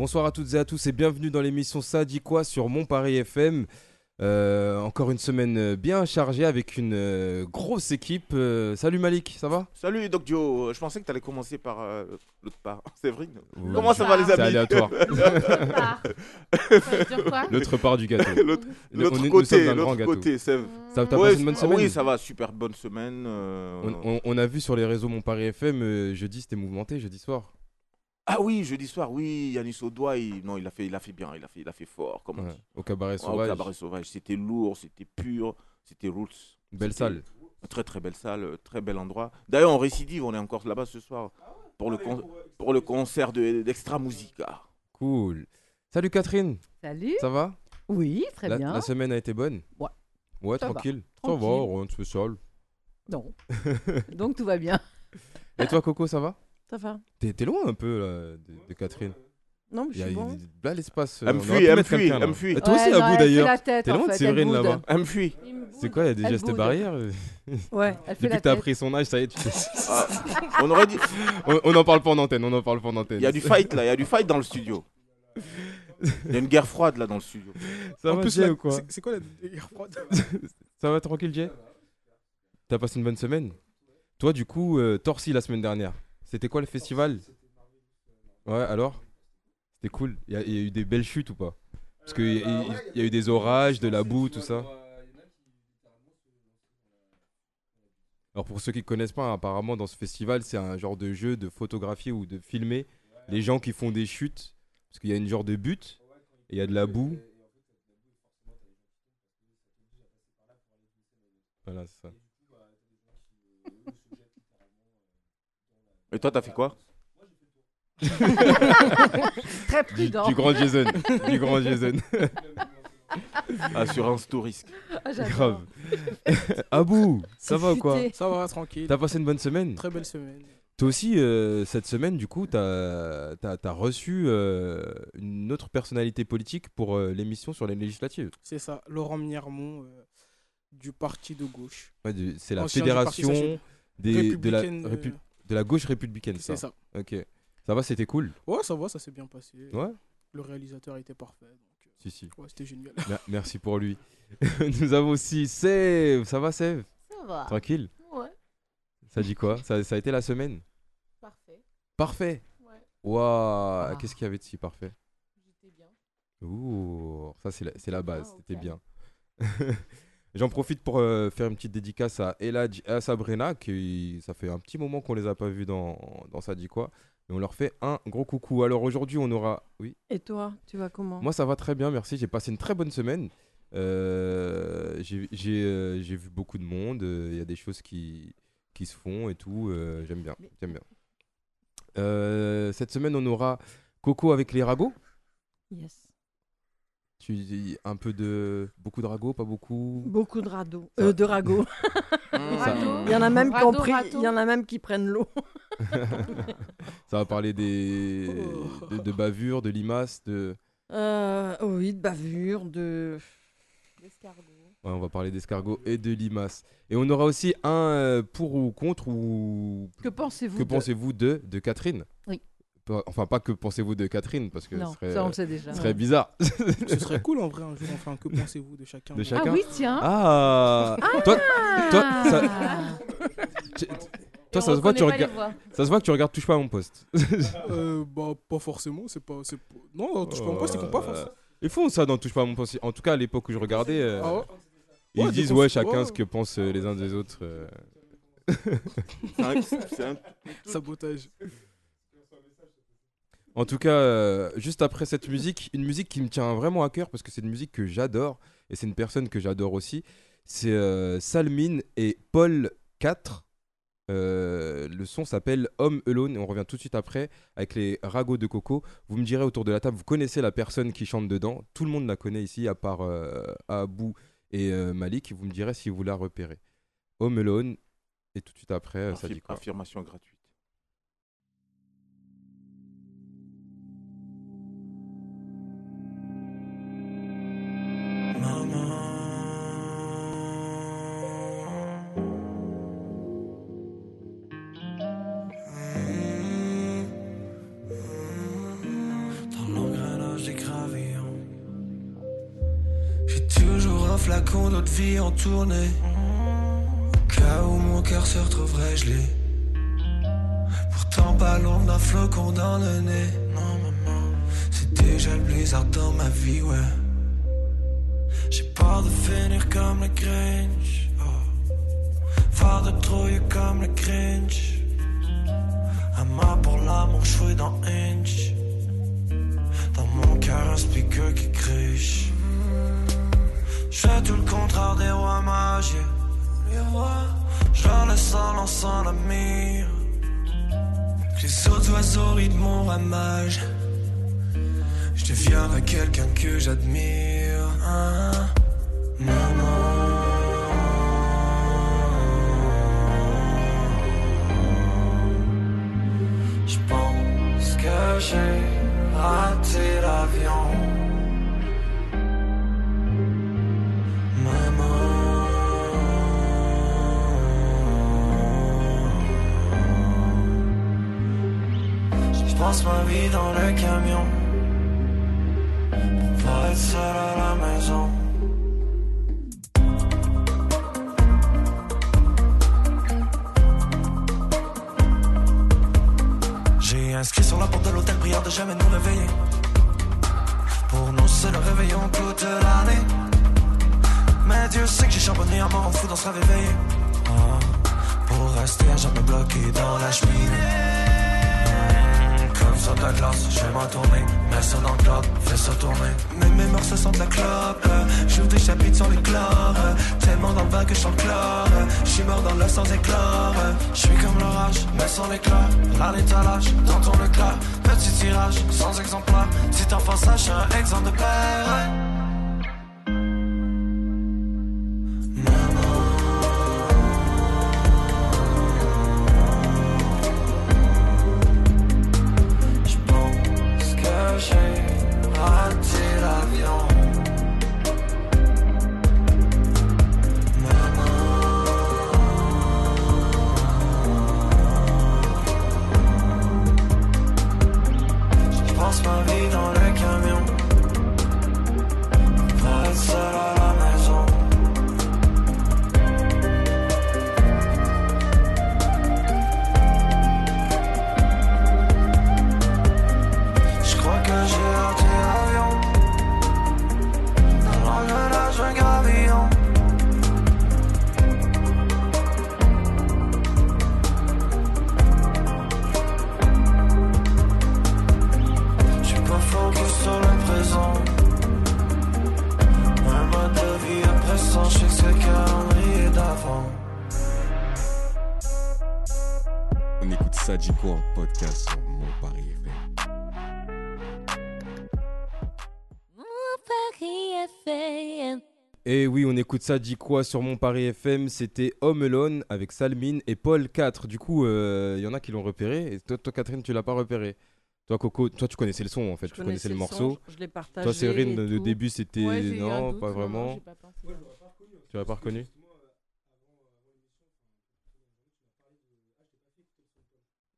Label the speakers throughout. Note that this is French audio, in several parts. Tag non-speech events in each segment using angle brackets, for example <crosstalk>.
Speaker 1: Bonsoir à toutes et à tous et bienvenue dans l'émission Ça dit quoi sur Mon Paris FM. Euh, encore une semaine bien chargée avec une euh, grosse équipe. Euh, salut Malik, ça va?
Speaker 2: Salut Doc Joe, je pensais que tu allais commencer par euh, l'autre part. <laughs> Séverine
Speaker 1: Oui.
Speaker 2: Comment ça va les
Speaker 1: C'est
Speaker 2: amis
Speaker 1: aléatoire. <laughs>
Speaker 3: Ça veut dire quoi?
Speaker 1: L'autre part du gâteau.
Speaker 2: L'autre l'autre côté, l'autre côté, Sève.
Speaker 1: Ça t'as
Speaker 2: Ouais,
Speaker 1: passé une bonne
Speaker 2: ah
Speaker 1: semaine
Speaker 2: Oui, ça va, super bonne semaine. euh,
Speaker 1: on, on- on a vu sur les réseaux Mon Paris FM, euh, jeudi c'était mouvementé, jeudi soir.
Speaker 2: Ah oui, jeudi soir, oui, Yanis Audois, il... non, il a fait, il a fait bien, il a fait, il a fait fort, comme on
Speaker 1: Ouais,
Speaker 2: dit.
Speaker 1: au cabaret
Speaker 2: Ouais, au
Speaker 1: sauvage.
Speaker 2: cabaret sauvage, c'était lourd, c'était pur, c'était roots.
Speaker 1: Belle
Speaker 2: C'était
Speaker 1: salle.
Speaker 2: Très très belle salle, euh, très bel endroit. D'ailleurs, on récidive, on est encore là-bas ce soir pour le con- pour le concert de- d'Extra Musica.
Speaker 1: Cool. Salut Catherine,
Speaker 4: Salut.
Speaker 1: ça va?
Speaker 4: Oui, très
Speaker 1: la,
Speaker 4: bien.
Speaker 1: la semaine a été bonne?
Speaker 4: Ouais.
Speaker 1: Ouais,
Speaker 4: Ça va.
Speaker 1: tranquille. Ça
Speaker 4: Tranquille.
Speaker 1: va, rien de spécial.
Speaker 4: Non. <laughs> Donc tout va bien.
Speaker 1: Et toi Coco, ça va?
Speaker 4: Ça va.
Speaker 1: T'es t'es loin un peu là, de, de Catherine.
Speaker 4: Non, mais
Speaker 1: Il
Speaker 4: je
Speaker 1: y a
Speaker 4: suis bon.
Speaker 1: il- là l'espace. euh,
Speaker 2: Elle me fuit, elle me fuit, elle me fuit.
Speaker 1: Toi aussi
Speaker 4: fait
Speaker 1: d'ailleurs. T'es loin de
Speaker 4: fait,
Speaker 1: Séverine là-bas.
Speaker 2: Elle me fuit.
Speaker 1: C'est quoi, il y a des gestes barrières euh, <laughs>
Speaker 4: Ouais, elle fait
Speaker 1: Depuis
Speaker 4: la
Speaker 1: que t'as pris son âge, ça y est, tu <laughs>
Speaker 2: Ah, on aurait dit,
Speaker 1: on, on en parle pas en antenne, on en parle pas en antenne.
Speaker 2: il y a du fight là, il y a du fight dans le studio. Il y a une guerre froide là dans le studio.
Speaker 1: Ça
Speaker 5: En
Speaker 1: va,
Speaker 5: plus,
Speaker 1: Jay,
Speaker 5: la-
Speaker 1: ou quoi
Speaker 5: c'est- C'est quoi la guerre froide? <laughs>
Speaker 1: Ça va tranquille, Jay? T'as passé une bonne semaine? Toi, du coup, euh, Torcy la semaine dernière, c'était quoi le festival Ouais, alors C'était cool. Il y, a- eu des belles chutes ou pas Parce qu'il y, a- il y a eu des orages, de la boue, tout ça. Alors pour ceux qui connaissent pas, apparemment dans ce festival, c'est un genre de jeu de photographier ou de filmer les gens qui font des chutes. Parce qu'il y a une genre de but, et il y a de la boue. Voilà, c'est ça.
Speaker 2: Et toi, t'as fait quoi <laughs>
Speaker 4: Très
Speaker 1: Du,
Speaker 4: prudent.
Speaker 1: du grand Jason. du grand <laughs> Jason.
Speaker 2: Assurance tout risque.
Speaker 4: Ah.
Speaker 1: Grave. <laughs> Abou, ça va ou quoi.
Speaker 5: Ça va, tranquille.
Speaker 1: T'as passé une bonne semaine
Speaker 5: Très belle semaine.
Speaker 1: Toi aussi, euh, cette semaine, du coup, t'as as, reçu euh, une autre personnalité politique pour euh, l'émission sur les législatives.
Speaker 5: C'est ça, Laurent Miermont euh, du parti de gauche.
Speaker 1: Ouais, du- c'est la
Speaker 5: Ancien du
Speaker 1: fédération des, de, la,
Speaker 5: républicaine, euh,
Speaker 1: répu- de la gauche républicaine.
Speaker 5: C'est
Speaker 1: ça.
Speaker 5: ça.
Speaker 1: Ok. Ça va, c'était cool.
Speaker 5: Ouais, ça va, ça s'est bien passé.
Speaker 1: Ouais.
Speaker 5: Le réalisateur était parfait. Donc, euh,
Speaker 1: Si, si.
Speaker 5: ouais, c'était génial.
Speaker 1: Mer- merci pour lui. <laughs> Nous avons aussi Sève. Ça va, Sève?
Speaker 3: Ça va.
Speaker 1: Tranquille
Speaker 3: Ouais,
Speaker 1: Ça dit quoi? Ça, ça a été la semaine?
Speaker 3: Parfait.
Speaker 1: Parfait.
Speaker 3: Ouais,
Speaker 1: Waouh,
Speaker 4: Ah.
Speaker 1: qu'est-ce qu'il y avait de si parfait?
Speaker 3: J'étais bien.
Speaker 1: Ouh, ça c'est la, c'est la base, c'était bien. <laughs> J'en profite pour euh, faire une petite dédicace à Eladj et à Sabrina, qui ça fait un petit moment qu'on les a pas vus dans, dans Ça dit quoi. Et on leur fait un gros coucou. Alors aujourd'hui, on aura. Oui,
Speaker 4: Et toi, tu vas comment?
Speaker 1: Moi ça va très bien, merci. J'ai passé une très bonne semaine. Euh, j'ai euh, vu beaucoup de monde. euh, Il y a des choses qui, qui se font et tout. euh, j'aime bien, j'aime bien. Cette semaine, on aura Coco avec les ragots.
Speaker 4: Yes.
Speaker 1: Tu dis un peu de. Beaucoup de ragots, pas beaucoup
Speaker 4: Beaucoup de radeaux.
Speaker 1: Ça-
Speaker 4: Euh, de ragots. <laughs> Il y en a même qui ont pris- il y en a même qui prennent l'eau. <laughs>
Speaker 1: Ça va parler des, de, de bavures, de limaces, de.
Speaker 4: Euh, oui, de bavure, de.
Speaker 3: L'escargot.
Speaker 1: Ouais, on va parler d'escargots et de limaces. Et on aura aussi un euh, pour ou contre ou.
Speaker 4: Que pensez-vous
Speaker 1: Que
Speaker 4: de-
Speaker 1: pensez-vous de, de Catherine?
Speaker 4: Oui.
Speaker 1: Enfin, pas que pensez-vous de Catherine, parce que
Speaker 4: Non,
Speaker 1: ce serait,
Speaker 4: ça on le sait déjà.
Speaker 1: ce serait bizarre. <laughs>
Speaker 5: Ce serait cool en vrai un jour, enfin, que pensez-vous de chacun
Speaker 1: De
Speaker 4: Ah oui, tiens.
Speaker 1: Ah, Toi, toi, ça,
Speaker 4: Ah.
Speaker 1: tu- toi, ça se voit, tu regardes. Ça se voit que tu regardes touche pas à mon poste.
Speaker 5: Euh, bah, pas forcément, c'est pas. c'est pas- Non, touche pas en poste, ils font pas forcément.
Speaker 1: Euh, Ils font ça dans touche pas à mon poste. En tout cas, à l'époque où je regardais, euh,
Speaker 5: Ah ouais
Speaker 1: ils
Speaker 5: Ouais,
Speaker 1: disent ouais, chacun
Speaker 5: ouais.
Speaker 1: ce que pensent euh, les uns des autres. euh.
Speaker 2: C'est un- c'est un-
Speaker 5: Sabotage.
Speaker 1: En tout cas, euh, juste après cette musique, une musique qui me tient vraiment à cœur parce que c'est une musique que j'adore et c'est une personne que j'adore aussi. C'est euh, Salmine et Paul 4 Euh, le son s'appelle Home Alone et on revient tout de suite après avec les ragots de coco. Vous me direz autour de la table, vous connaissez la personne qui chante dedans. Tout le monde la connaît ici à part euh, Abou et Malik. Vous me direz si vous la repérez. Home Alone et tout de suite après, ça dit quoi?
Speaker 2: Affirmation gratuite.
Speaker 6: Toujours un flacon d'eau de vie en tournée. Au cas où mon cœur se retrouverait gelé. Pourtant, pas l'ombre d'un flocon dans le nez. Non, maman, c'est déjà le blizzard dans ma vie, ouais. J'ai peur de finir comme le Grinch. Oh. Faire de trouille comme le Grinch. Un mât pour l'amour, joué dans Inch. Dans mon cœur, un speaker qui criche. Je fais tout le contraire des rois mages. Les rois, leur laisse en lançant la mire. Les autres oiseaux de mon ramage. Je deviendrai quelqu'un que j'admire. Hein, maman. Je pense que j'ai raté l'avion. Passe ma vie dans le camion. Pour être seul à la maison. J'ai inscrit sur la porte de l'hôtel prière de jamais nous réveiller. Pour nous, c'est le réveillon toute l'année. Mais Dieu sait que j'ai charbonné un mort en fou dans se réveiller. Ah, pour rester à jamais bloqué dans la cheminée. De la glace, je vais m'en tourner. Mets ça dans le club, fais ça tourner. Mes mémoires se sentent la clope. J'ouvre des chapitres sur les Tellement dans le bain que je sens le chlore. euh, Je suis mort dans le sans éclore. euh, Je suis comme l'orage, mais sans l'éclat. Là l'étalage, dans ton éclat. Petit tirage, sans exemplaire. Si t'en penses ça, un exemple de père.
Speaker 1: Et oui, on écoute ça, dit quoi sur mon Paris FM C'était Home Alone avec Salmine et Paul 4. Du coup, il y en a qui l'ont repéré. Et toi, toi, Catherine, tu l'as pas repéré? Toi, Coco, toi, tu connaissais le son en fait.
Speaker 4: Je
Speaker 1: tu connaissais le
Speaker 4: son,
Speaker 1: morceau.
Speaker 4: je l'ai partagé.
Speaker 1: Toi, Séverine, le
Speaker 4: tout.
Speaker 1: début, c'était
Speaker 3: Ouais, j'ai eu un
Speaker 1: non,
Speaker 3: doute,
Speaker 1: pas
Speaker 3: non, non,
Speaker 1: vraiment.
Speaker 3: j'ai pas pensé.
Speaker 1: Tu l'as pas reconnu?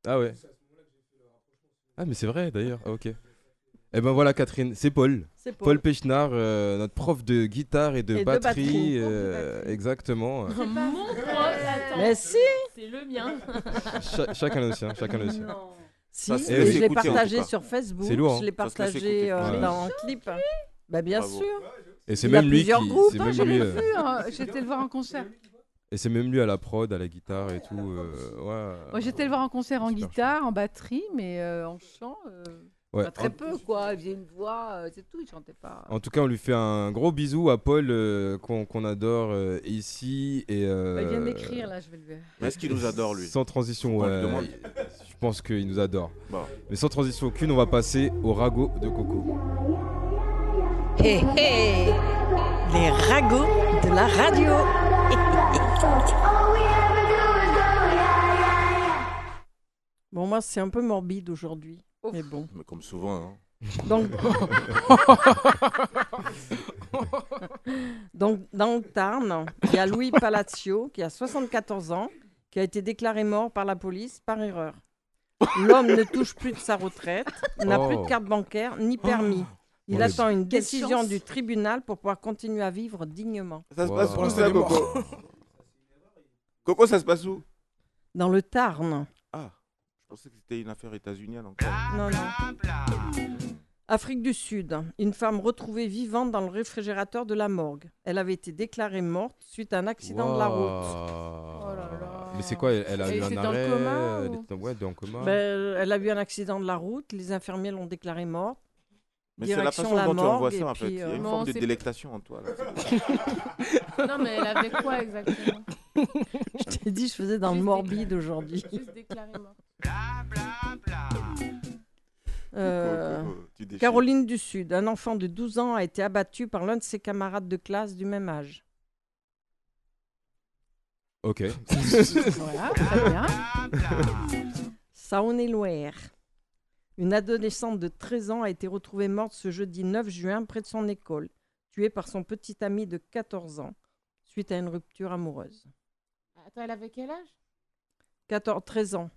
Speaker 1: Ah ouais. Ah mais c'est vrai d'ailleurs. Ah, ok. Eh ben voilà Catherine, c'est Paul.
Speaker 4: C'est
Speaker 1: Paul,
Speaker 4: Paul.
Speaker 1: Pechnard, euh, notre prof de guitare et de
Speaker 4: Et de
Speaker 1: batterie. euh, exactement.
Speaker 3: Mon prof, attends.
Speaker 4: Mais si
Speaker 3: C'est le mien.
Speaker 1: Cha- chacun le sien, chacun le sien.
Speaker 4: Si,
Speaker 2: Ça
Speaker 4: et je l'ai partagé sur Facebook.
Speaker 1: C'est lourd, hein.
Speaker 4: Je l'ai partagé euh,
Speaker 1: Ouais.
Speaker 4: dans un clip. Bah bien
Speaker 2: Bravo.
Speaker 4: sûr.
Speaker 1: Et c'est
Speaker 4: Il y a
Speaker 1: même lui qui, même
Speaker 3: l'ai
Speaker 1: euh,
Speaker 3: vu, hein. j'étais le voir en concert.
Speaker 1: et c'est même lui à la prod, à la guitare et tout. euh, ouais.
Speaker 3: Moi, j'étais le voir en concert en guitare, en batterie, mais euh, en chant.
Speaker 1: Ouais.
Speaker 4: Très peu, quoi. Il faisait une voix, euh, c'est tout, il chantait pas.
Speaker 1: En tout cas, on lui fait un gros bisou à Paul euh, qu'on qu'on adore euh, ici et. euh,
Speaker 4: Bah, il vient d'écrire, là, je vais le
Speaker 2: Est-ce qu'il nous adore, lui?
Speaker 1: Sans transition,
Speaker 2: Faut
Speaker 1: ouais. Je pense qu'il nous adore.
Speaker 2: Bon.
Speaker 1: Mais sans transition aucune, on va passer au ragot de Coco.
Speaker 4: Hé hé Les ragots de la radio Bon, moi, c'est un peu morbide aujourd'hui. Mais bon.
Speaker 2: Mais comme souvent. hein. <laughs>
Speaker 4: Donc, <laughs> Donc, dans le Tarn, il y a Louis Palazzo, qui a 74 ans, qui a été déclaré mort par la police par erreur. L'homme ne touche plus de sa retraite, n'a plus de
Speaker 1: Oh.
Speaker 4: carte bancaire ni permis. Il
Speaker 1: Oh, les-
Speaker 4: attend une
Speaker 3: Quelle
Speaker 4: décision
Speaker 3: chance.
Speaker 4: du tribunal pour pouvoir continuer à vivre dignement.
Speaker 2: Ça se
Speaker 1: Wow.
Speaker 2: passe où ça, Coco Coco, ça se passe où?
Speaker 4: Dans le Tarn.
Speaker 2: Je pensais que c'était une affaire états-unienne encore.
Speaker 4: Non, non. Afrique du Sud. Une femme retrouvée vivante dans le réfrigérateur de la morgue. Elle avait été déclarée morte suite à un accident de la route.
Speaker 3: Oh là là.
Speaker 1: Mais c'est quoi Elle, elle a
Speaker 3: Elle
Speaker 1: eu un
Speaker 3: dans le
Speaker 1: arrêt
Speaker 3: coma,
Speaker 1: Elle
Speaker 3: ou
Speaker 1: était dans, ouais, dans le coma.
Speaker 4: Ben, elle a eu un accident de la route. Les infirmiers l'ont déclarée morte.
Speaker 2: Mais c'est la façon
Speaker 4: la
Speaker 2: dont tu envoies ça, en fait. Il y a
Speaker 4: euh,
Speaker 2: une
Speaker 3: Non,
Speaker 2: forme de délectation en toi. Là. <laughs>
Speaker 3: Non, mais elle avait quoi exactement? <laughs>
Speaker 4: Je t'ai dit, je faisais dans le morbide aujourd'hui.
Speaker 3: Juste déclaré mort.
Speaker 4: Euh,
Speaker 2: tu déchires.
Speaker 4: Caroline du Sud. Un enfant de 12 ans a été abattu par l'un de ses camarades de classe du même âge.
Speaker 1: Ok. <laughs>
Speaker 3: Voilà, très bien.
Speaker 4: Saône-et-Loire. Une adolescente de 13 ans a été retrouvée morte ce jeudi 9 juin près de son école, tuée par son petit ami de 14 ans, suite à une rupture amoureuse.
Speaker 3: Attends, elle avait quel âge?
Speaker 4: 14, 13 ans,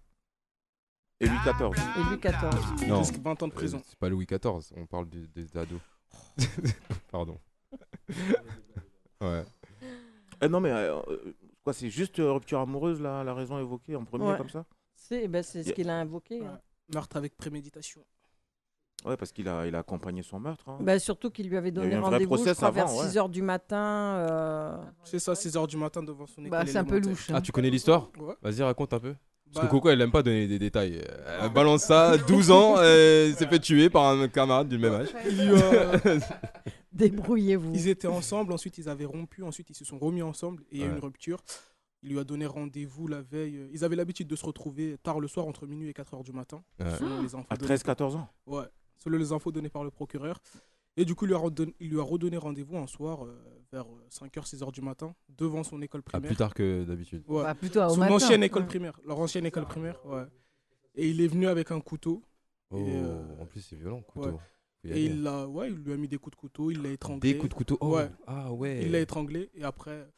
Speaker 2: Et lui, 14.
Speaker 4: et lui 14.
Speaker 5: Il
Speaker 1: Non.
Speaker 5: risque 20 ans de prison.
Speaker 1: Euh, C'est pas Louis XIV, on parle des, des ados. <laughs> Pardon. <laughs> ouais.
Speaker 2: Eh non, mais euh, euh, quoi, c'est juste euh, rupture amoureuse, la raison évoquée en premier,
Speaker 4: Ouais.
Speaker 2: comme ça?
Speaker 4: C'est ben, c'est ce qu'il a invoqué. hein.
Speaker 5: Meurtre avec préméditation.
Speaker 2: Ouais, parce qu'il a, il a accompagné son meurtre. hein.
Speaker 4: Ben, surtout qu'il lui avait
Speaker 2: y a
Speaker 4: donné
Speaker 2: eu un vrai
Speaker 4: rendez-vous, je
Speaker 2: process
Speaker 4: crois, vers
Speaker 2: avant, ouais.
Speaker 4: 6 h du matin. euh,
Speaker 5: C'est ça, 6h du matin devant son école.
Speaker 4: Bah, c'est un peu
Speaker 5: élémentaire.
Speaker 4: louche.
Speaker 1: Ah,
Speaker 4: hein.
Speaker 1: tu connais l'histoire?
Speaker 5: Ouais.
Speaker 1: Vas-y, raconte un peu. Parce
Speaker 5: Bah,
Speaker 1: que Coco, elle aime pas donner des détails. Euh, Elle balance ça, 12 ans, elle s'est fait tuer par un camarade du même âge. <laughs>
Speaker 4: Débrouillez-vous.
Speaker 5: Ils étaient ensemble, ensuite ils avaient rompu, ensuite ils se sont remis ensemble et il y a eu une rupture. Il lui a donné rendez-vous la veille. Ils avaient l'habitude de se retrouver tard le soir entre minuit et 4 heures du matin.
Speaker 1: Ouais.
Speaker 5: Selon les infos
Speaker 2: À
Speaker 5: données-
Speaker 2: 13-14 ans.
Speaker 5: Ouais, selon les infos données par le procureur. Et du coup, il lui a redonné, a rendez-vous un soir euh, vers 5h, 6h du matin devant son école
Speaker 1: Ah,
Speaker 5: primaire.
Speaker 1: plus tard que d'habitude.
Speaker 5: Ouais.
Speaker 4: Bah, plutôt au
Speaker 5: Son
Speaker 4: matin.
Speaker 5: ancienne école
Speaker 4: Ouais.
Speaker 5: primaire. Leur ancienne école primaire, ouais. Et il est venu avec un couteau.
Speaker 1: Oh,
Speaker 5: Et, euh,
Speaker 1: en plus, c'est violent, couteau.
Speaker 5: ouais. Et il, l'a, ouais, il lui a mis des coups de couteau, il l'a étranglé.
Speaker 1: Des coups de couteau. Oh.
Speaker 5: Ouais.
Speaker 1: Ah ouais.
Speaker 5: Il l'a étranglé. Et après,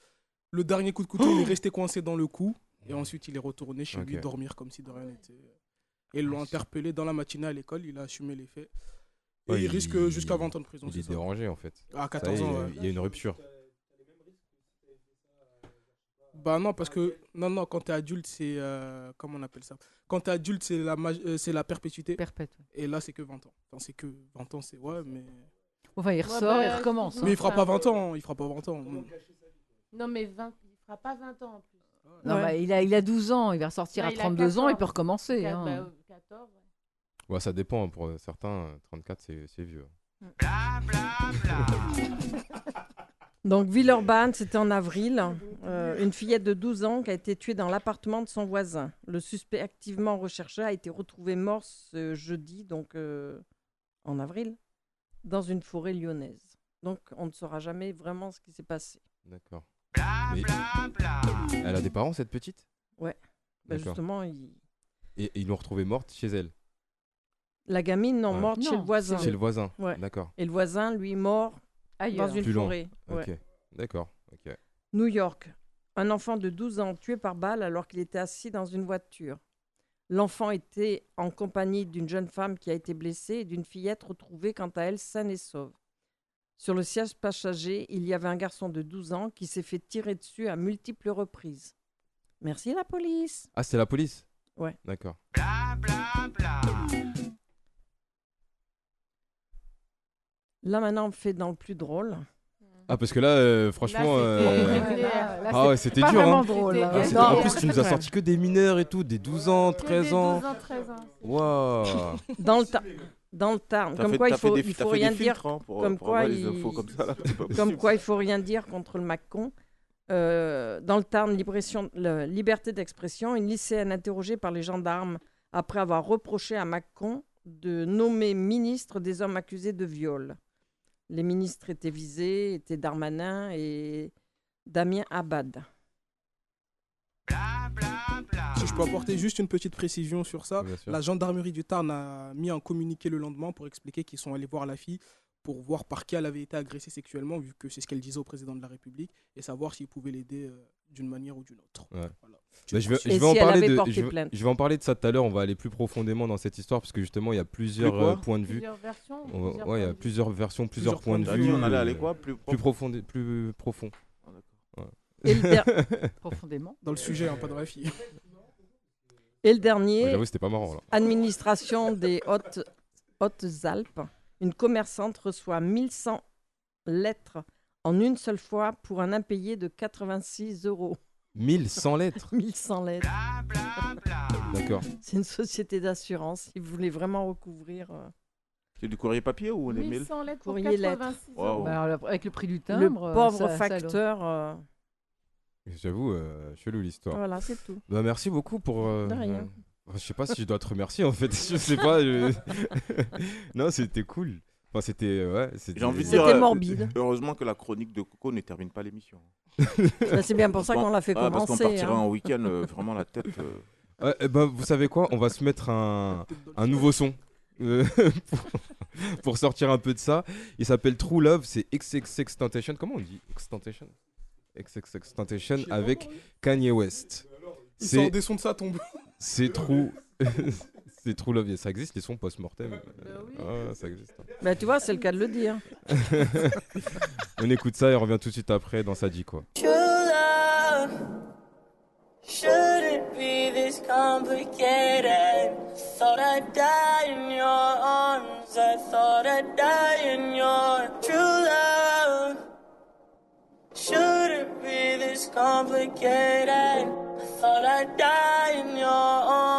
Speaker 5: le dernier coup de couteau, il est resté coincé dans le cou. Et ensuite, il est retourné chez lui dormir comme si de rien n'était. Et ils l'ont interpellé dans la matinée à l'école. Il a assumé les faits. Et
Speaker 1: Ouais,
Speaker 5: il,
Speaker 1: il-
Speaker 5: risque jusqu'à 20 ans de prison.
Speaker 1: Il est
Speaker 5: ça.
Speaker 1: dérangé en fait.
Speaker 5: À
Speaker 1: Ça
Speaker 5: 14
Speaker 1: y est,
Speaker 5: ans,
Speaker 1: il y a-
Speaker 5: ouais.
Speaker 1: il y a une rupture.
Speaker 5: Bah non, parce que non, non, quand t'es adulte, c'est euh, comment on appelle ça? Quand t'es adulte, c'est la maj- euh, c'est la perpétuité.
Speaker 4: Perpète.
Speaker 5: Et là, c'est que 20 ans. Enfin, c'est que 20 ans, c'est ouais, mais
Speaker 4: Enfin, il
Speaker 3: Ouais,
Speaker 4: ressort,
Speaker 3: bah,
Speaker 4: il recommence. hein.
Speaker 5: mais il fera pas 20 ans. Il fera pas 20 ans.
Speaker 3: Non, mais 20... il fera pas 20 ans en plus.
Speaker 7: Non,
Speaker 4: Ouais.
Speaker 7: bah, il, a, il a 12 ans, il va ressortir
Speaker 3: Ouais,
Speaker 7: à
Speaker 3: il a
Speaker 7: 32 ans, il
Speaker 3: 14.
Speaker 7: peut recommencer.
Speaker 3: Quatre-
Speaker 7: hein.
Speaker 3: bah, euh, 14, ouais.
Speaker 1: Ouais, ça dépend. Pour certains, euh, 34, c'est c'est vieux. <laughs>
Speaker 4: Donc, Villeurbanne, c'était en avril. Euh, une fillette de 12 ans qui a été tuée dans l'appartement de son voisin. Le suspect activement recherché a été retrouvé mort ce jeudi, donc euh, en avril, dans une forêt lyonnaise. Donc, on ne saura jamais vraiment ce qui s'est passé.
Speaker 1: D'accord. Mais elle a des parents, cette petite?
Speaker 4: Bah,
Speaker 1: D'accord.
Speaker 4: justement, il-
Speaker 1: Et, et ils l'ont retrouvée morte chez elle,
Speaker 4: la gamine, non,
Speaker 1: Ouais.
Speaker 4: morte chez
Speaker 7: Non,
Speaker 4: le voisin.
Speaker 1: chez le voisin.
Speaker 4: Ouais.
Speaker 1: D'accord.
Speaker 4: Et le voisin, lui, mort
Speaker 7: Ailleurs.
Speaker 4: dans une
Speaker 1: Plus
Speaker 4: forêt. Ouais.
Speaker 1: Ok. D'accord. Ok.
Speaker 4: New York. Un enfant de 12 ans tué par balle alors qu'il était assis dans une voiture. L'enfant était en compagnie d'une jeune femme qui a été blessée et d'une fillette retrouvée quant à elle saine et sauve. Sur le siège passager, il y avait un garçon de 12 ans qui s'est fait tirer dessus à multiples reprises. Merci la police.
Speaker 1: Ah, c'est la police?
Speaker 4: Ouais.
Speaker 1: D'accord.
Speaker 4: Là maintenant, on fait dans le plus drôle.
Speaker 1: Ah, parce que là, euh, franchement. Euh,
Speaker 3: réglé.
Speaker 7: Là, là,
Speaker 1: Ah ouais, c'était dur.
Speaker 7: vraiment
Speaker 1: Hein.
Speaker 7: drôle. Hein.
Speaker 1: Ah,
Speaker 3: non.
Speaker 1: en plus, tu nous as sorti que des mineurs et tout, des 12 ans,
Speaker 3: Que des
Speaker 1: 13 ans.
Speaker 3: 12 ans, 13 ans.
Speaker 1: Waouh
Speaker 4: Dans le, Ta- dans le Tarn. Comme
Speaker 2: fait-
Speaker 4: quoi, il faut,
Speaker 2: des-
Speaker 4: il faut rien dire.
Speaker 2: hein, pour,
Speaker 4: comme
Speaker 2: pour
Speaker 4: quoi, il-
Speaker 2: infos comme ça. là, c'est pas
Speaker 4: Comme
Speaker 2: possible.
Speaker 4: quoi, il faut rien dire contre le Macron. Euh, dans le Tarn, le- liberté d'expression, une lycéenne interrogée par les gendarmes après avoir reproché à Macron de nommer ministre des hommes accusés de viol. Les ministres étaient visés, étaient Darmanin et Damien Abad.
Speaker 5: Si je peux apporter juste une petite précision sur ça, la gendarmerie du Tarn a mis un communiqué le lendemain pour expliquer qu'ils sont allés voir la fille pour voir par qui elle avait été agressée sexuellement, vu que c'est ce qu'elle disait au président de la République, et savoir s'ils pouvaient l'aider euh, d'une manière ou d'une autre.
Speaker 1: Ouais.
Speaker 5: Voilà.
Speaker 1: Bah, je, vais,
Speaker 4: Et
Speaker 1: je vais en
Speaker 4: si
Speaker 1: parler de,
Speaker 4: porté
Speaker 1: je, vais-
Speaker 4: plainte
Speaker 1: je vais en parler de ça tout à l'heure. On va aller plus profondément dans cette histoire parce que justement il y a plusieurs euh, points de vue.
Speaker 3: Plusieurs versions.
Speaker 1: On va-
Speaker 3: plusieurs
Speaker 1: ouais, il y a
Speaker 3: points de vue.
Speaker 1: plusieurs versions, plusieurs,
Speaker 5: Plusieurs
Speaker 1: points de vue.
Speaker 2: on allait
Speaker 1: euh,
Speaker 2: aller quoi Plus
Speaker 1: plus profond, plus profond.
Speaker 2: Ah, d'accord.
Speaker 4: Et le, der- <laughs>
Speaker 7: Profondément.
Speaker 5: Dans le sujet, hein, pas dans la fille.
Speaker 4: et le
Speaker 1: Ouais,
Speaker 4: dernier,
Speaker 1: J'avoue, c'était pas marrant là.
Speaker 4: administration des Hautes, Hautes-Alpes, une commerçante reçoit 1100 lettres en une seule fois pour un impayé de 86 euros.
Speaker 1: 1100 <laughs> lettres.
Speaker 4: 1100 lettres.
Speaker 1: D'accord.
Speaker 4: C'est une société d'assurance. Ils voulaient vraiment recouvrir euh,
Speaker 2: C'est du courrier papier ou les mails
Speaker 3: 1100 lettres pour
Speaker 4: Courrier lettres.
Speaker 3: 86
Speaker 2: Wow.
Speaker 3: euros.
Speaker 7: Bah, alors, avec le prix du
Speaker 4: le
Speaker 7: timbre. euh,
Speaker 4: pauvre
Speaker 7: ça- ça,
Speaker 4: facteur. euh,
Speaker 1: J'avoue, euh, chelou l'histoire.
Speaker 4: voilà, c'est tout.
Speaker 1: Bah, merci beaucoup pour. euh,
Speaker 4: De rien.
Speaker 1: euh, je sais pas si je dois te remercier en fait. <laughs> Je sais pas. je- <laughs> non, c'était cool. Enfin, c'était. euh, Ouais, c'était-
Speaker 2: J'ai envie de
Speaker 4: C'était
Speaker 2: dire. euh,
Speaker 4: morbide.
Speaker 2: Heureusement que la chronique de Coco ne termine pas l'émission. <laughs>
Speaker 4: Bah, c'est bien pour ça qu'on l'a fait
Speaker 2: ouais, Parce qu'on
Speaker 4: commencer.
Speaker 2: partira
Speaker 4: hein.
Speaker 2: en week-end euh, vraiment la tête. euh,
Speaker 1: Ouais, eh ben, vous savez quoi On va se mettre un, un nouveau son euh, <laughs> pour, pour sortir un peu de ça. Il s'appelle True Love, c'est XXXTentacion. Comment on dit XXXTentacion XXXTentacion
Speaker 5: Je sais pas,
Speaker 1: avec. Kanye West.
Speaker 5: Il sort
Speaker 1: C'est
Speaker 5: des sons de ça tombe.
Speaker 1: c'est True <laughs> c'est True Love. Ça existe les sons post-mortem.
Speaker 3: Bah oui.
Speaker 1: Ah, ça existe.
Speaker 4: Bah, tu vois, c'est le cas de le dire. <laughs>
Speaker 1: On écoute ça et on revient tout de suite après dans ça dit quoi.
Speaker 8: True love shouldn't be this complicated. Thought I'd die in your arms. I thought I'd die in your true love. Shouldn't be this complicated. I thought I'd die in your arms.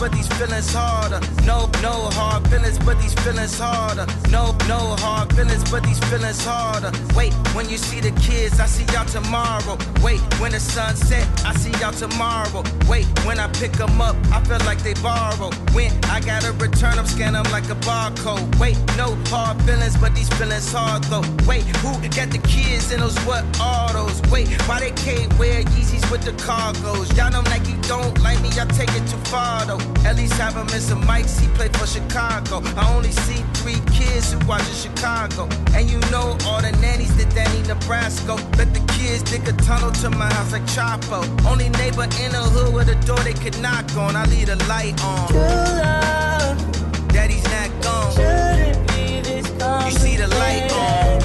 Speaker 9: But these feelings harder. No, no hard feelings, but these feelings harder. No, no hard feelings, but these feelings harder. Wait, when you see the kids, I see y'all tomorrow. Wait, when the sun set, I see y'all tomorrow. Wait, when I pick them up, I feel like they borrow. When I gotta return them, scan them like a barcode. Wait, no hard feelings, but these feelings hard though. Wait, who got the kids in those what autos? Wait, why they can't wear Yeezys with the cargos? Y'all know Nike don't like me, I take it too far though. At least have him in some mics, he played for Chicago. I only see three kids who watch in Chicago. And you know all the nannies that Danny Nebraska. Let the kids dig a tunnel to my house like Chapo. Only neighbor in the hood with a door they could knock on. I leave the light on.
Speaker 8: true love.
Speaker 9: Daddy's not gone.
Speaker 8: Shouldn't be this
Speaker 9: You see the light on.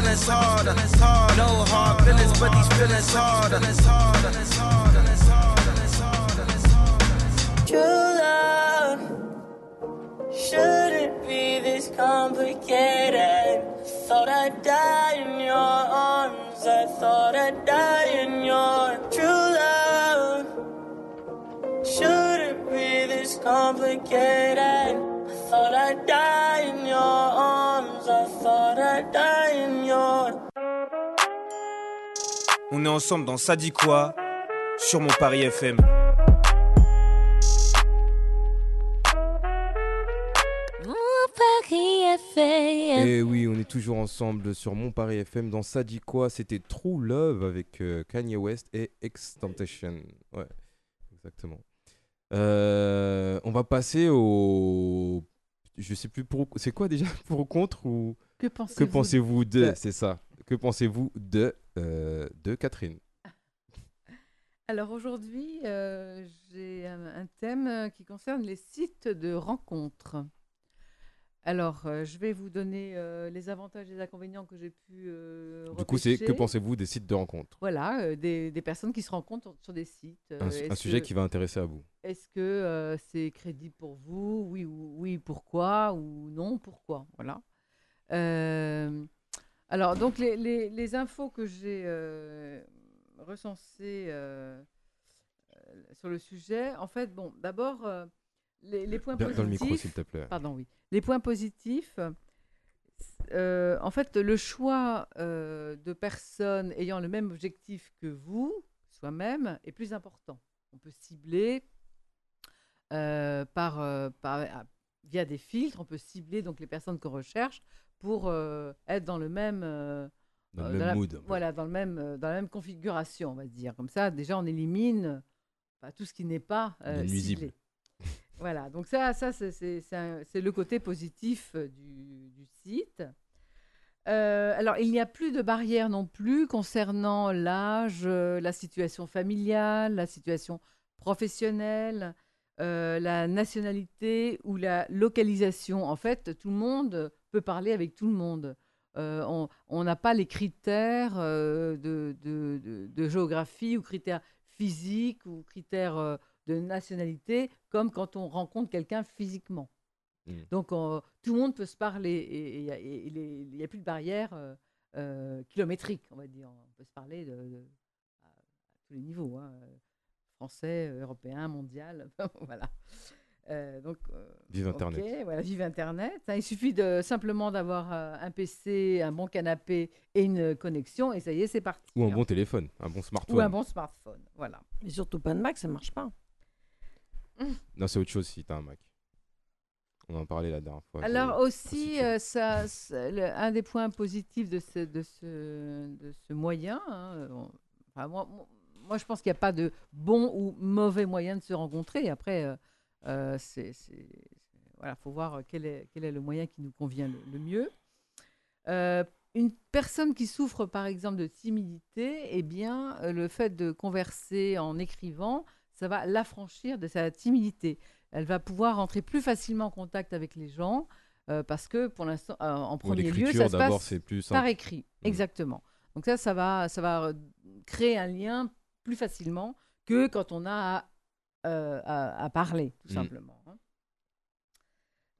Speaker 9: Feelings, harder. No hard feelings, but these feelings harder.
Speaker 8: True love shouldn't be this complicated. Thought I'd die in your arms. I thought I'd die in your true love. Shouldn't be this complicated. I thought I'd die in your arms. I thought I'd die
Speaker 10: On est ensemble dans Ça dit quoi sur mon Paris FM.
Speaker 1: Et oui, on est toujours ensemble sur Mon Paris FM dans Ça dit quoi C'était True Love avec euh, Kanye West et Extentation. Ouais, exactement. Euh, on va passer au je sais plus pour. C'est quoi déjà? <laughs> Pour ou contre ou.
Speaker 3: Que pensez-vous
Speaker 1: de- C'est ça. Que pensez-vous de. Euh, de Catherine <laughs>
Speaker 7: Alors aujourd'hui, euh, j'ai un, un thème euh, qui concerne les sites de rencontres. Alors, euh, je vais vous donner euh, les avantages et les inconvénients que j'ai pu euh,
Speaker 1: Du coup, c'est que pensez-vous des sites de rencontres?
Speaker 7: Voilà, des, des personnes qui se rencontrent sur des sites.
Speaker 1: un, sujet
Speaker 7: que-
Speaker 1: qui va intéresser à vous?
Speaker 7: Est-ce que c'est crédible pour vous? Oui ou oui, pourquoi? Ou non, pourquoi? Voilà. Alors, donc, les, les- les infos que j'ai euh, recensées euh, euh, sur le sujet, en fait, bon, d'abord, euh, les, les points positifs.
Speaker 1: dans le micro, s'il te plaît.
Speaker 7: Pardon, oui. Les points positifs. en fait, le choix de personnes ayant le même objectif que vous, soi-même, est plus important. On peut cibler par, par- ah, via des filtres, on peut cibler donc les personnes qu'on recherche pour euh, être dans le même euh,
Speaker 1: Dans le
Speaker 7: euh, la-
Speaker 1: mood.
Speaker 7: Voilà, dans le même dans la même configuration, on va dire. Comme ça, déjà, on élimine bah, tout ce qui n'est pas ciblé. <laughs> Voilà, donc ça, ça c'est- le côté positif du, du site. Euh, alors, il n'y a plus de barrières non plus concernant l'âge, la situation familiale, la situation professionnelle, euh, la nationalité ou la localisation. En fait, tout le monde peut parler avec tout le monde. Euh, on- n'a pas les critères euh, de, de- de- de géographie ou critères physiques ou critères euh, de nationalité comme quand on rencontre quelqu'un physiquement.
Speaker 1: Mm.
Speaker 7: Donc, on- tout le monde peut se parler et il n'y a plus de barrière kilométrique, on va dire. On peut se parler à, tous les niveaux, hein, français, européen, mondial, <laughs> voilà. Euh, donc, euh,
Speaker 1: Vive Internet.
Speaker 7: ok, voilà, vive Internet. hein. il suffit de, simplement d'avoir euh, un PC, un bon canapé et une connexion, et ça y est, c'est parti.
Speaker 1: Ou un
Speaker 7: hein.
Speaker 1: bon téléphone, un bon smartphone.
Speaker 7: Ou un bon smartphone, voilà.
Speaker 4: Et surtout pas de Mac, ça marche pas.
Speaker 1: Non, c'est autre chose si t'as un Mac. On en parlait la dernière fois.
Speaker 7: Alors aussi, euh, ça, le- un des points positifs de ce, de ce, de ce moyen, hein, on- enfin, moi, moi- moi, je pense qu'il n'y a pas de bon ou mauvais moyen de se rencontrer. Après, euh, euh, c'est, voilà, faut voir quel est, quel est le moyen qui nous convient le, le mieux. Euh, une personne qui souffre, par exemple, de timidité, eh bien, euh, le fait de converser en écrivant, ça va l'affranchir de sa timidité. Elle va pouvoir entrer plus facilement en contact avec les gens euh, parce que, pour l'instant, euh, en premier lieu, ça se passe
Speaker 1: c'est plus
Speaker 7: par écrit.
Speaker 1: Mm.
Speaker 7: Exactement. Donc ça, ça va, ça va euh, créer un lien plus facilement que quand on a à, euh, à- à parler, tout
Speaker 1: Mm.
Speaker 7: simplement. hein.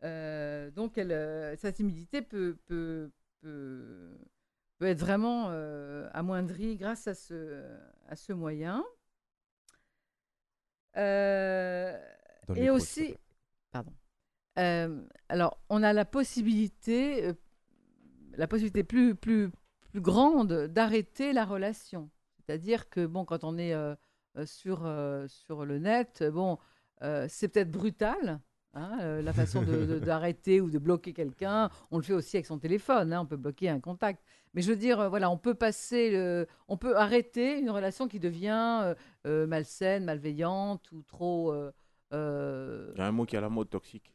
Speaker 7: Euh, donc, elle, euh, sa timidité peut, peut, peut, peut être vraiment amoindrie grâce à ce, à ce moyen. Et aussi, pardon. Alors, on a la possibilité, la possibilité plus, plus, plus grande d'arrêter la relation. C'est-à-dire que, bon, quand on est euh, sur, euh, sur le net, euh, bon, euh, c'est peut-être brutal, hein, euh, la façon <laughs> d'arrêter ou de bloquer quelqu'un. On le fait aussi avec son téléphone, hein, on peut bloquer un contact. Mais je veux dire, euh, voilà, on peut passer, on peut arrêter une relation qui devient euh, euh, malsaine, malveillante ou trop euh, euh,
Speaker 2: Il y a un mot qui est à la mode, toxique.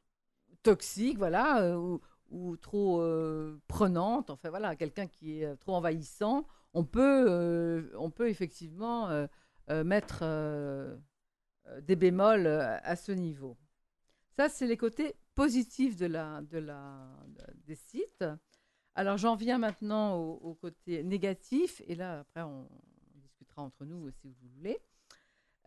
Speaker 7: toxique, voilà, euh, ou, ou trop euh, prenante, enfin voilà, quelqu'un qui est euh, trop envahissant, on peut, euh, on peut effectivement euh, euh, mettre euh, euh, des bémols euh, à ce niveau. Ça, c'est les côtés positifs de la, de la, de- des sites. Alors, j'en viens maintenant au, au côté négatif, et là, après, on, on discutera entre nous si vous voulez.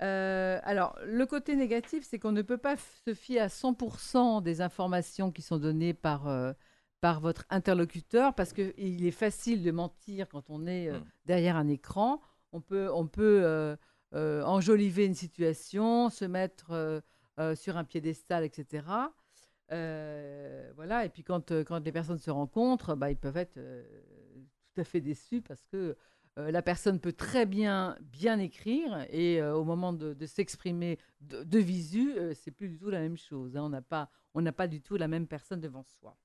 Speaker 7: Euh, alors, le côté négatif, c'est qu'on ne peut pas se fier à 100% des informations qui sont données par, euh, par votre interlocuteur, parce qu'il est facile de mentir quand on est euh,
Speaker 2: Mm.
Speaker 7: derrière un écran. On peut, on peut euh, euh, enjoliver une situation, se mettre euh, euh, sur un piédestal, etc. Euh, voilà, et puis quand, euh, quand les personnes se rencontrent, bah, ils peuvent être euh, tout à fait déçus parce que euh, la personne peut très bien bien écrire et euh, au moment de, de s'exprimer de, de visu, euh, c'est plus du tout la même chose. hein. On n'a pas, on n'a pas du tout la même personne devant soi.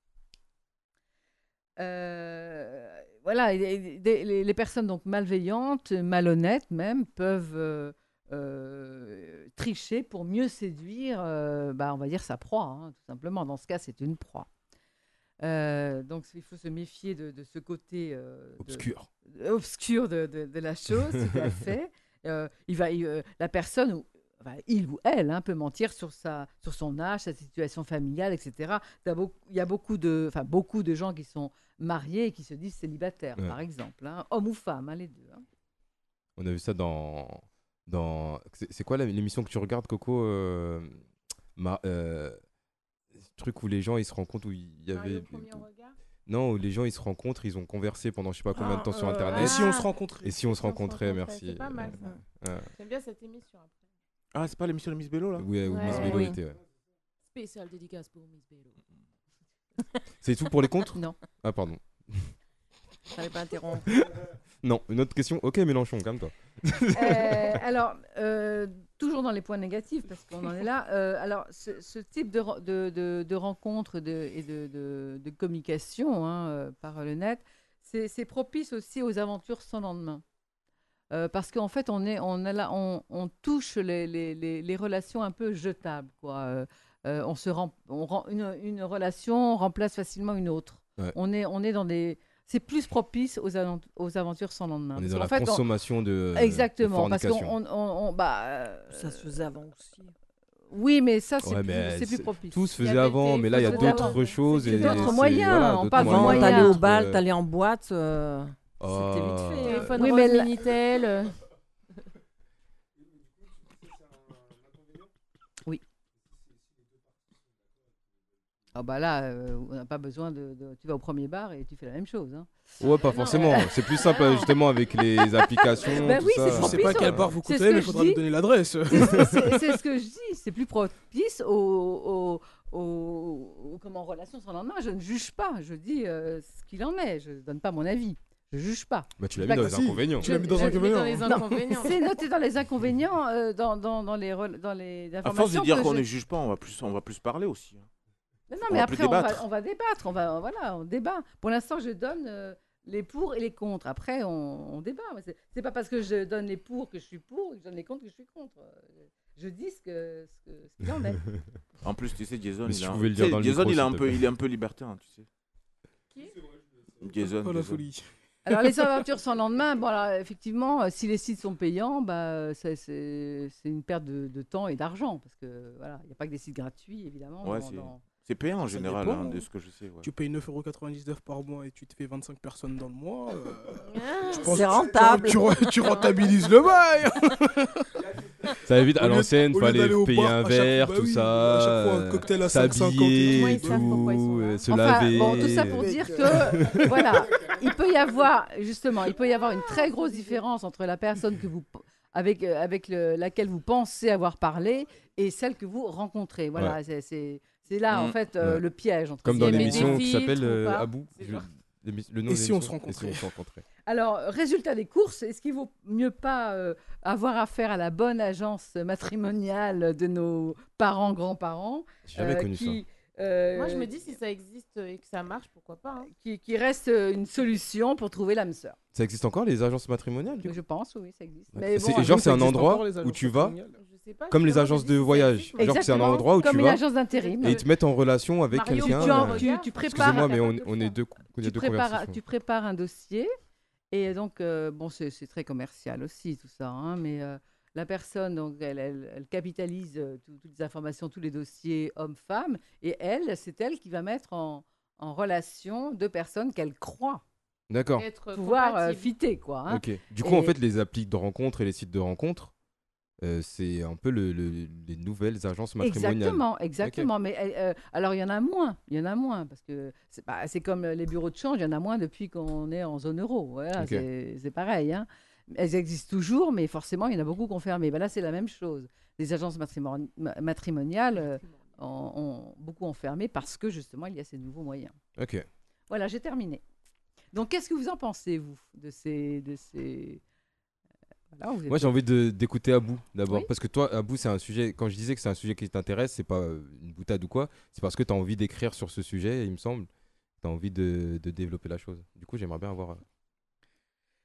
Speaker 7: Euh, voilà, et- et des- les, les personnes donc malveillantes, malhonnêtes même, peuvent euh, euh, tricher pour mieux séduire, bah, on va dire, sa proie, hein, tout simplement. Dans ce cas, c'est une proie. Donc, il faut se méfier de, de ce côté euh, de-
Speaker 1: Obscur.
Speaker 7: obscur de, la chose, tout à <laughs> fait. Il va, il, la personne, enfin, il ou elle, hein, peut mentir sur, sa, sur son âge, sa situation familiale, etc. Il y a beaucoup de, enfin, beaucoup de gens qui sont mariés et qui se disent célibataires,
Speaker 1: Ouais.
Speaker 7: par exemple. hein, homme ou femme, hein, les deux. hein.
Speaker 1: On a vu ça dans. dans... C'est quoi la- l'émission que tu regardes, Coco euh, Ma- euh, truc où les gens ils se rencontrent, où il y avait. Non, où les gens ils se rencontrent, ils ont conversé pendant je sais pas combien de temps sur
Speaker 5: euh,
Speaker 1: internet.
Speaker 5: Et si on se rencontrait
Speaker 1: Et si on se rencontrait,
Speaker 3: rencontrait,
Speaker 1: merci.
Speaker 3: c'est pas mal, ça.
Speaker 1: Ouais.
Speaker 3: J'aime bien cette émission après.
Speaker 2: Ah, c'est pas l'émission de Miss Bello là?
Speaker 1: Oui, où
Speaker 3: Ouais,
Speaker 1: Miss Bello
Speaker 3: oui.
Speaker 1: était. ouais.
Speaker 3: Spécial dédicace pour Miss Bello. <laughs>
Speaker 1: C'est tout pour les contres?
Speaker 7: Non.
Speaker 1: Ah, pardon. <laughs>
Speaker 4: Fallait pas interrompre. <laughs>
Speaker 1: Non, une autre question. Ok, Mélenchon, calme-toi.
Speaker 7: Euh, alors, euh, toujours dans les points négatifs, parce qu'on en est là. euh, alors, ce, ce type de, ren- de, de, de rencontre de, et de, de, de communication hein, euh, par le net, c'est c'est propice aussi aux aventures sans lendemain? Euh, parce qu'en fait, on, est, on, est là, on, on touche les, les, les, les relations un peu jetables. Quoi. Euh, euh, on se rem- on rend- une, une relation remplace facilement une autre.
Speaker 1: Ouais.
Speaker 7: On, est, on est dans des. C'est plus propice aux, avant- aux aventures sans lendemain.
Speaker 1: On est dans la
Speaker 7: fait, on-
Speaker 1: consommation de.
Speaker 7: Exactement,
Speaker 1: de
Speaker 7: parce qu'on
Speaker 1: fornication.
Speaker 7: on, on- on- bah, euh,
Speaker 4: Ça se faisait avant aussi.
Speaker 7: oui, mais ça c'est
Speaker 1: Ouais,
Speaker 7: plus, plus propice.
Speaker 1: Tout se faisait avant,
Speaker 7: des-
Speaker 1: mais là il y a d'autres choses.
Speaker 7: D'autres moyens,
Speaker 1: voilà,
Speaker 7: on parle de
Speaker 4: Avant,
Speaker 1: moyens.
Speaker 4: t'allais au bal, t'allais en boîte. euh, C'était vite
Speaker 1: ah.
Speaker 4: fait.
Speaker 3: Téléphone
Speaker 7: oui,
Speaker 3: rose
Speaker 7: mais la-
Speaker 3: Minitel. <laughs> euh,
Speaker 7: Ah bah là, euh, on n'a pas besoin de, de- Tu vas au premier bar et tu fais la même chose. hein.
Speaker 1: Ouais, pas forcément. C'est plus simple justement avec les <laughs> applications.
Speaker 7: Bah
Speaker 1: tout
Speaker 7: oui,
Speaker 1: ça.
Speaker 5: Je sais pas quel bar vous
Speaker 7: C'est ce
Speaker 5: côtoyez,
Speaker 7: que
Speaker 5: mais il
Speaker 7: je
Speaker 5: faudra
Speaker 7: dis.
Speaker 5: nous donner l'adresse.
Speaker 7: C'est c'est- <laughs> c'est ce que je dis, c'est plus propice aux, aux, aux- aux- comment, relations sans lendemain. Je ne juge pas, je dis euh, ce qu'il en est, je ne donne pas mon avis. Je juge pas.
Speaker 1: Bah, tu l'as mis dans les inconvénients.
Speaker 5: Tu l'as mis dans
Speaker 3: les inconvénients.
Speaker 7: C'est noté dans les inconvénients, euh, dans, dans, dans les, dans les
Speaker 2: À
Speaker 7: informations.
Speaker 2: force de dire qu'on ne juge pas, on va plus, on va plus parler aussi. hein.
Speaker 7: Non, non,
Speaker 2: On
Speaker 7: mais après, on va,
Speaker 2: débattre.
Speaker 7: on va débattre. On va, voilà, on débat. Pour l'instant, je donne euh, les pour et les contre. Après, on, on débat. C'est pas parce que je donne les pour que je suis pour et que je donne les contre que je suis contre. Je dis ce que- ce que- ce qu'il en est. <laughs>
Speaker 2: En plus, tu sais, Jason,
Speaker 1: Mais
Speaker 2: il,
Speaker 1: si
Speaker 2: a un- Jason,
Speaker 1: micro,
Speaker 2: il, est un
Speaker 1: s'il te
Speaker 2: peu,
Speaker 1: plaît.
Speaker 2: il est un peu libertin, tu sais.
Speaker 3: Qui?
Speaker 2: Jason.
Speaker 5: Oh la folie.
Speaker 7: Alors, les aventures sans lendemain, bon, alors, effectivement, euh, si les sites sont payants, bah, c'est- c'est c'est une perte de, de temps et d'argent. Parce que voilà, il n'y a pas que des sites gratuits, évidemment.
Speaker 2: Ouais,
Speaker 7: dans-
Speaker 2: c'est-
Speaker 7: dans-
Speaker 2: C'est payant en
Speaker 5: Ça
Speaker 2: général,
Speaker 5: dépend,
Speaker 2: hein,
Speaker 5: hein.
Speaker 2: de ce que je sais. ouais.
Speaker 5: Tu payes 9,99€ par mois et tu te fais 25 personnes dans le mois. euh,
Speaker 3: Ah,
Speaker 5: je pense
Speaker 4: C'est
Speaker 5: que tu-
Speaker 4: rentable.
Speaker 5: Tu, tu rentabilises le bail. <laughs>
Speaker 1: Ça évite à
Speaker 5: lieu-
Speaker 1: l'ancien,
Speaker 5: au lieu
Speaker 1: fallait payer
Speaker 5: bar,
Speaker 1: un
Speaker 5: chaque-
Speaker 1: verre,
Speaker 5: bah
Speaker 1: tout
Speaker 5: oui,
Speaker 1: ça.
Speaker 5: à chaque fois, un
Speaker 1: euh,
Speaker 5: cocktail à 5,50
Speaker 1: S'habiller,
Speaker 3: Au moins,
Speaker 1: et
Speaker 3: ils savent pourquoi ils sont
Speaker 1: tout,
Speaker 3: là.
Speaker 1: euh, se
Speaker 7: Enfin,
Speaker 1: laver.
Speaker 7: bon, tout ça pour
Speaker 1: euh,
Speaker 7: dire <laughs> que, voilà, <laughs> il peut y avoir, justement, il peut y avoir une très grosse différence entre la personne que vous, avec, euh, avec le- laquelle vous pensez avoir parlé et celle que vous rencontrez. Voilà, c'est- c'est là, en
Speaker 2: Mm.
Speaker 7: fait, euh,
Speaker 1: Ouais.
Speaker 7: le piège. Entre
Speaker 1: Comme dans l'émission qui s'appelle euh, Abou. Je- Le nom
Speaker 5: Et si on se rencontrait
Speaker 1: Et si on se rencontrait
Speaker 7: Alors, résultat des courses, est-ce qu'il vaut mieux pas euh, avoir affaire à la bonne agence matrimoniale de nos parents, grands-parents
Speaker 1: J'ai jamais
Speaker 7: euh,
Speaker 1: connu ça.
Speaker 7: euh,
Speaker 3: Moi, je me dis, si ça existe et que ça marche, pourquoi pas. hein.
Speaker 7: qui, qui reste une solution pour trouver l'âme sœur.
Speaker 1: Ça existe encore les agences matrimoniales
Speaker 7: Je pense, oui, ça existe. Mais
Speaker 1: C'est-
Speaker 7: bon,
Speaker 1: genre, c'est un endroit où tu vas,
Speaker 3: pas,
Speaker 1: Comme les agences de voyage. Genre, c'est un endroit où
Speaker 7: comme
Speaker 1: tu
Speaker 7: une
Speaker 1: vas
Speaker 7: agence d'intérim.
Speaker 1: et ils te mettent en relation avec quelqu'un.
Speaker 7: tu,
Speaker 1: euh,
Speaker 7: tu- tu prépares,
Speaker 1: Excusez-moi, mais on, est deux, il y a
Speaker 7: tu
Speaker 1: deux
Speaker 7: prépares, tu prépares un dossier et donc euh, bon c'est très commercial aussi tout ça hein, mais euh, la personne donc elle, elle- elle capitalise euh, tout- toutes les informations tous les dossiers hommes-femmes et elle c'est elle qui va mettre en, en relation deux personnes qu'elle croit
Speaker 1: D'accord.
Speaker 7: Pouvoir euh, fitter quoi hein.
Speaker 1: Ok. Du coup, en fait, les applis de rencontres et les sites de rencontres, euh, c'est un peu le- le- les nouvelles agences matrimoniales.
Speaker 7: Exactement, exactement. Mais euh, alors, il y en a moins. Il y en a moins. Parce que c'est c'est comme les bureaux de change, il y en a moins depuis qu'on est en zone euro. Voilà, c'est pareil. hein. Elles existent toujours, mais forcément, il y en a beaucoup qui ont fermé. Ben là, c'est la même chose. Les agences matrimoni- ma- matrimoniales euh, ont, ont- beaucoup ont fermé parce que, justement, il y a ces nouveaux moyens.
Speaker 1: Ok.
Speaker 7: Voilà, j'ai terminé. Donc, qu'est-ce que vous en pensez, vous, de ces. De ces... voilà,
Speaker 1: Moi, j'ai envie de- d'écouter Abou d'abord.
Speaker 7: Oui.
Speaker 1: Parce que toi, Abou, c'est un sujet. Quand je disais que c'est un sujet qui t'intéresse, c'est pas euh, une boutade ou quoi. C'est parce que tu as envie d'écrire sur ce sujet, il me semble. Tu as envie de, de développer la chose. Du coup, j'aimerais bien avoir. euh,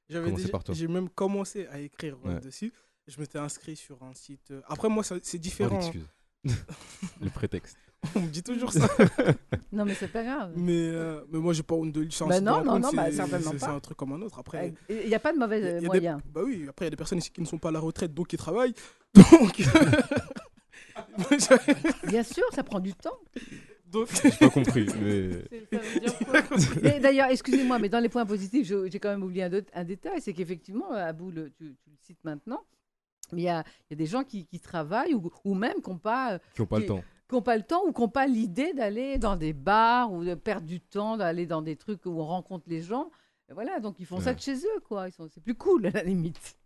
Speaker 5: J'avais. J'ai même commencé à écrire euh,
Speaker 1: Ouais.
Speaker 5: dessus. Je m'étais inscrit sur un site. Après, moi, c'est
Speaker 1: Oh,
Speaker 5: différent. hein.
Speaker 1: l'excuse. <laughs> Le prétexte. <laughs>
Speaker 5: On me dit toujours ça. <laughs>
Speaker 7: Non, mais c'est pas grave.
Speaker 5: Mais, euh, mais moi, j'ai pas honte de lui.
Speaker 7: Bah non, non, non, bah, certainement
Speaker 5: c'est
Speaker 7: pas.
Speaker 5: un truc comme un autre. Après,
Speaker 7: Il n'y a pas de mauvais
Speaker 5: il y a- il y a des-
Speaker 7: moyen.
Speaker 5: Bah oui, après, il y a des personnes ici qui ne sont pas à la retraite, donc qui travaillent. <laughs> Donc.
Speaker 7: Bien sûr, ça prend du temps.
Speaker 5: donc...
Speaker 1: J'ai pas compris. Mais...
Speaker 7: D'ailleurs, excusez-moi, mais dans les points positifs, j'ai quand même oublié un, détail, c'est qu'effectivement, Abou, le, tu, tu le cites maintenant, mais il y a, il y a des gens qui, qui travaillent ou, ou même qui n'ont pas, euh,
Speaker 1: Qui ont pas le temps.
Speaker 7: Qui ont pas le temps ou qui n'ont pas l'idée d'aller dans des bars ou de perdre du temps, d'aller dans des trucs où on rencontre les gens. Et voilà, donc ils font ça de chez eux, quoi. Ils sont- C'est plus cool, à la limite.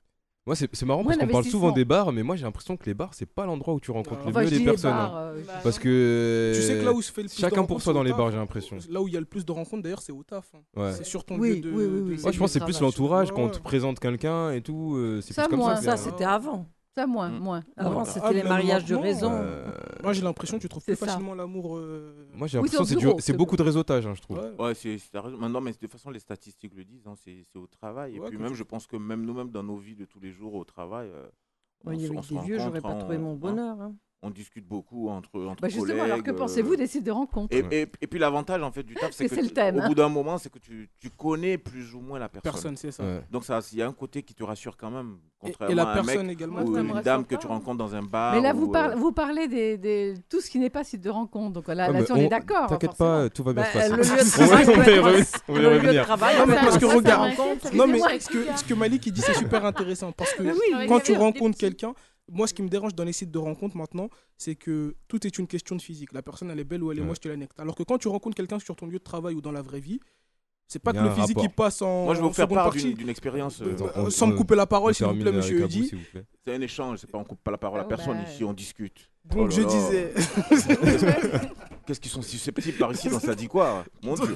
Speaker 1: Moi, c'est c'est marrant parce qu'on parle souvent des bars, mais moi j'ai l'impression que les bars, c'est pas l'endroit où tu rencontres
Speaker 5: Enfin,
Speaker 1: le
Speaker 7: Enfin,
Speaker 1: mieux les
Speaker 7: les
Speaker 1: personnes.
Speaker 7: bars,
Speaker 1: hein.
Speaker 7: euh,
Speaker 3: Bah,
Speaker 1: Parce que.
Speaker 5: Tu sais que là où se fait le plus de
Speaker 1: Chacun pour soi dans les bars, j'ai l'impression.
Speaker 5: Là où il y a le plus de rencontres, d'ailleurs, c'est au taf. hein.
Speaker 1: Ouais.
Speaker 5: C'est sur ton
Speaker 7: Oui,
Speaker 5: lieu de.
Speaker 7: oui, oui, oui,
Speaker 5: de-
Speaker 7: c'est
Speaker 1: Moi, je pense que c'est plus l'entourage quand on te présente quelqu'un et tout. euh, c'est
Speaker 7: Ça,
Speaker 1: plus comme
Speaker 7: moi,
Speaker 1: ça.
Speaker 4: C'était avant.
Speaker 7: Ça, moins,
Speaker 2: Mm.
Speaker 7: moins.
Speaker 4: Avant,
Speaker 7: moins.
Speaker 4: c'était
Speaker 5: Ah,
Speaker 4: les mariages de raison.
Speaker 1: Euh,
Speaker 5: Moi, j'ai l'impression que tu trouves plus
Speaker 7: ça.
Speaker 5: facilement l'amour. euh,
Speaker 1: Moi, j'ai
Speaker 7: Oui,
Speaker 1: l'impression que
Speaker 7: c'est
Speaker 1: du- beaucoup de réseautage, hein, je trouve.
Speaker 5: ouais.
Speaker 2: Ouais, c'est. Maintenant, mais de toute façon, les statistiques le disent, hein, c'est c'est au travail. Et
Speaker 5: Ouais,
Speaker 2: puis même, je pense que même nous-mêmes, dans nos vies de tous les jours au travail, euh, on,
Speaker 4: Oui,
Speaker 2: se-
Speaker 4: avec des vieux, j'aurais pas trouvé
Speaker 2: on-
Speaker 4: mon
Speaker 2: hein,
Speaker 4: bonheur. hein.
Speaker 2: On discute beaucoup entre, entre
Speaker 7: Bah, justement, alors que pensez-vous
Speaker 2: euh,
Speaker 7: des sites de rencontres
Speaker 2: et,
Speaker 1: Ouais.
Speaker 2: et, et puis l'avantage en fait du taf, <laughs> c'est que tu- au
Speaker 7: hein.
Speaker 2: bout d'un moment, c'est que tu, tu connais plus ou moins la personne.
Speaker 5: Personne, c'est ça.
Speaker 1: Ouais.
Speaker 2: Donc ça, il y a un côté qui te rassure quand même,
Speaker 5: Et,
Speaker 2: contrairement
Speaker 5: et la
Speaker 2: à un
Speaker 5: personne
Speaker 2: mec
Speaker 5: également.
Speaker 2: Ou une dame que tu rencontres dans un bar.
Speaker 7: Mais là, vous,
Speaker 2: ou,
Speaker 7: parlez,
Speaker 2: euh,
Speaker 7: vous parlez des, des- tout ce qui n'est pas site de rencontre. Donc là,
Speaker 1: mais
Speaker 7: on est d'accord.
Speaker 1: T'inquiète
Speaker 7: forcément.
Speaker 1: pas, tout va bien
Speaker 4: Bah,
Speaker 1: se passer.
Speaker 4: le lieu de <laughs>
Speaker 1: On va- revenir,
Speaker 5: Non, mais parce que regarde-. Non, mais ce que, Malik dit, c'est super intéressant. Parce que quand tu rencontres quelqu'un, moi, ce qui me dérange dans les sites de rencontre maintenant, c'est que tout est une question de physique. La personne, elle est belle ou elle est
Speaker 1: Ouais.
Speaker 5: moche, tu la nectes. Alors que quand tu rencontres quelqu'un sur ton lieu de travail ou dans la vraie vie, c'est pas que
Speaker 1: a
Speaker 5: le physique
Speaker 1: rapport.
Speaker 5: qui passe en,
Speaker 2: Moi, je vais vous faire part
Speaker 5: partie.
Speaker 2: d'une expérience. euh,
Speaker 5: Euh,
Speaker 1: on-
Speaker 5: euh, sans me couper la parole, s'il vous plaît, monsieur
Speaker 1: plaît.
Speaker 2: C'est un échange, c'est pas on coupe pas la parole à
Speaker 7: Oh,
Speaker 2: personne
Speaker 7: bah.
Speaker 2: ici, on discute.
Speaker 5: Donc,
Speaker 2: Oh
Speaker 5: je disais. <laughs>
Speaker 2: Qu'est-ce qu'ils sont susceptibles par ici dans ça dit quoi Mon Dieu.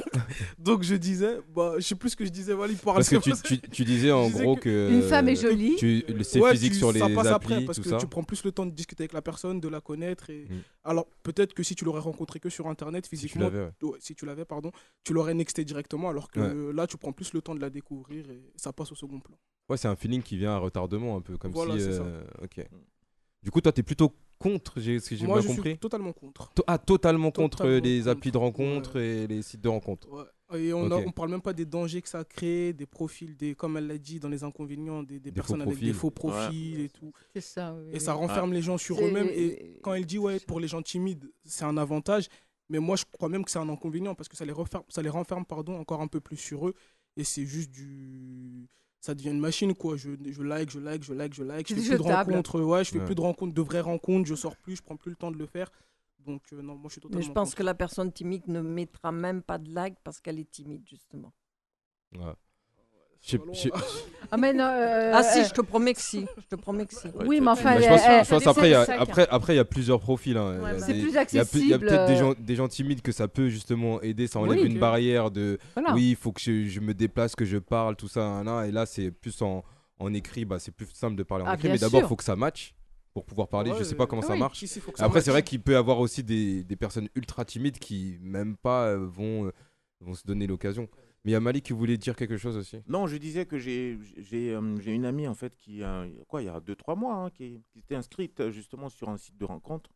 Speaker 2: <laughs>
Speaker 5: Donc, je disais. Bah, je sais plus ce que je disais. Voilà, il parle.
Speaker 1: Parce que tu, tu, tu disais en
Speaker 5: disais
Speaker 1: gros
Speaker 5: que
Speaker 1: que.
Speaker 7: Une femme est jolie.
Speaker 1: Tu, le- c'est
Speaker 5: Ouais,
Speaker 1: physique
Speaker 5: tu-
Speaker 1: sur les
Speaker 5: ça passe après
Speaker 1: applis,
Speaker 5: parce
Speaker 1: tout
Speaker 5: que
Speaker 1: ça.
Speaker 5: tu prends plus le temps de discuter avec la personne, de la connaître. Et...
Speaker 1: Mm.
Speaker 5: Alors peut-être que si tu l'aurais rencontré que sur internet
Speaker 1: Si tu
Speaker 5: physiquement,
Speaker 1: l'avais, ouais.
Speaker 5: si tu l'avais, pardon, tu l'aurais nexté directement. Alors que
Speaker 1: Ouais.
Speaker 5: là, tu prends plus le temps de la découvrir et ça passe au second plan.
Speaker 1: Ouais, c'est un feeling qui vient à retardement un peu, comme
Speaker 5: Voilà,
Speaker 1: si.
Speaker 5: c'est ça.
Speaker 1: euh, Ok. Du coup, toi, t'es plutôt contre, j'ai- ce que j'ai
Speaker 5: Moi,
Speaker 1: bien
Speaker 5: je
Speaker 1: compris.
Speaker 5: suis totalement contre.
Speaker 1: To- ah, totalement contre
Speaker 5: Totalement
Speaker 1: les
Speaker 5: contre,
Speaker 1: applis de rencontre
Speaker 5: ouais.
Speaker 1: et les sites de rencontre.
Speaker 5: Ouais. Et on, a-
Speaker 1: Ok.
Speaker 5: on parle même pas des dangers que ça crée, des profils, des, comme elle l'a dit, dans les inconvénients, des, des
Speaker 1: Des
Speaker 5: personnes avec des faux profils et tout.
Speaker 7: C'est ça. oui,
Speaker 5: Et ça renferme les gens sur eux-mêmes. Et quand elle dit, ouais, pour les gens timides, c'est un avantage. Mais moi, je crois même que c'est un inconvénient parce que ça les, referme, ça les renferme pardon, encore un peu plus sur eux. Et c'est juste du. Ça devient une machine, quoi. Je, je like, je like, je like, je like. Je fais plus de rencontres. Ouais, je fais
Speaker 1: Ouais.
Speaker 5: plus de rencontres, de vraies rencontres. Je sors plus, je prends plus le temps de le faire. Donc, euh, non, moi, je suis totalement.
Speaker 4: Mais je pense
Speaker 5: contre.
Speaker 4: que la personne timide ne mettra même pas de like parce qu'elle est timide, justement.
Speaker 1: Ouais. Je <laughs>
Speaker 7: Ah, mais non, euh,
Speaker 4: ah si,
Speaker 7: euh,
Speaker 4: je te promets que si. Je te promets que si.
Speaker 7: Oui, mais enfin,
Speaker 1: je
Speaker 7: elle-
Speaker 1: pense,
Speaker 7: elle-
Speaker 1: je pense
Speaker 3: ça
Speaker 1: après, il y a, après, après, il y a plusieurs profils. hein. Il y a
Speaker 3: Ouais,
Speaker 7: c'est plus
Speaker 1: il y a, peut- il y a
Speaker 7: accessible.
Speaker 1: peut-être des
Speaker 7: euh,
Speaker 1: gens, des gens timides que ça peut justement aider, ça enlève
Speaker 7: Oui.
Speaker 1: une barrière de
Speaker 7: voilà.
Speaker 1: oui, il faut que je, je me déplace, que je parle, tout ça. nan. et là, c'est plus en, en écrit, bah, c'est plus simple de parler en
Speaker 7: Ah,
Speaker 1: écrit. Mais d'abord, il faut que ça matche pour pouvoir parler.
Speaker 5: Ouais,
Speaker 1: je sais pas comment
Speaker 7: ah
Speaker 1: ça
Speaker 7: oui.
Speaker 1: marche.
Speaker 5: Ça
Speaker 1: Après, c'est vrai qu'il peut y avoir aussi des, des personnes ultra timides qui, même pas, euh, vont, euh, vont se donner l'occasion. Mais il y a Malik qui voulait dire quelque chose aussi.
Speaker 2: Non, je disais que j'ai euh, une amie en fait qui a quoi il y a 2-3 mois hein, qui, était inscrite euh, justement sur un site de rencontre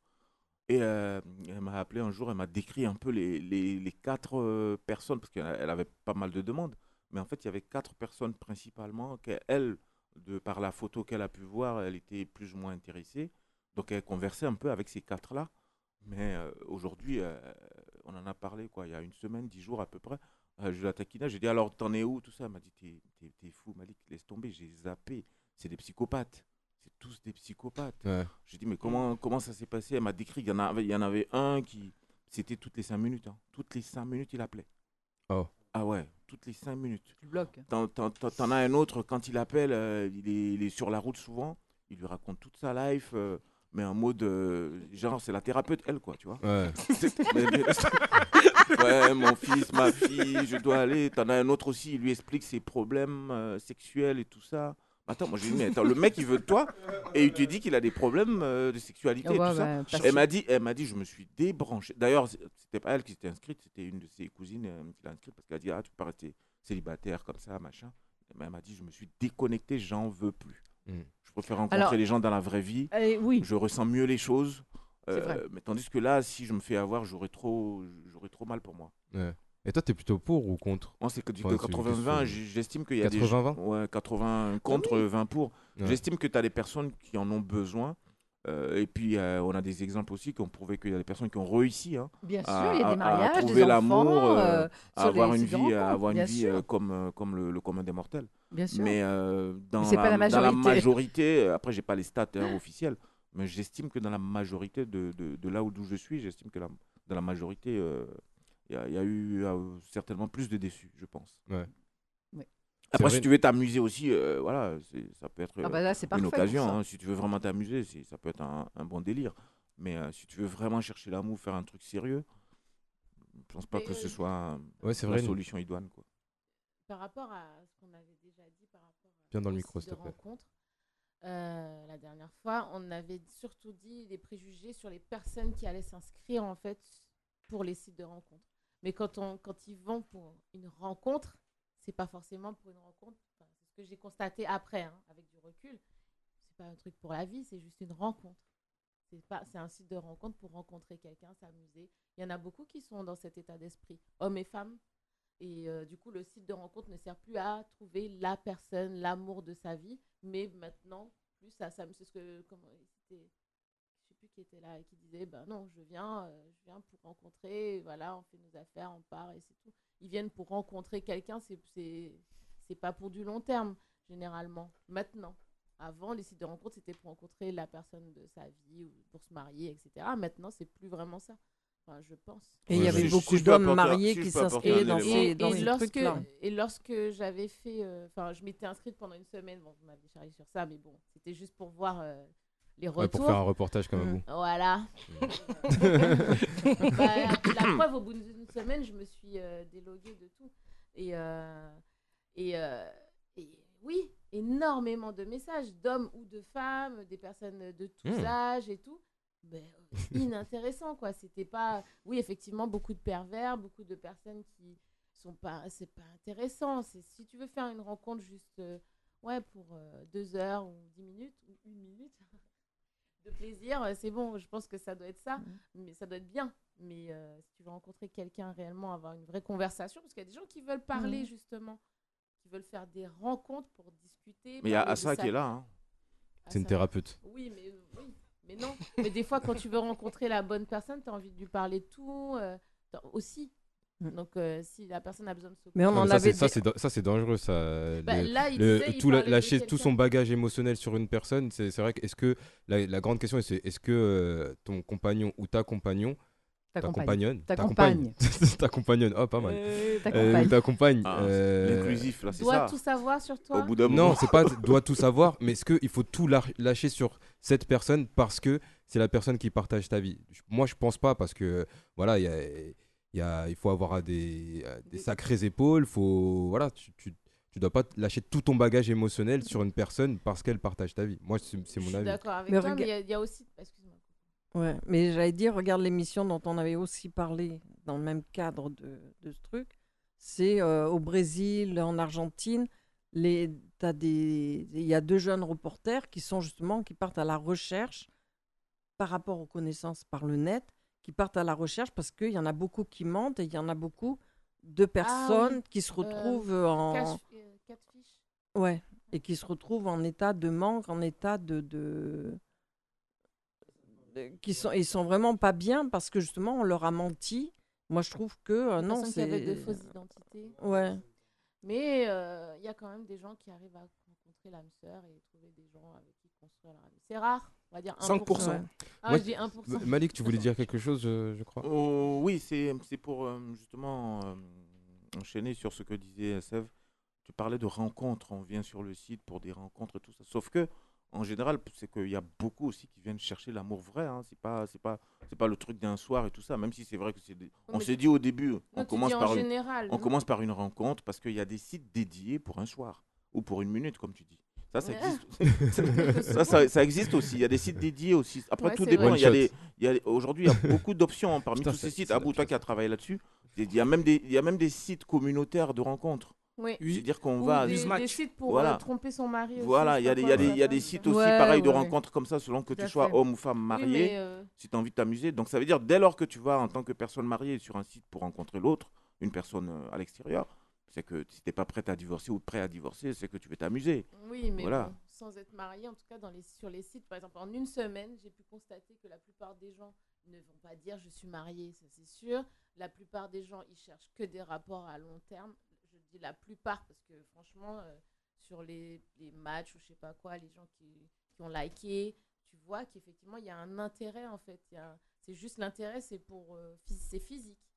Speaker 2: et euh, elle m'a appelé un jour, elle m'a décrit un peu les, les, les quatre euh, personnes parce qu'elle elle avait pas mal de demandes, mais en fait il y avait quatre personnes principalement qu'elle de par la photo qu'elle a pu voir, elle était plus ou moins intéressée, donc elle conversait un peu avec ces quatre là, mais euh, aujourd'hui euh, on en a parlé quoi il y a une semaine, dix jours à peu près. Euh, je la taquinais, j'ai dit alors t'en es où tout ça? Elle m'a dit t'es, t'es- t'es fou Malik, laisse tomber, j'ai zappé, c'est des psychopathes, c'est tous des psychopathes.
Speaker 1: Ouais.
Speaker 2: J'ai dit mais comment, comment ça s'est passé? Elle m'a décrit qu'il y en avait, il y en avait un qui, c'était toutes les 5 minutes, hein. toutes les 5 minutes il appelait.
Speaker 1: Oh.
Speaker 2: Ah ouais, toutes les 5 minutes.
Speaker 7: Tu bloques.
Speaker 2: T'en, t'en- t'en- t'en as un autre, quand il appelle, euh, il, est, il est sur la route souvent, il lui raconte toute sa life, euh, mais en mode, euh, genre c'est la thérapeute elle quoi, tu vois.
Speaker 1: Ouais. <laughs>
Speaker 2: C'est- mais- mais- <laughs> ouais, mon fils, ma fille, je dois aller. T'en as un autre aussi, il lui explique ses problèmes euh, sexuels et tout ça. Attends, moi j'ai dit, mais attends, le mec il veut de toi et il te dit qu'il a des problèmes euh, de sexualité et tout ça.
Speaker 7: ouais,
Speaker 2: Elle m'a dit, elle m'a dit, je me suis débranché. D'ailleurs, c'était pas elle qui s'était inscrite, c'était une de ses cousines euh, qui l'a inscrite parce qu'elle a dit, ah, tu peux pas rester célibataire comme ça, machin. Mais elle m'a dit, je me suis déconnecté, j'en veux plus.
Speaker 1: Mm.
Speaker 2: Je préfère rencontrer
Speaker 7: Alors-
Speaker 2: les gens dans la vraie vie.
Speaker 7: Oui.
Speaker 2: Je ressens mieux les choses. Euh,
Speaker 7: vrai.
Speaker 2: mais tandis que là, si je me fais avoir, j'aurais trop, j'aurais trop mal pour moi.
Speaker 1: Ouais. Et toi, t'es plutôt pour ou contre?
Speaker 2: Moi, c'est que du
Speaker 1: Enfin,
Speaker 2: que
Speaker 1: c'est une
Speaker 2: 80-20,
Speaker 1: question-
Speaker 2: j- j'estime qu'il y a
Speaker 1: 80-20?
Speaker 2: des ouais, 80 contre, 20 pour.
Speaker 1: Ouais.
Speaker 2: J'estime que tu as des personnes qui en ont besoin. Euh, et puis, euh, on a des exemples aussi qui ont prouvé qu'il y a des personnes qui ont réussi hein,
Speaker 7: Bien sûr,
Speaker 2: à,
Speaker 7: il y a
Speaker 2: à-
Speaker 7: des
Speaker 2: à
Speaker 7: mariages, des
Speaker 2: trouver l'amour, euh,
Speaker 7: euh,
Speaker 2: à avoir une vie, à avoir une vie euh, comme, comme le, le commun des mortels.
Speaker 7: Bien sûr.
Speaker 2: Mais euh, dans, la,
Speaker 7: pas la
Speaker 2: dans la
Speaker 7: majorité.
Speaker 2: majorité, après, j'ai pas les stats hein, officielles, mais j'estime que dans la majorité de, de, de là où d'où je suis, j'estime que la- dans la majorité, euh, il y, a- il y a eu euh, certainement plus de déçus, je pense.
Speaker 1: Ouais.
Speaker 2: Après,
Speaker 1: vrai.
Speaker 2: si tu veux t'amuser aussi, euh, voilà, ça peut être
Speaker 7: Ah bah là, c'est parfait
Speaker 2: une occasion. hein. Si tu veux vraiment t'amuser, ça peut être un, un bon délire. Mais euh, si tu veux vraiment chercher l'amour, faire un truc sérieux, je pense pas que ce
Speaker 3: euh,
Speaker 2: soit
Speaker 1: Ouais,
Speaker 2: la
Speaker 1: vrai.
Speaker 2: solution idoine. Quoi.
Speaker 3: Par rapport à ce qu'on avait déjà dit par rapport à
Speaker 1: Viens dans le micro,
Speaker 3: de euh, la dernière fois, on avait surtout dit des préjugés sur les personnes qui allaient s'inscrire en fait pour les sites de rencontres. Mais quand, on, quand ils vont pour une rencontre, c'est pas forcément pour une rencontre. C'est ce que j'ai constaté après, hein, avec du recul. C'est pas un truc pour la vie, c'est juste une rencontre. C'est pas, c'est un site de rencontre pour rencontrer quelqu'un, s'amuser. Il y en a beaucoup qui sont dans cet état d'esprit, hommes et femmes. Et euh, du coup, le site de rencontre ne sert plus à trouver la personne, l'amour de sa vie, mais maintenant, plus à s'amuser. C'est ce que, qui était là et qui disait, ben non, je viens, euh, je viens pour rencontrer, voilà, on fait nos affaires, on part et c'est tout. Ils viennent pour rencontrer quelqu'un, c'est, c'est, c'est pas pour du long terme, généralement. Maintenant. Avant, les sites de rencontre, c'était pour rencontrer la personne de sa vie ou pour se marier, etc. Maintenant, c'est plus vraiment ça. Enfin, je pense.
Speaker 4: Et il y avait
Speaker 2: si-
Speaker 4: beaucoup d'hommes mariés
Speaker 2: si
Speaker 4: qui s'inscrivaient dans
Speaker 3: et,
Speaker 4: dans
Speaker 3: et lorsque, et lorsque j'avais fait, euh, enfin, je m'étais inscrite pendant une semaine, bon, vous m'avez chargé sur ça, mais bon, c'était juste pour voir euh, les retours.
Speaker 1: Ouais, pour faire un reportage comme
Speaker 4: Mm.
Speaker 1: vous.
Speaker 3: Voilà. <laughs> Bah, la <coughs> preuve, au bout d'une semaine, je me suis euh, déloguée de tout. Et, euh, et, euh, et oui, énormément de messages d'hommes ou de femmes, des personnes de tous
Speaker 1: Mm.
Speaker 3: âges et tout. Euh, inintéressant, quoi. C'était pas. Oui, effectivement, beaucoup de pervers, beaucoup de personnes qui sont pas. C'est pas intéressant. Si tu veux faire une rencontre juste. ouais, pour deux heures ou dix minutes ou une minute de plaisir, euh, c'est bon. Je pense que ça doit être ça, mais ça doit être bien. Mais euh, si tu veux rencontrer quelqu'un réellement, avoir une vraie conversation, parce qu'il y a des gens qui veulent parler
Speaker 4: Mhm.
Speaker 3: justement, qui veulent faire des rencontres pour discuter.
Speaker 2: Mais il y a Assa
Speaker 3: sa-
Speaker 2: qui est là. hein.
Speaker 1: C'est une thérapeute.
Speaker 3: Oui, mais euh, oui, mais non. mais des fois, quand tu veux rencontrer la bonne personne, tu as envie de lui parler de tout euh, aussi.
Speaker 4: Mm.
Speaker 3: Donc, euh, si la personne a besoin de se
Speaker 4: Mais on en
Speaker 1: mais ça,
Speaker 4: avait
Speaker 1: c'est- ça, c'est da- ça, c'est dangereux, ça.
Speaker 3: Bah,
Speaker 1: Le-
Speaker 3: là, il
Speaker 1: le-
Speaker 3: disait, il
Speaker 1: tout la- lâcher tout son bagage émotionnel sur une personne, c'est c'est vrai que est-ce que la, la grande question c'est est-ce que euh, ton compagnon ou ta compagnon,
Speaker 7: Ta
Speaker 1: compagnonne,
Speaker 7: Ta
Speaker 1: compagne, <laughs> ta compagnonne, oh pas mal,
Speaker 7: Euh, ta
Speaker 1: Euh,
Speaker 7: compagne.
Speaker 1: ou ta compagne,
Speaker 2: Ah,
Speaker 1: euh,
Speaker 2: L'inclusif, là, c'est
Speaker 3: doit
Speaker 2: ça.
Speaker 3: tout savoir sur toi.
Speaker 2: Au bout d'un
Speaker 1: non, c'est pas <laughs> doit tout savoir, mais est-ce qu'il faut tout lâ- lâcher sur cette personne parce que c'est la personne qui partage ta vie? Moi, je pense pas parce que voilà, il y a, y a- il faut avoir des, euh, des sacrées épaules. Faut voilà, tu, tu, tu dois pas lâcher tout ton bagage émotionnel sur une personne parce qu'elle partage ta vie. Moi, c'est c'est
Speaker 3: Je
Speaker 1: mon
Speaker 3: suis
Speaker 1: avis.
Speaker 3: d'accord avec
Speaker 4: Mais
Speaker 3: toi,
Speaker 4: rega-
Speaker 3: mais il y a- il y, a aussi. Excuse-moi.
Speaker 4: Ouais, mais j'allais dire, regarde l'émission dont on avait aussi parlé dans le même cadre de, de ce truc. C'est euh, au Brésil, en Argentine, les, t'as des, il y a deux jeunes reporters qui sont justement qui partent à la recherche par rapport aux connaissances par le net, qui partent à la recherche parce qu'il y en a beaucoup qui mentent et il y en a beaucoup de personnes qui se retrouvent en
Speaker 3: euh,
Speaker 4: ouais et qui se retrouvent en état de manque, en état de, de... de- qui sont ils sont vraiment pas bien parce que justement on leur a menti. Moi je trouve que euh, non c'est
Speaker 3: avaient de fausses identités.
Speaker 4: ouais
Speaker 3: Mais euh, il y a quand même des gens qui arrivent à rencontrer l'âme sœur et trouver des gens avec qui construire leur vie. C'est rare, on va dire 1%.
Speaker 5: 5%.
Speaker 4: Ouais.
Speaker 3: Ah,
Speaker 1: Moi,
Speaker 3: je dis 1%.
Speaker 1: M- Malik, tu voulais dire quelque chose, je, je crois?
Speaker 2: Oh, oui, c'est c'est pour euh, justement euh, enchaîner sur ce que disait Sev. Tu parlais de rencontres, on vient sur le site pour des rencontres et tout ça. Sauf que, en général, c'est qu'il y a beaucoup aussi qui viennent chercher l'amour vrai. Hein. C'est pas, c'est pas, c'est pas le truc d'un soir et tout ça. Même si c'est vrai que c'est. des- On s'est dit au début,
Speaker 3: Non,
Speaker 2: on commence par une, on commence par une rencontre parce qu'il y a des sites dédiés pour un soir ou pour une minute, comme tu dis. Ça, ça existe. <laughs> ça, ça, ça existe aussi. Il y a des sites dédiés aussi. Après,
Speaker 3: Ouais,
Speaker 2: tout dépend. Il y a des- aujourd'hui, il y a <laughs> beaucoup d'options hein, parmi
Speaker 1: Putain,
Speaker 2: tous ces sites. Abou, toi qui as travaillé là-dessus, il y a même des, il y a même des sites communautaires de rencontres.
Speaker 3: Oui.
Speaker 2: C'est-à-dire qu'on
Speaker 3: Ou
Speaker 2: va.
Speaker 3: des, des sites pour
Speaker 2: Voilà.
Speaker 3: euh, tromper son mari. aussi,
Speaker 2: Voilà, il y a des, y a
Speaker 3: quoi,
Speaker 2: des, il y a des sites aussi
Speaker 7: Ouais,
Speaker 2: pareils de rencontres comme ça, selon que
Speaker 7: Tout
Speaker 2: tu sois
Speaker 7: fait.
Speaker 2: homme ou femme marié,
Speaker 3: euh,
Speaker 2: si tu as envie de t'amuser. Donc ça veut dire, dès lors que tu vas en tant que personne mariée sur un site pour rencontrer l'autre, une personne euh, à l'extérieur, c'est que si tu n'es pas prête à divorcer ou prêt à divorcer, c'est que tu veux t'amuser.
Speaker 3: Oui, mais
Speaker 2: Voilà.
Speaker 3: bon, sans être marié, en tout cas dans les, sur les sites, par exemple, en une semaine, j'ai pu constater que la plupart des gens ne vont pas dire je suis marié, ça c'est sûr. La plupart des gens, ils cherchent que des rapports à long terme. Je dis la plupart parce que franchement, euh, sur les, les matchs ou je sais pas quoi, les gens qui, qui ont liké, tu vois qu'effectivement il y a un intérêt en fait. C'est juste l'intérêt, c'est pour, euh, c'est physique.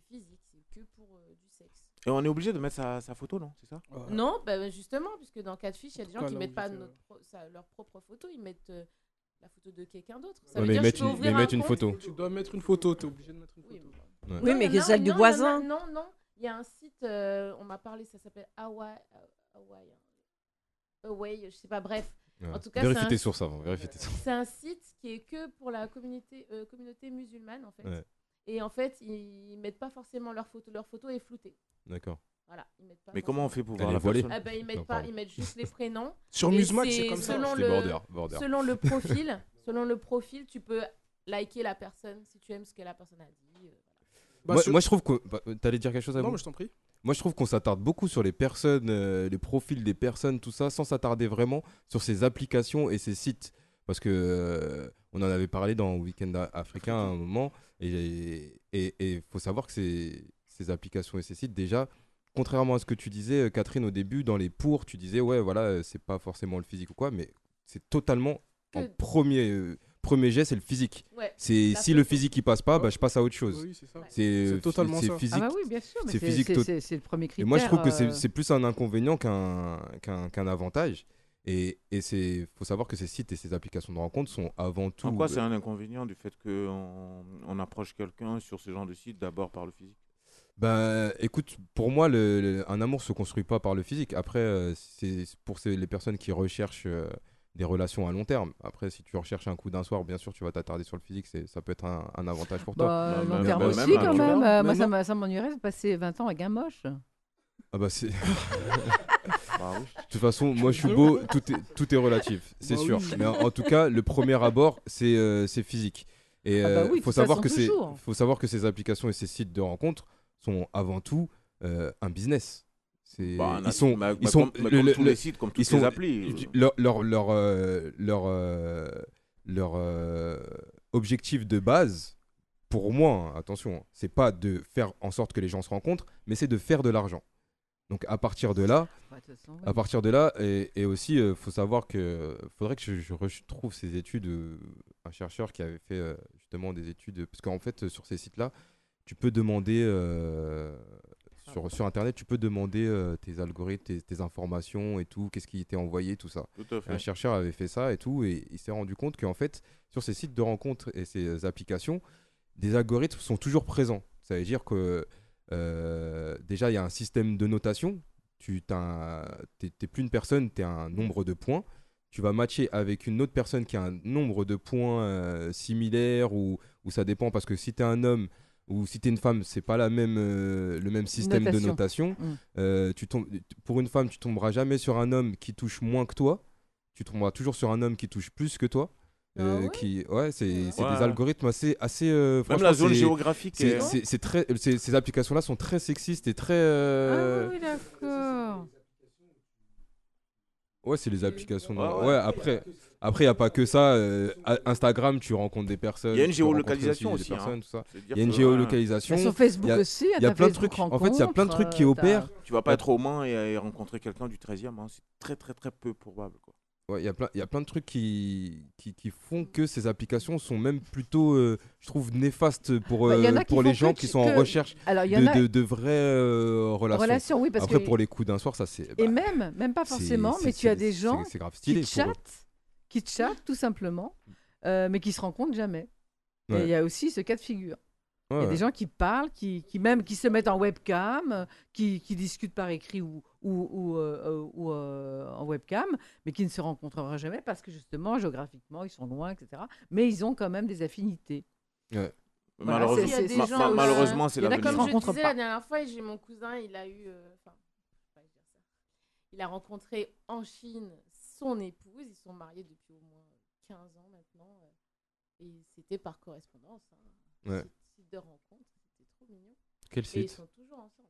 Speaker 3: C'est physique, c'est que pour euh, du sexe.
Speaker 2: Et on est obligé de mettre sa, sa photo, non C'est ça?
Speaker 5: Ouais.
Speaker 3: Non, bah, justement, puisque dans Catfish, il y a des gens
Speaker 5: cas,
Speaker 3: qui
Speaker 5: là
Speaker 3: mettent pas notre pro- sa- leur propre photo, ils mettent euh, la photo de quelqu'un d'autre. Ça
Speaker 1: Ouais,
Speaker 3: veut
Speaker 1: mais
Speaker 3: dire,
Speaker 1: mettre une-
Speaker 3: ouvrir
Speaker 1: mais
Speaker 3: un
Speaker 1: mettre une
Speaker 3: compte.
Speaker 1: photo.
Speaker 5: Tu dois mettre une photo, tu es obligé de mettre une photo.
Speaker 1: Ouais.
Speaker 4: Oui,
Speaker 3: Non,
Speaker 4: mais
Speaker 3: a-
Speaker 4: celle du voisin.
Speaker 3: Non, non, il y a un site, euh, on m'a parlé, ça s'appelle Hawaii, Hawaii, Away, je sais pas, bref.
Speaker 1: Ouais.
Speaker 3: En tout cas,
Speaker 1: Vérifie
Speaker 3: c'est un-
Speaker 1: tes sources avant. Vérifie tes sources.
Speaker 3: C'est un site qui est que pour la communauté, euh, communauté musulmane, en fait. Et en fait, ils mettent pas forcément leur photo. Leur photo est floutée.
Speaker 1: D'accord.
Speaker 3: Voilà, ils mettent pas
Speaker 2: Mais comment on fait pour voir la
Speaker 1: voilée.
Speaker 3: Ah ben, ils mettent
Speaker 1: Non,
Speaker 3: pas,
Speaker 1: pardon.
Speaker 3: ils mettent juste les prénoms. <laughs>
Speaker 5: Sur
Speaker 3: Et
Speaker 5: Newsmatch, c'est comme ça.
Speaker 3: selon
Speaker 1: C'était
Speaker 3: le-
Speaker 1: border. border.
Speaker 3: Selon le <laughs> profil, selon le profil, tu peux liker la personne si tu aimes ce que la personne a dit. euh, voilà.
Speaker 5: Bah,
Speaker 1: moi,
Speaker 5: sur-
Speaker 1: moi, je trouve que. bah, T'allais dire quelque chose à
Speaker 5: Non, mais je t'en prie.
Speaker 1: Moi, je trouve qu'on s'attarde beaucoup sur les personnes, euh, les profils des personnes, tout ça, sans s'attarder vraiment sur ces applications et ces sites. Parce que euh, on en avait parlé dans Weekend A- africain à un moment, et il faut savoir que ces, ces applications et ces sites, déjà, contrairement à ce que tu disais, euh, Catherine, au début, dans les pour, tu disais, ouais, voilà, euh, c'est pas forcément le physique ou quoi, mais c'est totalement en premier, euh, premier jet, c'est le physique.
Speaker 3: Ouais.
Speaker 1: C'est si le physique il passe pas, bah, je passe à autre chose.
Speaker 5: Oui, c'est
Speaker 1: C'est
Speaker 5: totalement ça.
Speaker 1: physique.
Speaker 7: Ah bah oui, bien sûr, mais
Speaker 1: c'est physique
Speaker 7: c'est- le premier
Speaker 1: Et
Speaker 7: critère.
Speaker 1: moi, je trouve que c'est
Speaker 7: euh,
Speaker 1: plus un inconvénient qu'un qu'un qu'un avantage. Et et c'est faut savoir que ces sites et ces applications de rencontres sont avant tout.
Speaker 2: En quoi c'est un inconvénient du fait qu'on on approche quelqu'un sur ce genre de site d'abord par le physique?
Speaker 1: Bah, écoute, pour moi, le, le- un amour se construit pas par le physique. Après, euh, c'est pour ces- les personnes qui recherchent euh, des relations à long terme. Après, si tu recherches un coup d'un soir, bien sûr, tu vas t'attarder sur le physique. c'est- Ça peut être un, un avantage pour toi.
Speaker 7: Bah,
Speaker 2: Bah,
Speaker 7: long terme aussi,
Speaker 2: même
Speaker 7: quand même. Euh, moi, ça m'ennuierait de passer 20 ans avec un moche.
Speaker 1: Ah bah, c'est. <laughs>
Speaker 2: Bah oui.
Speaker 1: De toute façon, moi je suis beau, tout est, tout est relatif, c'est
Speaker 5: Bah
Speaker 1: sûr.
Speaker 5: oui.
Speaker 1: Mais en, en tout cas, le premier abord, c'est euh, physique. Et
Speaker 7: Ah bah
Speaker 1: euh,
Speaker 7: oui,
Speaker 1: faut savoir que c'est,
Speaker 7: toujours.
Speaker 1: faut savoir que ces applications et ces sites de rencontres sont avant tout euh, un business.
Speaker 2: Bah,
Speaker 1: ils sont,
Speaker 2: bah,
Speaker 1: ils
Speaker 2: bah,
Speaker 1: sont,
Speaker 2: comme, bah,
Speaker 1: le-
Speaker 2: comme
Speaker 1: le-
Speaker 2: tous
Speaker 1: le-
Speaker 2: les sites, comme toutes
Speaker 1: ils sont,
Speaker 2: les applis.
Speaker 1: leur leur leur euh, leur, euh, leur, euh, objectif de base, pour moi, hein, attention, c'est pas de faire en sorte que les gens se rencontrent, mais c'est de faire de l'argent. Donc à partir de là, à partir de là, et, et aussi, il faut savoir que faudrait que je, je retrouve ces études, euh, un chercheur qui avait fait euh, justement des études, parce qu'en fait, euh, sur ces sites-là, tu peux demander, euh, sur, sur Internet, tu peux demander euh, tes algorithmes, tes, tes informations et tout, qu'est-ce qui t'est envoyé, tout ça.
Speaker 2: Tout à
Speaker 1: Et Un chercheur avait fait ça et tout, et il s'est rendu compte qu'en fait, sur ces sites de rencontres et ces applications, des algorithmes sont toujours présents. Ça veut dire que euh, déjà, il y a un système de notation. Tu n'es plus une personne, tu es un nombre de points. Tu vas matcher avec une autre personne qui a un nombre de points euh, similaires ou, ou ça dépend parce que si tu es un homme ou si tu es une femme, c'est pas la même, euh, le même système de
Speaker 7: Notation. Mm.
Speaker 1: Euh, tu tombes, pour une femme, tu tomberas jamais sur un homme qui touche moins que toi. Tu tomberas toujours sur un homme qui touche plus que toi.
Speaker 3: Ah
Speaker 1: Euh,
Speaker 3: ouais
Speaker 1: qui, ouais, c'est c'est
Speaker 2: Ouais.
Speaker 1: des algorithmes assez, assez. euh,
Speaker 2: Même la zone géographique.
Speaker 1: c'est-
Speaker 2: est-
Speaker 1: c'est c'est très, ces applications-là sont très sexistes et très.
Speaker 7: Ah
Speaker 1: euh,
Speaker 7: oui, d'accord.
Speaker 1: Ouais, c'est les applications.
Speaker 2: Ouais,
Speaker 1: Ouais,
Speaker 2: ouais.
Speaker 1: après, après, il n'y a pas que ça. euh, Instagram, tu rencontres des personnes.
Speaker 2: Il y a une géolocalisation aussi, hein.
Speaker 1: Il y a une
Speaker 2: que,
Speaker 1: géolocalisation.
Speaker 7: Sur Facebook
Speaker 1: y
Speaker 7: aussi,
Speaker 1: Il y a plein de trucs. En fait, il y a plein de trucs qui opèrent.
Speaker 2: Tu vas pas être au Mans et, et rencontrer quelqu'un du 13e. hein. C'est très, très, très peu probable. Quoi.
Speaker 1: Ouais, il y a plein, y a plein de trucs qui, qui, qui font que ces applications sont même plutôt, euh, je trouve, néfastes pour, euh, pour les gens qui sont en recherche
Speaker 7: Alors, il y
Speaker 1: de,
Speaker 7: a.
Speaker 1: de, de vraies euh, relations.
Speaker 7: Relation, oui, parce
Speaker 1: Après,
Speaker 7: que.
Speaker 1: pour les coups d'un soir, ça c'est.
Speaker 7: Et
Speaker 1: bah,
Speaker 7: même, même pas forcément, mais tu as des gens qui chattent, qui te chattent tout simplement, euh, mais qui se rencontrent jamais. Et
Speaker 1: Ouais.
Speaker 7: il y a aussi ce cas de figure. Il y a des gens qui parlent, qui, qui même qui se mettent en webcam, qui, qui discutent par écrit ou, ou, ou, euh, euh, ou, euh, en webcam, mais qui ne se rencontreront jamais parce que justement, géographiquement, ils sont loin, etc. Mais ils ont quand même des affinités. Voilà,
Speaker 2: Malheureusement,
Speaker 3: c'est-
Speaker 2: ma- ma- malheureusement, c'est
Speaker 7: il y en a
Speaker 2: l'avenir.
Speaker 7: qui
Speaker 3: Comme je disais
Speaker 7: pas.
Speaker 3: la dernière fois, j'ai mon cousin, il a eu, euh, il a rencontré en Chine son épouse. Ils sont mariés depuis au moins 15 ans maintenant. euh, Et c'était par correspondance. hein.
Speaker 1: Ouais.
Speaker 3: Site- Site de rencontre, c'était trop mignon.
Speaker 1: Quel
Speaker 3: Et ils
Speaker 1: site?
Speaker 3: sont toujours ensemble.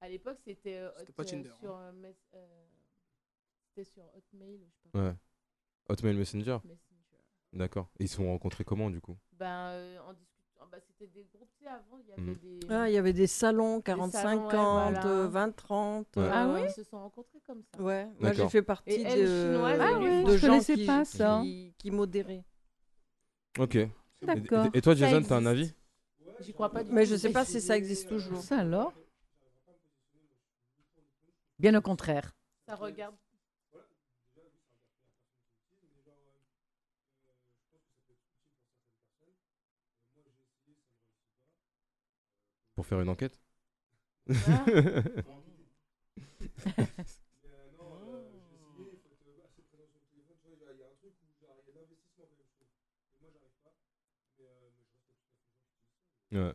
Speaker 3: À l'époque, c'était
Speaker 5: pas Tinder,
Speaker 3: sur, euh, mes- euh, c'était sur Hotmail, je sais pas
Speaker 1: Ouais. Hotmail Messenger
Speaker 3: Messenger.
Speaker 1: D'accord. Et ils se sont rencontrés comment du coup?
Speaker 3: Ben, euh, en discutant, bah, c'était des groupes, tu sais, avant, il y avait
Speaker 1: Mhm.
Speaker 3: des...
Speaker 4: Ah, il y avait des salons 40-50,
Speaker 3: salons, ouais, voilà.
Speaker 4: euh, 20-30.
Speaker 1: Ouais.
Speaker 4: euh,
Speaker 7: Ah oui
Speaker 3: Ils se sont rencontrés comme ça.
Speaker 4: Ouais, moi j'ai fait partie
Speaker 3: Et elle,
Speaker 4: de,
Speaker 3: chinoise,
Speaker 7: Ah oui,
Speaker 4: de
Speaker 7: je
Speaker 4: gens
Speaker 7: connaissais
Speaker 4: qui,
Speaker 7: pas ça.
Speaker 4: qui, qui modéraient.
Speaker 1: Ok. Et-
Speaker 7: D'accord.
Speaker 1: Et, et toi, Jason, t'as un
Speaker 3: existe.
Speaker 1: avis?
Speaker 3: J'y crois pas du
Speaker 4: Mais
Speaker 3: tout.
Speaker 4: je sais pas si ça existe toujours.
Speaker 7: Ça alors? Bien au contraire.
Speaker 3: Ça regarde.
Speaker 1: Pour faire une enquête
Speaker 3: Ah. <laughs>
Speaker 1: Ouais.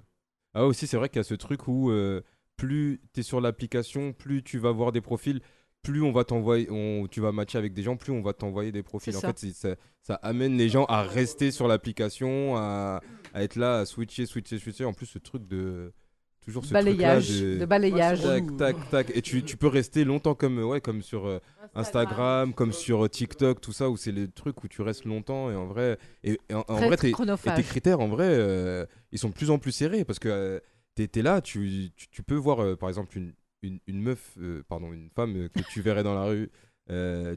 Speaker 1: Ah aussi, c'est vrai qu'il y a ce truc où euh, plus tu es sur l'application, plus tu vas voir des profils, plus on va t'envoyer, tu vas matcher avec des gens, plus on va t'envoyer des profils. En
Speaker 7: ça.
Speaker 1: fait, ça, ça amène les gens à rester sur l'application, à, à être là, à switcher, switcher, switcher. En plus, ce truc de toujours ce
Speaker 7: Balayage,
Speaker 1: truc-là
Speaker 7: de
Speaker 1: de
Speaker 7: balayage.
Speaker 1: tac, tac, tac. Et tu, tu peux rester longtemps comme, ouais, comme sur euh, Instagram, comme sur euh, TikTok, tout ça, où c'est le truc où tu restes longtemps. Et en vrai, et, et en, vrai, t'es- et tes critères, en vrai, euh, ils sont de plus en plus serrés parce que t'es t'es là, tu, tu, tu peux voir, euh, par exemple, une, une, une meuf, euh, pardon, une femme euh, que tu verrais dans la rue,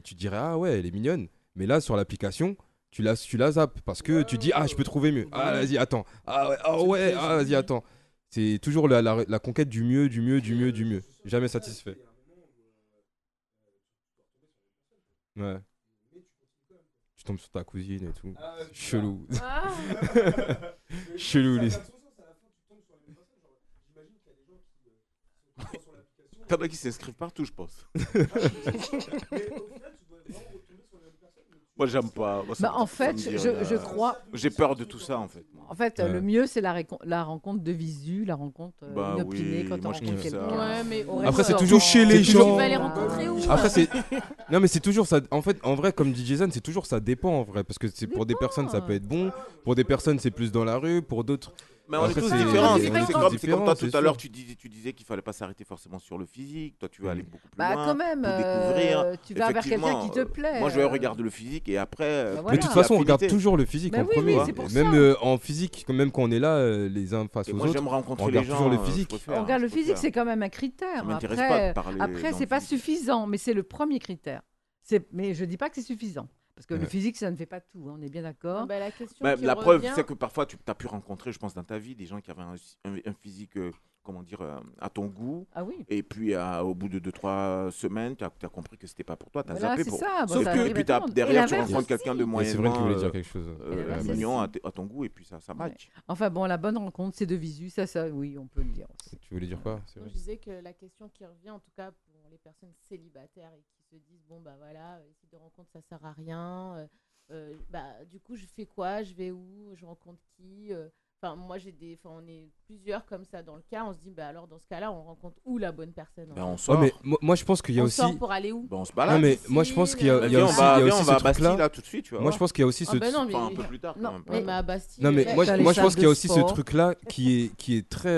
Speaker 1: tu dirais, ah ouais, elle est mignonne. Mais là, sur l'application, tu la, tu la zappes parce que tu dis, ah, je peux trouver mieux. Ah, vas-y, attends. Ah ouais, ah ouais, ah, vas-y, attends. C'est toujours la, la, la conquête du mieux, du mieux, du mieux, du mieux. Jamais satisfait. Ouais. Tu tombes sur ta cousine et tout. C'est Chelou.
Speaker 3: Ah. <laughs>
Speaker 1: Chelou, les.
Speaker 2: T'en as qui s'inscrivent partout, je pense. <laughs> Moi, j'aime pas. Moi, ça
Speaker 7: Bah,
Speaker 2: me-
Speaker 7: en
Speaker 2: ça me
Speaker 7: fait, je, je crois.
Speaker 2: J'ai peur de tout ça, en fait. moi.
Speaker 7: En fait,
Speaker 1: Ouais.
Speaker 7: le mieux, c'est la, récon- la rencontre de visu, la rencontre euh,
Speaker 2: Bah
Speaker 7: inopinée
Speaker 2: oui,
Speaker 7: quand on
Speaker 2: moi, je
Speaker 7: rencontre
Speaker 1: kiffe
Speaker 2: ça.
Speaker 7: quelqu'un.
Speaker 3: Ouais, mais
Speaker 7: au
Speaker 1: Après, c'est
Speaker 7: restaurant.
Speaker 1: toujours
Speaker 5: chez les
Speaker 3: Tu
Speaker 5: gens.
Speaker 3: vas les rencontrer où
Speaker 1: Après, c'est. <laughs> Non, mais c'est toujours ça. En fait, en vrai, comme dit Jason, c'est toujours ça dépend en vrai. Parce que c'est pour des personnes, ça peut être bon. Pour des personnes, c'est plus dans la rue. Pour d'autres.
Speaker 2: Mais on
Speaker 1: Après,
Speaker 2: est tous
Speaker 1: c'est-
Speaker 2: différents.
Speaker 3: c'est
Speaker 2: comme, toi, tout à l'heure, tu disais, tu disais qu'il fallait pas s'arrêter forcément sur le physique. Toi, tu veux
Speaker 1: Mm.
Speaker 2: aller beaucoup plus
Speaker 7: Bah,
Speaker 2: loin.
Speaker 7: quand même, euh,
Speaker 2: découvrir.
Speaker 7: tu vas vers quelqu'un qui te
Speaker 2: Effectivement,
Speaker 7: plaît.
Speaker 2: Moi, je
Speaker 7: euh.
Speaker 2: regarder le physique et après. euh,
Speaker 7: Bah, voilà.
Speaker 1: de toute façon, on regarde toujours le physique
Speaker 7: Mais
Speaker 1: en
Speaker 7: oui,
Speaker 1: premier.
Speaker 7: oui, pour
Speaker 1: même
Speaker 7: ça.
Speaker 1: euh, en physique, quand même quand on est là, euh, les uns face
Speaker 2: Et
Speaker 1: aux
Speaker 2: moi,
Speaker 1: autres.
Speaker 2: j'aime rencontrer
Speaker 1: on
Speaker 2: les
Speaker 1: regarde
Speaker 2: gens.
Speaker 1: toujours le
Speaker 2: euh,
Speaker 1: physique.
Speaker 7: On regarde le physique, c'est quand même un critère. Après,
Speaker 2: pas de parler
Speaker 7: après c'est pas suffisant, mais c'est le premier critère. Mais je dis pas que c'est suffisant. Parce que le physique, ça ne fait pas tout, hein, on est bien d'accord.
Speaker 3: Bah, la question
Speaker 2: Bah, la preuve,
Speaker 3: revient-
Speaker 2: c'est que parfois, tu as pu rencontrer, je pense, dans ta vie, des gens qui avaient un, un- un physique, euh, comment dire, euh, à ton goût.
Speaker 7: Ah oui.
Speaker 2: Et puis, euh, au bout de 2-3 semaines, tu as, compris que c'était pas pour toi. Tu as
Speaker 7: Voilà,
Speaker 2: zappé
Speaker 7: c'est
Speaker 2: pour.
Speaker 7: ça. bon,
Speaker 5: Sauf
Speaker 7: ça
Speaker 5: que-
Speaker 2: puis, derrière,
Speaker 7: Et
Speaker 2: tu rencontres quelqu'un de
Speaker 1: Mais c'est vrai qu'il
Speaker 2: moyennement
Speaker 1: voulait dire
Speaker 2: euh,
Speaker 1: quelque chose.
Speaker 2: euh, mignon à, ton goût, et puis ça, ça match.
Speaker 7: Enfin bon, la bonne rencontre, c'est de visu, ça, ça, oui, on peut le dire aussi.
Speaker 1: Tu voulais dire quoi
Speaker 3: je disais que la question qui revient, en tout cas pour les personnes célibataires et qui se disent bon bah voilà, euh, site de rencontre ça sert à rien. euh, euh, bah du coup je fais quoi Je vais où Je rencontre qui euh, Enfin moi j'ai des, enfin on est plusieurs comme ça dans le cas. On se dit bah alors dans ce cas-là on rencontre où la bonne personne
Speaker 2: Ben,
Speaker 3: fait
Speaker 2: on
Speaker 1: Ouais,
Speaker 2: sort.
Speaker 1: mais moi, moi, je pense qu'il y a
Speaker 3: On
Speaker 1: aussi.
Speaker 3: sort pour aller où?
Speaker 2: Ben, on se
Speaker 1: Non,
Speaker 2: balade.
Speaker 1: mais moi, je pense qu'il y a, il y a aussi,
Speaker 2: on va,
Speaker 1: il y a aussi
Speaker 2: on
Speaker 1: ce
Speaker 2: à Bastille,
Speaker 1: truc-là.
Speaker 2: là, tout de suite. Tu vas
Speaker 1: Moi, je pense qu'il y a aussi
Speaker 3: Ah
Speaker 1: ce.
Speaker 3: bah non,
Speaker 1: truc-
Speaker 3: mais-
Speaker 2: Enfin, un peu plus tard. quand
Speaker 7: Non,
Speaker 2: même.
Speaker 3: Ouais, mais à Bastille.
Speaker 1: Non, mais
Speaker 3: ouais.
Speaker 1: moi,
Speaker 7: les
Speaker 1: moi je pense qu'il y a aussi ce
Speaker 7: sport.
Speaker 1: truc-là qui est, qui est très.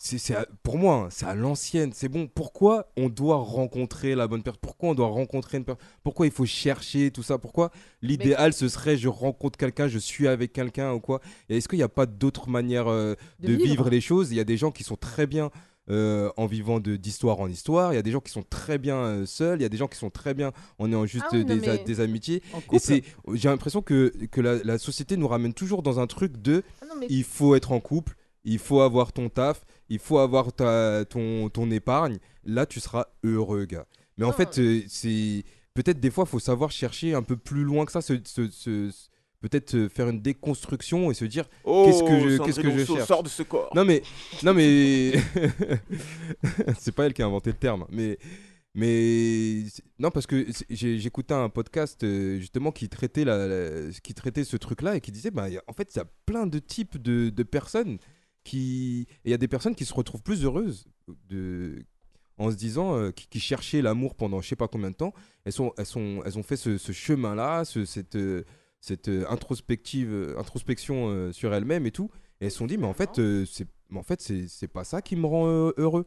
Speaker 1: C'est, pour moi, hein, c'est à l'ancienne. C'est bon. Pourquoi on doit rencontrer la bonne personne? Pourquoi on doit rencontrer une personne Pourquoi il faut chercher tout ça? Pourquoi l'idéal ce serait je rencontre quelqu'un, je suis avec quelqu'un ou quoi? Et est-ce qu'il n'y a pas d'autres manières euh,
Speaker 7: De
Speaker 1: de, vivre.
Speaker 7: vivre.
Speaker 1: les choses? Il y a des gens qui sont très bien. euh, en vivant de- d'histoire en histoire, il y a des gens qui sont très bien euh, seuls, il y a des gens qui sont très bien en ayant juste
Speaker 3: Ah oui,
Speaker 1: des, a- des amitiés. Et c'est, j'ai l'impression que, que la, la société nous ramène toujours dans un truc de
Speaker 3: Ah non, mais
Speaker 1: il faut être en couple, il faut avoir ton taf, il faut avoir ta, ton, ton épargne. Là, tu seras heureux, gars. Mais en fait, euh, c'est peut-être des fois, il faut savoir chercher un peu plus loin que ça, peut-être euh, faire une déconstruction et se dire
Speaker 2: Oh,
Speaker 1: Qu'est-ce que je- qu'est-ce que je cherche
Speaker 2: sors de ce corps.
Speaker 1: non mais non mais <laughs> c'est pas elle qui a inventé le terme mais mais non parce que j'écoutais un podcast euh, justement qui traitait la, la- qui traitait ce truc là et qui disait bah en fait il y a plein de types de, de personnes qui il y a des personnes qui se retrouvent plus heureuses de en se disant euh, qui, qui cherchaient l'amour pendant je sais pas combien de temps. Elles sont, elles sont, elles ont fait ce, ce chemin-là, ce- cette, euh, cette euh, introspective, euh, introspection sur elles-mêmes et tout. Et elles se sont dit mais en fait, c'est, en fait, c'est, c'est pas ça qui me rend heureux.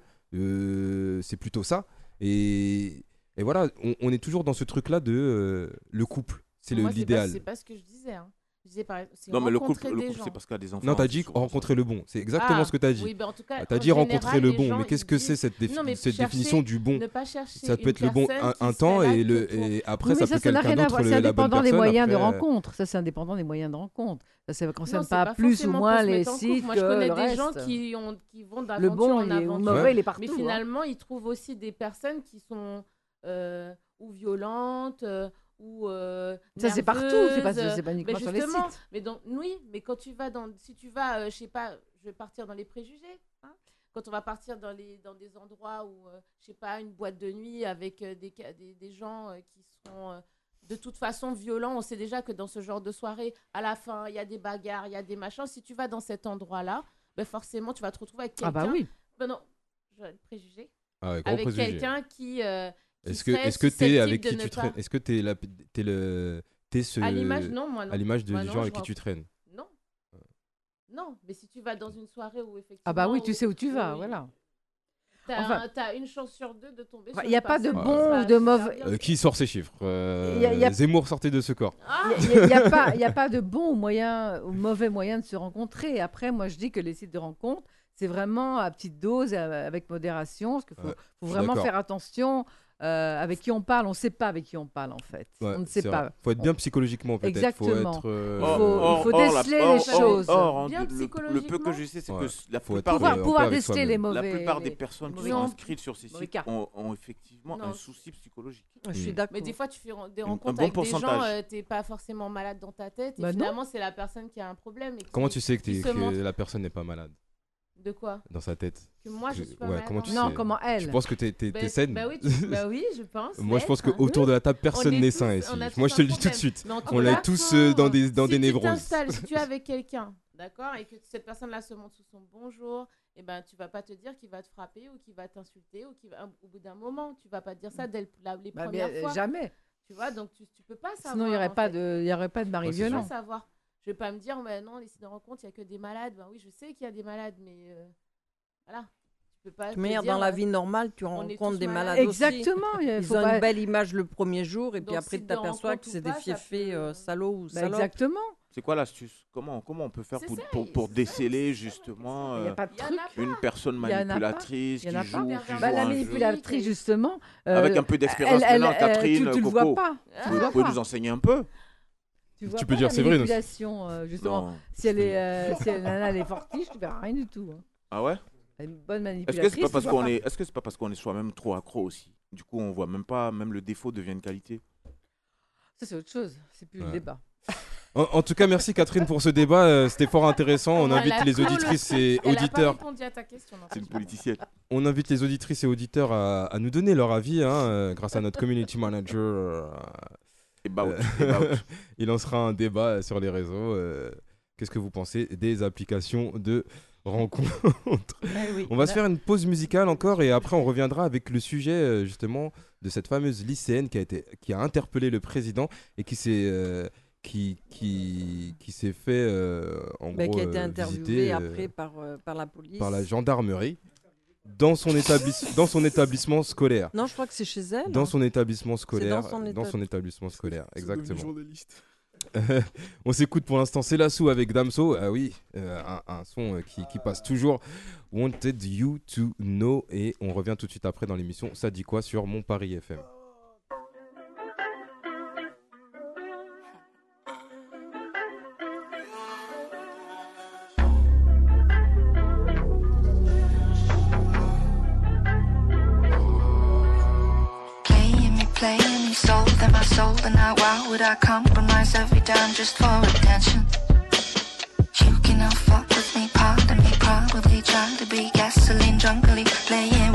Speaker 1: C'est plutôt ça. Et, et voilà, on, on est toujours dans ce truc-là de euh, le couple. C'est
Speaker 3: pas-
Speaker 1: l'idéal.
Speaker 3: C'est pas ce que je disais. hein. Je disais par exemple, c'est
Speaker 2: Non, mais le couple, c'est parce qu'il y a des enfants.
Speaker 1: Non, t'as dit rencontrer le bon. C'est exactement
Speaker 3: Ah,
Speaker 1: ce que t'as dit.
Speaker 3: Oui, ben en tout cas,
Speaker 1: T'as dit rencontrer le bon, mais qu'est-ce que c'est cette, défi-
Speaker 3: Non,
Speaker 1: cette
Speaker 3: chercher-
Speaker 1: définition du bon
Speaker 3: Ne pas chercher
Speaker 1: Ça peut être le bon un, temps et, le, et après
Speaker 7: Oui,
Speaker 1: ça
Speaker 7: ça,
Speaker 1: peut quelqu'un
Speaker 7: rien à
Speaker 1: d'autre
Speaker 7: C'est indépendant des moyens de
Speaker 1: après, euh,
Speaker 7: rencontre. Ça, c'est indépendant des moyens de rencontre. Ça ne concerne
Speaker 3: Non,
Speaker 7: pas, plus ou moins les sites
Speaker 3: Moi,
Speaker 7: que
Speaker 3: je connais
Speaker 7: le
Speaker 3: des gens
Speaker 7: reste.
Speaker 3: qui, ont, qui vont
Speaker 7: Le
Speaker 3: d'aventure
Speaker 7: bon
Speaker 3: en
Speaker 7: ou le
Speaker 3: aventure.
Speaker 7: mauvais, il est partout.
Speaker 3: Mais
Speaker 7: hein.
Speaker 3: finalement, ils trouvent aussi des personnes qui sont euh, ou violentes euh, ou euh,
Speaker 7: Ça, c'est partout, c'est pas- c'est pas uniquement
Speaker 3: mais
Speaker 7: sur les
Speaker 3: justement,
Speaker 7: sites.
Speaker 3: Mais donc, oui, mais quand tu vas dans, si tu vas, euh, je sais pas, je vais partir dans les préjugés. hein. quand on va partir dans les dans des endroits où, euh, je sais pas, une boîte de nuit avec euh, des, des des gens euh, qui sont euh, de toute façon violents, on sait déjà que dans ce genre de soirée, à la fin, il y a des bagarres, il y a des machins. Si tu vas dans cet endroit-là, ben forcément, tu vas te retrouver avec
Speaker 7: Ah
Speaker 3: quelqu'un.
Speaker 7: bah oui.
Speaker 3: Ben non, je vais préjugé.
Speaker 1: Ah ouais,
Speaker 3: avec
Speaker 1: préjugé.
Speaker 3: quelqu'un qui. Euh,
Speaker 1: Est-ce que est-ce que t'es avec qui tu traînes Est-ce que t'es la t'es le t'es ce
Speaker 3: À l'image, non, moi, non.
Speaker 1: à l'image de
Speaker 3: Moi,
Speaker 1: des
Speaker 3: non,
Speaker 1: gens avec qui
Speaker 3: vois-
Speaker 1: tu traînes.
Speaker 3: Non. Non, mais si tu vas dans une soirée où effectivement.
Speaker 7: Ah bah oui, tu sais où tu vas, voilà.
Speaker 3: T'as
Speaker 7: Enfin-
Speaker 3: un- une chance sur deux de tomber
Speaker 7: Enfin,
Speaker 3: sur
Speaker 7: y a pas de bon ou de mauvais-.
Speaker 1: Euh, qui sort ces chiffres? Euh,
Speaker 7: Y a- y a-
Speaker 1: Zemmour sortez de ce corps.
Speaker 3: Ah
Speaker 7: Il n'y a, <laughs> pas- y a pas de bon ou, moyen, ou mauvais moyen de se rencontrer. Après, moi, je dis que les sites de rencontre, c'est vraiment à petite dose, à- avec modération, parce qu'il faut,
Speaker 1: Ouais,
Speaker 7: vraiment faire attention euh, avec qui on parle. On ne sait pas avec qui on parle, en fait.
Speaker 1: Ouais,
Speaker 7: on ne sait pas.
Speaker 1: vrai. Faut être bien psychologiquement peut-être.
Speaker 7: Exactement.
Speaker 1: Faut être. euh,
Speaker 7: Il faut- il faut déceler
Speaker 2: or-
Speaker 7: les
Speaker 2: or-
Speaker 7: choses.
Speaker 2: or,
Speaker 3: Bien
Speaker 2: le- le, peu que je sais, c'est
Speaker 1: Ouais.
Speaker 2: que la
Speaker 1: Faut
Speaker 2: plupart,
Speaker 7: Pouvoir,
Speaker 2: des,
Speaker 7: pouvoir déceler
Speaker 2: la plupart personnes qui sont inscrites sur ces sites ont, ont effectivement
Speaker 3: Non,
Speaker 2: un souci psychologique.
Speaker 7: Je suis
Speaker 1: Mm.
Speaker 7: d'accord.
Speaker 3: Mais des fois, tu fais des rencontres
Speaker 2: bon
Speaker 3: avec des gens, euh, t'es pas forcément malade dans ta tête, et
Speaker 7: Bah
Speaker 3: finalement, c'est la personne qui a un problème. et qui-
Speaker 1: Comment tu sais que, la personne n'est pas malade?
Speaker 3: De quoi
Speaker 1: dans sa tête
Speaker 3: Que moi, je
Speaker 1: Que-
Speaker 3: suis pas
Speaker 1: ouais,
Speaker 3: malade
Speaker 1: comment tu
Speaker 3: en-
Speaker 7: Non,
Speaker 1: sais
Speaker 7: comment elle
Speaker 1: Je pense que t'es t'es-
Speaker 3: Bah,
Speaker 1: saine.
Speaker 3: Bah oui, tu- bah oui, je pense. <laughs>
Speaker 1: Moi, je pense
Speaker 3: l'être.
Speaker 1: qu'autour de la table, personne
Speaker 3: On est
Speaker 1: n'est sain ici. Moi, je te le dis tout de suite. On est tous euh, dans des, dans
Speaker 3: si
Speaker 1: des
Speaker 3: tu
Speaker 1: névroses.
Speaker 3: si tu es avec quelqu'un, d'accord, et que cette personne-là se montre sous son bonjour, et ben tu vas pas te dire qu'il va te frapper ou qu'il va t'insulter ou qu'il va au bout d'un moment, tu vas pas te dire ça dès le- la- les
Speaker 7: Bah,
Speaker 3: premières
Speaker 7: mais, euh,
Speaker 3: fois.
Speaker 7: Jamais.
Speaker 3: Tu vois, donc tu, tu peux pas savoir.
Speaker 7: Sinon, il n'y aurait, pas
Speaker 3: fait.
Speaker 7: de- il y aurait pas de mari
Speaker 1: c'est
Speaker 3: Tu peux
Speaker 7: violent.
Speaker 3: pas savoir. Je vais pas me dire, mais non, les sites de rencontre, il y a que des malades. Ben oui, je sais qu'il y a des malades, mais euh, voilà. Tu peux pas.
Speaker 4: Mais
Speaker 3: dire,
Speaker 4: dans la
Speaker 3: euh,
Speaker 4: vie normale, tu rencontres des
Speaker 3: malades.
Speaker 4: malades aussi.
Speaker 7: Exactement. Il
Speaker 4: Ils
Speaker 7: faut
Speaker 4: ont
Speaker 7: pas-
Speaker 4: une belle image le premier jour et puis après tu t'aperçois que c'est des fiefés
Speaker 3: peut-
Speaker 4: euh, salauds ou
Speaker 7: Bah,
Speaker 4: salopes.
Speaker 7: exactement.
Speaker 2: C'est quoi l'astuce? Comment, comment on peut faire pour,
Speaker 3: ça,
Speaker 2: pour, pour déceler
Speaker 3: ça,
Speaker 2: justement
Speaker 7: n'y
Speaker 2: euh, une personne manipulatrice
Speaker 7: Il y en
Speaker 2: qui
Speaker 7: a
Speaker 2: joue,
Speaker 3: pas.
Speaker 2: qui
Speaker 3: Bah,
Speaker 2: joue
Speaker 7: Bah, la
Speaker 2: un jeu?
Speaker 7: manipulatrice, justement. euh,
Speaker 2: Avec un peu d'expérience Catherine,
Speaker 7: tu, tu le
Speaker 2: Coco.
Speaker 7: vois pas.
Speaker 2: Vous
Speaker 7: Tu le vois
Speaker 2: pouvez nous enseigner un peu
Speaker 7: Tu vois
Speaker 1: Tu
Speaker 7: pas
Speaker 1: peux dire aussi.
Speaker 7: manipulation, euh, justement.
Speaker 2: Non.
Speaker 7: Si elle est, euh, si elle, nana, elle est fortiche, tu verras rien du tout. hein.
Speaker 2: Ah ouais?
Speaker 7: Une bonne
Speaker 2: Est-ce
Speaker 7: manipulatrice.
Speaker 2: que c'est pas parce qu'on est, est-ce que c'est pas parce qu'on est soi-même trop accro aussi? Du coup, on voit même pas, même le défaut devient une qualité.
Speaker 7: Ça, c'est autre chose. C'est plus le débat.
Speaker 1: En, en tout cas, merci Catherine pour ce débat. euh, C'était fort intéressant. On invite les auditrices et auditeurs.
Speaker 3: répondu à ta question. non.
Speaker 2: C'est une politicienne.
Speaker 1: On invite les auditrices et auditeurs à, à nous donner leur avis hein, euh, grâce à notre community manager. euh,
Speaker 2: Bah,
Speaker 1: Euh,
Speaker 2: et bah, out.
Speaker 1: il lancera un débat sur les réseaux. euh, Qu'est-ce que vous pensez des applications de rencontres? <laughs>
Speaker 7: Eh
Speaker 1: On va se faire une pause musicale encore et après on reviendra avec le sujet euh, justement de cette fameuse lycéenne qui a été qui a interpellé le président et qui s'est euh, qui qui qui s'est fait euh, en
Speaker 4: Bah,
Speaker 1: gros
Speaker 4: qui a été
Speaker 1: euh,
Speaker 4: interviewé
Speaker 1: visiter, euh,
Speaker 4: après par, euh, par la police.
Speaker 1: par la gendarmerie dans son établissement dans son établissement scolaire.
Speaker 4: Non, je crois que c'est chez elle.
Speaker 1: Dans son établissement scolaire,
Speaker 4: son
Speaker 1: dans son
Speaker 4: étab-
Speaker 1: établissement scolaire, exactement.
Speaker 5: journaliste. <laughs>
Speaker 1: On s'écoute pour l'instant, c'est Lassou avec Damso. Ah oui, euh, un, un son euh, qui, qui passe toujours. Wanted You to Know. Et on revient tout de suite après dans l'émission. Ça dit quoi sur Mon Paris FM
Speaker 11: would I compromise every time just for attention? You cannot fuck with me, pardon me, probably try to be gasoline drunkly playing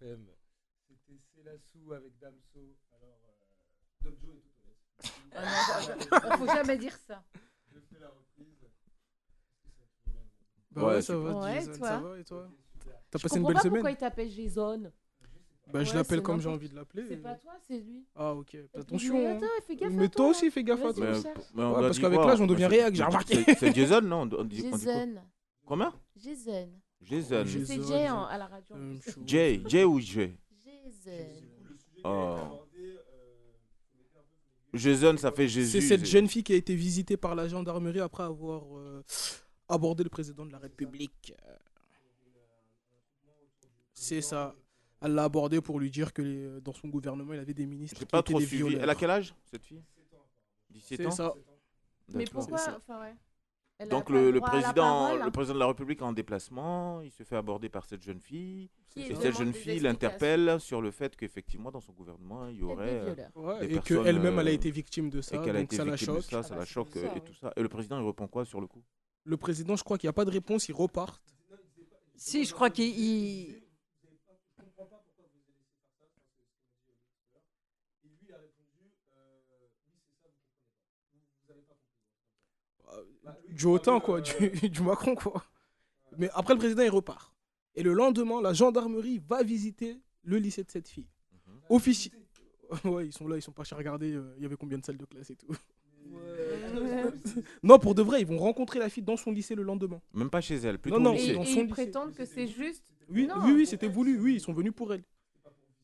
Speaker 12: FM.
Speaker 13: C'était Célassou avec Damso. Alors, euh, Domjo est tout
Speaker 7: Ah faut jamais dire ça.
Speaker 13: Je fais la reprise.
Speaker 5: Bah ouais,
Speaker 2: Ouais,
Speaker 5: ça va,
Speaker 3: Ouais,
Speaker 5: Jason,
Speaker 3: toi
Speaker 5: ça va et toi T'as passé une belle
Speaker 3: pas
Speaker 5: semaine
Speaker 3: pourquoi il t'appelle Jason.
Speaker 5: Bah, je l'appelle comme j'ai envie de l'appeler.
Speaker 3: C'est pas toi, c'est lui.
Speaker 5: Ah, ok.
Speaker 3: Mais
Speaker 5: Attention.
Speaker 3: attends,
Speaker 5: hein.
Speaker 3: fais gaffe à
Speaker 5: Mais
Speaker 3: toi,
Speaker 5: toi aussi,
Speaker 3: hein.
Speaker 5: fais gaffe à
Speaker 3: Vas-y,
Speaker 5: toi.
Speaker 2: Mais- mais
Speaker 5: Ouais, parce qu'avec l'âge, on devient réac, j'ai remarqué.
Speaker 2: c'est- Jason, non on dit- on dit- on dit quoi
Speaker 3: Jason. Jason.
Speaker 2: Jason.
Speaker 3: C'est Jay en- à la radio. en plus.
Speaker 2: Jay, Jay ou Jay?
Speaker 3: Jason.
Speaker 2: Oh. Jason, ça fait Jésus.
Speaker 5: C'est cette jeune fille qui a été visitée par la gendarmerie après avoir euh, abordé le président de la République. C'est ça. Elle l'a abordé pour lui dire que les- dans son gouvernement, il avait des ministres
Speaker 2: J'ai
Speaker 5: qui
Speaker 2: pas
Speaker 5: étaient
Speaker 2: trop suivi.
Speaker 5: violeurs.
Speaker 2: Elle a quel âge, cette fille? 17
Speaker 5: C'est
Speaker 2: ans?
Speaker 5: ça.
Speaker 3: Mais pourquoi
Speaker 5: C'est ça.
Speaker 3: enfin, ouais. Elle
Speaker 2: Donc le,
Speaker 3: la
Speaker 2: président,
Speaker 3: parole, hein.
Speaker 2: le président de la République est en déplacement, il se fait aborder par cette jeune fille,
Speaker 3: Qui
Speaker 2: et cette jeune fille l'interpelle sur le fait qu'effectivement dans son gouvernement il y aurait euh,
Speaker 3: violeurs.
Speaker 5: Ouais,
Speaker 2: des
Speaker 5: et qu'elle-même, elle a
Speaker 2: euh,
Speaker 5: été victime de ça.
Speaker 2: et qu'elle a
Speaker 5: donc
Speaker 2: été
Speaker 5: ça la
Speaker 2: victime de
Speaker 5: choque.
Speaker 2: ça, ça la choque euh, et tout ça. Et le président il répond quoi sur le coup?
Speaker 5: Le président, je crois qu'il n'y a pas de réponse, il repart.
Speaker 4: Si, je crois qu'il. il-
Speaker 5: du hautain, quoi, du, <laughs> du Macron, quoi. Mais après, le président, il repart. Et le lendemain, la gendarmerie va visiter le lycée de cette fille. Offici- <laughs> Ouais, ils sont là, ils sont pas chez regarder, euh, il y avait combien de salles de classe et tout. <laughs> non, pour de vrai, ils vont rencontrer la fille dans son lycée le lendemain.
Speaker 2: Même pas chez elle, plutôt
Speaker 5: non,
Speaker 2: au
Speaker 5: non,
Speaker 2: lycée.
Speaker 5: dans
Speaker 3: Et
Speaker 5: son
Speaker 3: ils
Speaker 5: lycée.
Speaker 3: prétendent que c'est juste.
Speaker 5: Oui,
Speaker 3: Non.
Speaker 5: oui, oui, c'était voulu. Oui, ils sont venus pour elle.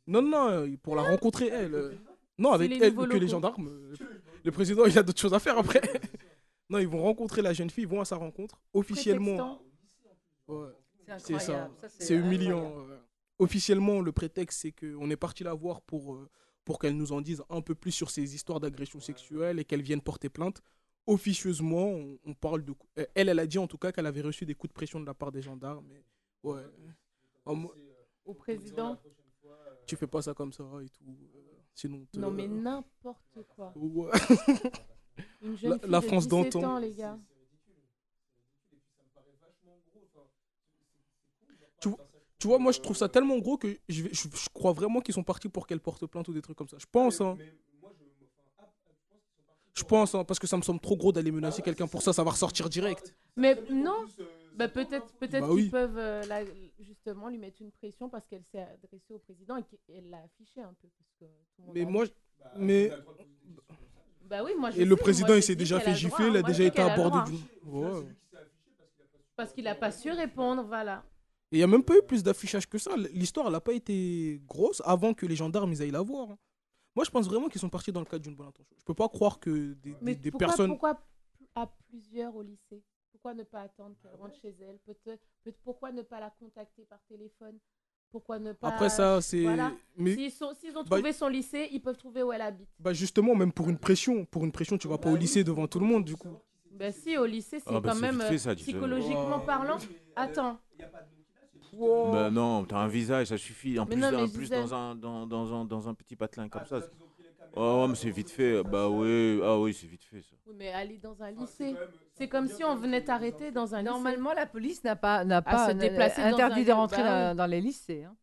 Speaker 5: Non, non, euh, pour la rencontrer, elle. euh, Non, avec
Speaker 3: les
Speaker 5: elle, que les gendarmes. Le président, il a d'autres choses à faire après. Non, ils vont rencontrer la jeune fille, ils vont à sa rencontre. Officiellement. Ouais, c'est ça.
Speaker 7: c'est
Speaker 5: humiliant.
Speaker 7: incroyable.
Speaker 5: Officiellement, le prétexte, c'est qu'on est parti la voir pour, euh, pour qu'elle nous en dise un peu plus sur ces histoires d'agression sexuelle et qu'elle vienne porter plainte. Officieusement, on, on parle de. euh, Elle, elle a dit en tout cas qu'elle avait reçu des coups de pression de la part des gendarmes. mais ouais. En mo-
Speaker 3: Au président.
Speaker 5: tu fais pas ça comme ça et tout. euh, Sinon,
Speaker 3: Non, mais n'importe quoi.
Speaker 5: Ouais. <laughs>
Speaker 3: Une jeune
Speaker 5: La-
Speaker 3: fille
Speaker 5: la
Speaker 3: de
Speaker 5: France
Speaker 3: 17
Speaker 5: d'antan.
Speaker 3: ans, les gars.
Speaker 5: Tu, vois- tu vois, moi je trouve ça tellement gros que je, vais- je, je crois vraiment qu'ils sont partis pour qu'elle porte plainte ou des trucs comme ça. Je pense, hein. Je pense, hein, parce que ça me semble trop gros d'aller menacer quelqu'un pour ça, ça va ressortir direct.
Speaker 3: Mais non, Bah, peut-être peut-être
Speaker 5: Bah
Speaker 3: qu'ils
Speaker 5: oui.
Speaker 3: peuvent euh, la- justement lui mettre une pression parce qu'elle s'est adressée au président et qu'elle l'a affiché un peu. Parce que tout le monde
Speaker 5: Mais
Speaker 3: a
Speaker 5: moi, mais
Speaker 3: Bah oui, moi je
Speaker 5: et
Speaker 3: sais,
Speaker 5: le
Speaker 3: moi,
Speaker 5: président
Speaker 3: je
Speaker 5: il s'est
Speaker 3: dis
Speaker 5: déjà
Speaker 3: qu'elle
Speaker 5: fait
Speaker 3: a le droit,
Speaker 5: gifler, il a.
Speaker 3: Moi, je
Speaker 5: déjà
Speaker 3: dis
Speaker 5: été
Speaker 3: qu'elle a le
Speaker 5: abordé.
Speaker 3: droit.
Speaker 5: Ouais.
Speaker 3: Parce qu'il a pas su répondre, voilà.
Speaker 5: Et il n'y a même pas eu plus d'affichage que ça. L'histoire, elle n'a pas été grosse avant que les gendarmes ils aillent la voir. hein. Moi, je pense vraiment qu'ils sont partis dans le cadre d'une bonne intention. Je peux pas croire que des,
Speaker 3: Mais
Speaker 5: des-
Speaker 3: pourquoi,
Speaker 5: personnes.
Speaker 3: pourquoi à plusieurs au lycée? Pourquoi ne pas attendre qu'elle rentre chez elle? Peut-être, peut- pourquoi ne pas la contacter par téléphone? Pourquoi ne pas
Speaker 5: Après ça, c'est-
Speaker 3: Voilà.
Speaker 5: mais-
Speaker 3: S'ils, sont- s'ils ont
Speaker 5: Bah-
Speaker 3: trouvé son lycée, ils peuvent trouver où elle habite.
Speaker 5: Bah justement, même pour une pression, pour une pression, tu vas pas au lycée devant tout le monde du coup.
Speaker 3: Ben si, au lycée, c'est
Speaker 2: Ah bah,
Speaker 3: quand
Speaker 2: c'est
Speaker 3: même
Speaker 2: fait,
Speaker 3: euh,
Speaker 2: ça,
Speaker 3: psychologiquement parlant. Attends.
Speaker 2: Bah non, t'as un visage, ça suffit. En
Speaker 3: Mais
Speaker 2: plus,
Speaker 3: non,
Speaker 2: en dans, un, dans, dans, un, dans un petit patelin comme ça. c'est- Oh, mais c'est vite fait. Bah oui, ah oui, c'est vite fait ça.
Speaker 3: Oui, mais aller dans un lycée, c'est comme si on venait t'arrêter dans un lycée.
Speaker 7: Normalement, la police n'a pas, n'a pas
Speaker 3: se
Speaker 7: n-
Speaker 3: déplacer dans
Speaker 7: interdit
Speaker 3: un
Speaker 7: de rentrer dans, les lycées. hein.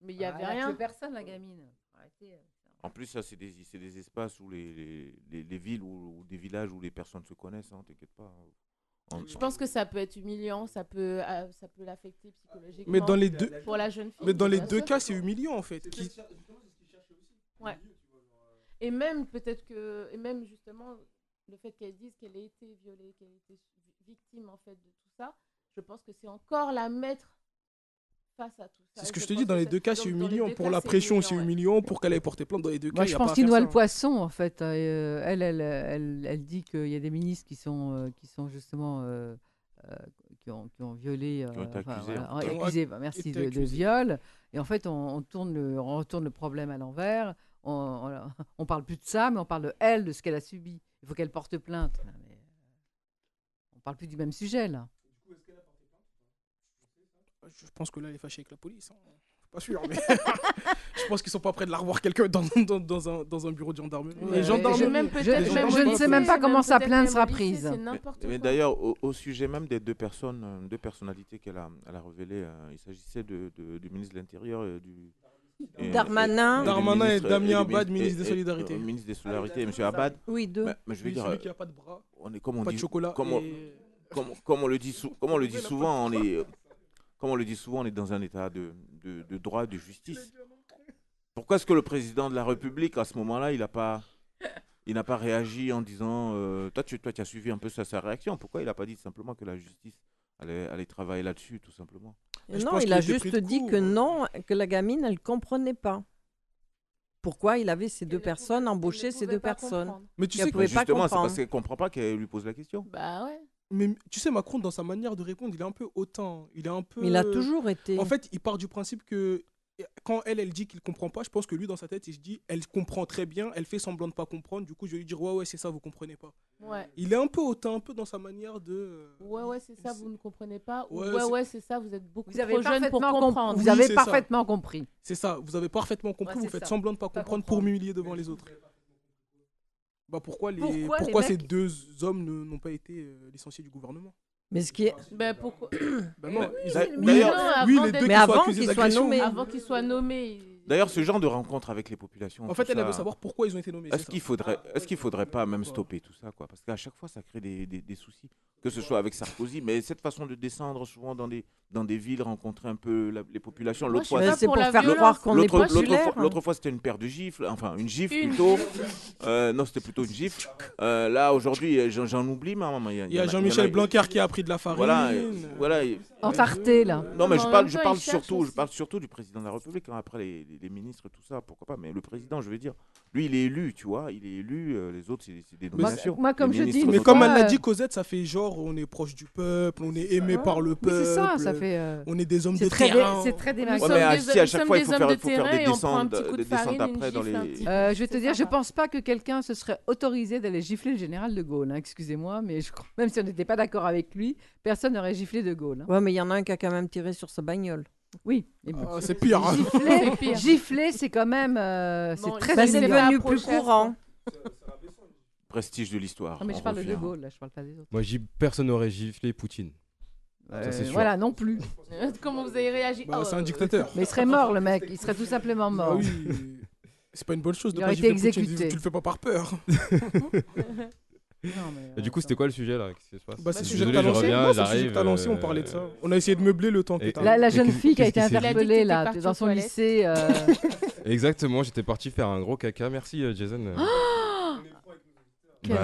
Speaker 3: Mais il y
Speaker 7: Ah,
Speaker 3: avait
Speaker 7: elle a
Speaker 3: rien.
Speaker 7: personne, la gamine. Arrêtez. euh.
Speaker 2: En plus, ça, c'est des, c'est des espaces où les, les, les, les villes ou, des villages où les personnes se connaissent, hein, t'inquiète pas. En-
Speaker 3: Je pense que ça peut être humiliant, ça peut, euh, ça peut l'affecter psychologiquement.
Speaker 5: Mais dans les deux,
Speaker 3: pour la jeune fille.
Speaker 5: mais dans les deux cas, c'est humiliant en fait. Qui-
Speaker 3: Ouais. Et même peut-être que, et même justement, le fait qu'elle dise qu'elle a été violée, qu'elle a été vi- victime en fait de tout ça, je pense que c'est encore la mettre face à tout ça.
Speaker 5: C'est ce que je te dis, dans les deux cas, c'est humiliant. Pour
Speaker 3: cas,
Speaker 5: la pression, c'est
Speaker 3: ouais.
Speaker 5: humiliant. Pour qu'elle aille porter plainte, dans les deux cas,
Speaker 7: Moi,
Speaker 5: y
Speaker 7: je
Speaker 5: a
Speaker 7: pense qu'il noie
Speaker 5: ça,
Speaker 7: le
Speaker 5: hein.
Speaker 7: poisson, en fait. Euh, elle, elle, elle, elle dit qu'il y a des ministres qui sont, euh, qui sont justement. euh, euh, qui, ont, qui ont violé.
Speaker 2: Qui ont
Speaker 7: enfin,
Speaker 2: accusés,
Speaker 7: voilà,
Speaker 2: cas.
Speaker 7: bah, merci, de, viol. Et en fait, on, on tourne le, on retourne le problème à l'envers. On, on, on parle plus de ça, mais on parle de elle, de ce qu'elle a subi. Il faut qu'elle porte plainte. Mais, euh, on parle plus du même sujet, là.
Speaker 5: Je pense que là, elle est fâchée avec la police. hein. Je suis pas sûr, mais <laughs> je pense qu'ils sont pas prêts de la revoir quelqu'un dans, dans, dans un, dans un bureau de gendarmerie.
Speaker 7: Ouais, je-
Speaker 3: même
Speaker 7: je-
Speaker 3: peut-être
Speaker 7: je-
Speaker 3: même
Speaker 7: je
Speaker 3: au
Speaker 7: ne sais même pas comment sa plainte sera prise.
Speaker 2: Mais, d'ailleurs, au, au sujet même des deux personnes, euh, deux personnalités qu'elle a, elle a révélées, euh, il s'agissait de, de- du ministre de l'Intérieur et du. Et-
Speaker 4: Darmanin.
Speaker 2: du
Speaker 5: Darmanin et
Speaker 2: ministre-
Speaker 5: Damien
Speaker 2: du
Speaker 5: Abad,
Speaker 2: et-
Speaker 5: ministre des
Speaker 2: et-
Speaker 5: Solidarités.
Speaker 2: euh, ministre des Solidarités, M. Abad.
Speaker 4: Oui, deux.
Speaker 2: Mais, mais je veux
Speaker 5: Lui,
Speaker 2: dire,
Speaker 5: celui
Speaker 2: euh,
Speaker 5: qui a pas de bras,
Speaker 2: on est comme on
Speaker 5: pas
Speaker 2: dit,
Speaker 5: de chocolat.
Speaker 2: comme on,
Speaker 5: et-
Speaker 2: comme, comme on le dit, sou- comme on le dit souvent, on est, comme on le dit souvent, on est dans un état de, de, de droit, de justice. Pourquoi est-ce que le président de la République, à ce moment-là, il n'a pas, il n'a pas réagi en disant, euh, toi, tu, toi, tu as suivi un peu sa, sa réaction. Pourquoi il n'a pas dit simplement que la justice allait travailler là-dessus, tout simplement
Speaker 5: Mais
Speaker 4: non, il a juste dit que
Speaker 5: euh.
Speaker 4: non, que la gamine, elle comprenait pas. Pourquoi il avait ces deux personnes, embauché ces deux personnes?
Speaker 5: Mais tu sais que
Speaker 2: Justement, c'est parce qu'elle comprend pas qu'elle lui pose la question.
Speaker 3: Bah ouais.
Speaker 5: Mais tu sais, Macron, dans sa manière de répondre, il est un peu hautain. Il est un peu.
Speaker 4: Mais il a toujours été.
Speaker 5: En fait, il part du principe que quand elle, elle dit qu'il comprend pas, je pense que lui, dans sa tête, il se dit, elle comprend très bien, elle fait semblant de pas comprendre. Du coup, je vais lui dire, ouais, ouais, c'est ça, vous comprenez pas.
Speaker 3: Ouais.
Speaker 5: Il est un peu hautain, un peu dans sa manière de. euh,
Speaker 3: Ouais, ouais, c'est ça, vous ne comprenez pas. Ou
Speaker 5: Ouais,
Speaker 3: Ouais,
Speaker 5: c'est-
Speaker 3: ouais, c'est ça, vous êtes beaucoup
Speaker 7: Vous avez
Speaker 3: trop jeune pour comprendre.
Speaker 7: vous
Speaker 5: Oui,
Speaker 7: avez
Speaker 5: ça.
Speaker 7: parfaitement compris.
Speaker 5: C'est ça, vous avez parfaitement compris,
Speaker 7: Ouais,
Speaker 5: vous faites
Speaker 7: ça.
Speaker 5: semblant de pas
Speaker 7: Pas
Speaker 5: comprendre pour m'humilier devant les autres. Bah pourquoi, les,
Speaker 7: Pourquoi
Speaker 5: pourquoi,
Speaker 7: les
Speaker 5: ces
Speaker 7: mecs-
Speaker 5: deux hommes n'ont pas été euh, licenciés du gouvernement?
Speaker 4: Mais ce qui est.
Speaker 3: Ben pourquoi
Speaker 5: non, ils-
Speaker 2: D'a-
Speaker 5: oui,
Speaker 3: avant
Speaker 5: les deux
Speaker 4: Mais avant qu'ils soient nommés.
Speaker 3: Avant.
Speaker 2: D'ailleurs, ce genre de rencontre avec les populations.
Speaker 5: En fait, elle,
Speaker 2: ça,
Speaker 5: veut savoir pourquoi ils ont été nommés.
Speaker 2: Est-ce
Speaker 5: ça.
Speaker 2: qu'il faudrait, est-ce qu'il faudrait pas même stopper tout ça, quoi? Parce qu'à chaque fois, ça crée des, des- des soucis, que ce soit avec Sarkozy, mais cette façon de descendre souvent dans des dans des villes, rencontrer un peu la- les populations. L'autre fois,
Speaker 4: c'est
Speaker 3: pour
Speaker 4: faire
Speaker 3: violence.
Speaker 4: croire qu'on est
Speaker 2: l'autre, fois, l'autre fois, c'était une paire de gifles, enfin une gifle
Speaker 3: Une.
Speaker 2: plutôt. Euh, non, c'était plutôt une gifle. Euh, là, aujourd'hui, j'en, oublie, mais maman, il y a,
Speaker 5: Il y a
Speaker 2: en
Speaker 5: Jean-Michel Blanquer qui a pris de la farine.
Speaker 2: Voilà, et- voilà. et-
Speaker 7: Entarté, là.
Speaker 2: non, mais je parle, je parle surtout, je parle surtout du président de la République. hein, après les, les- ministres, tout ça, pourquoi pas. Mais le président, je veux dire, lui, il est élu, tu vois, il est élu. euh, les autres, c'est, des nominations.
Speaker 7: moi, comme
Speaker 2: Les
Speaker 7: je dis,
Speaker 5: Mais comme elle l'a dit, Cosette, ça fait genre on est proche du peuple, on est aimé par le peuple.
Speaker 7: c'est ça, ça fait. euh,
Speaker 5: On est des hommes de
Speaker 7: C'est très, dé-
Speaker 5: terrain.
Speaker 7: c'est très démagogique.
Speaker 2: Ouais, mais à,
Speaker 3: des-
Speaker 2: si à chaque fois, il faut faire,
Speaker 3: de
Speaker 2: faut faire des
Speaker 3: et on prend un
Speaker 2: descentes, des après dans les.
Speaker 7: Euh, je vais te dire, je
Speaker 3: sympa.
Speaker 7: pense pas que quelqu'un se serait autorisé d'aller gifler le général de Gaulle. hein, Excusez-moi, mais je crois, même si on n'était pas d'accord avec lui, personne n'aurait giflé de Gaulle. hein.
Speaker 4: Ouais, mais il y en a un qui a quand même tiré sur sa bagnole.
Speaker 7: Oui.
Speaker 5: Ah, c'est pire. hein.
Speaker 7: Gifler,
Speaker 3: C'est pire.
Speaker 7: gifler, c'est quand même, euh,
Speaker 3: Bon,
Speaker 7: c'est très
Speaker 3: Bah,
Speaker 4: c'est devenu plus courant.
Speaker 2: Prestige de l'histoire.
Speaker 7: Non, mais je
Speaker 2: on
Speaker 7: parle de
Speaker 2: revient.
Speaker 7: De Gaulle, là, je parle pas des autres.
Speaker 1: Moi, j'ai personne n'aurait giflé Poutine.
Speaker 7: Euh,
Speaker 1: c'est sûr.
Speaker 7: voilà, non plus. <laughs>
Speaker 3: Comment vous avez réagi
Speaker 5: Bah,
Speaker 3: Oh,
Speaker 5: c'est un
Speaker 3: euh,
Speaker 5: dictateur.
Speaker 7: Mais il serait mort, <laughs> le mec. Il serait tout simplement
Speaker 5: Bah
Speaker 7: mort.
Speaker 5: oui. C'est pas une bonne chose de
Speaker 7: Il
Speaker 5: pas
Speaker 7: aurait
Speaker 5: gifler
Speaker 7: été
Speaker 5: Poutine.
Speaker 7: exécuté.
Speaker 5: Tu le fais pas par peur. <laughs>
Speaker 1: Du coup, c'était quoi le sujet là Qu'est-ce qui se passe
Speaker 5: Bah, c'est le
Speaker 1: Je
Speaker 5: sujet que t'as
Speaker 1: je
Speaker 5: lancé. Non, c'est le sujet
Speaker 1: j'arrive,
Speaker 5: que t'as lancé, on
Speaker 1: euh,
Speaker 5: parlait de ça. On a essayé de meubler le temps que
Speaker 1: et-
Speaker 5: t'as.
Speaker 7: La, la jeune <laughs> fille qui a été interpellée là, dans son lycée. euh, <laughs>
Speaker 1: Exactement, j'étais parti faire un gros caca. Merci euh, Jason. <gasps> Bah,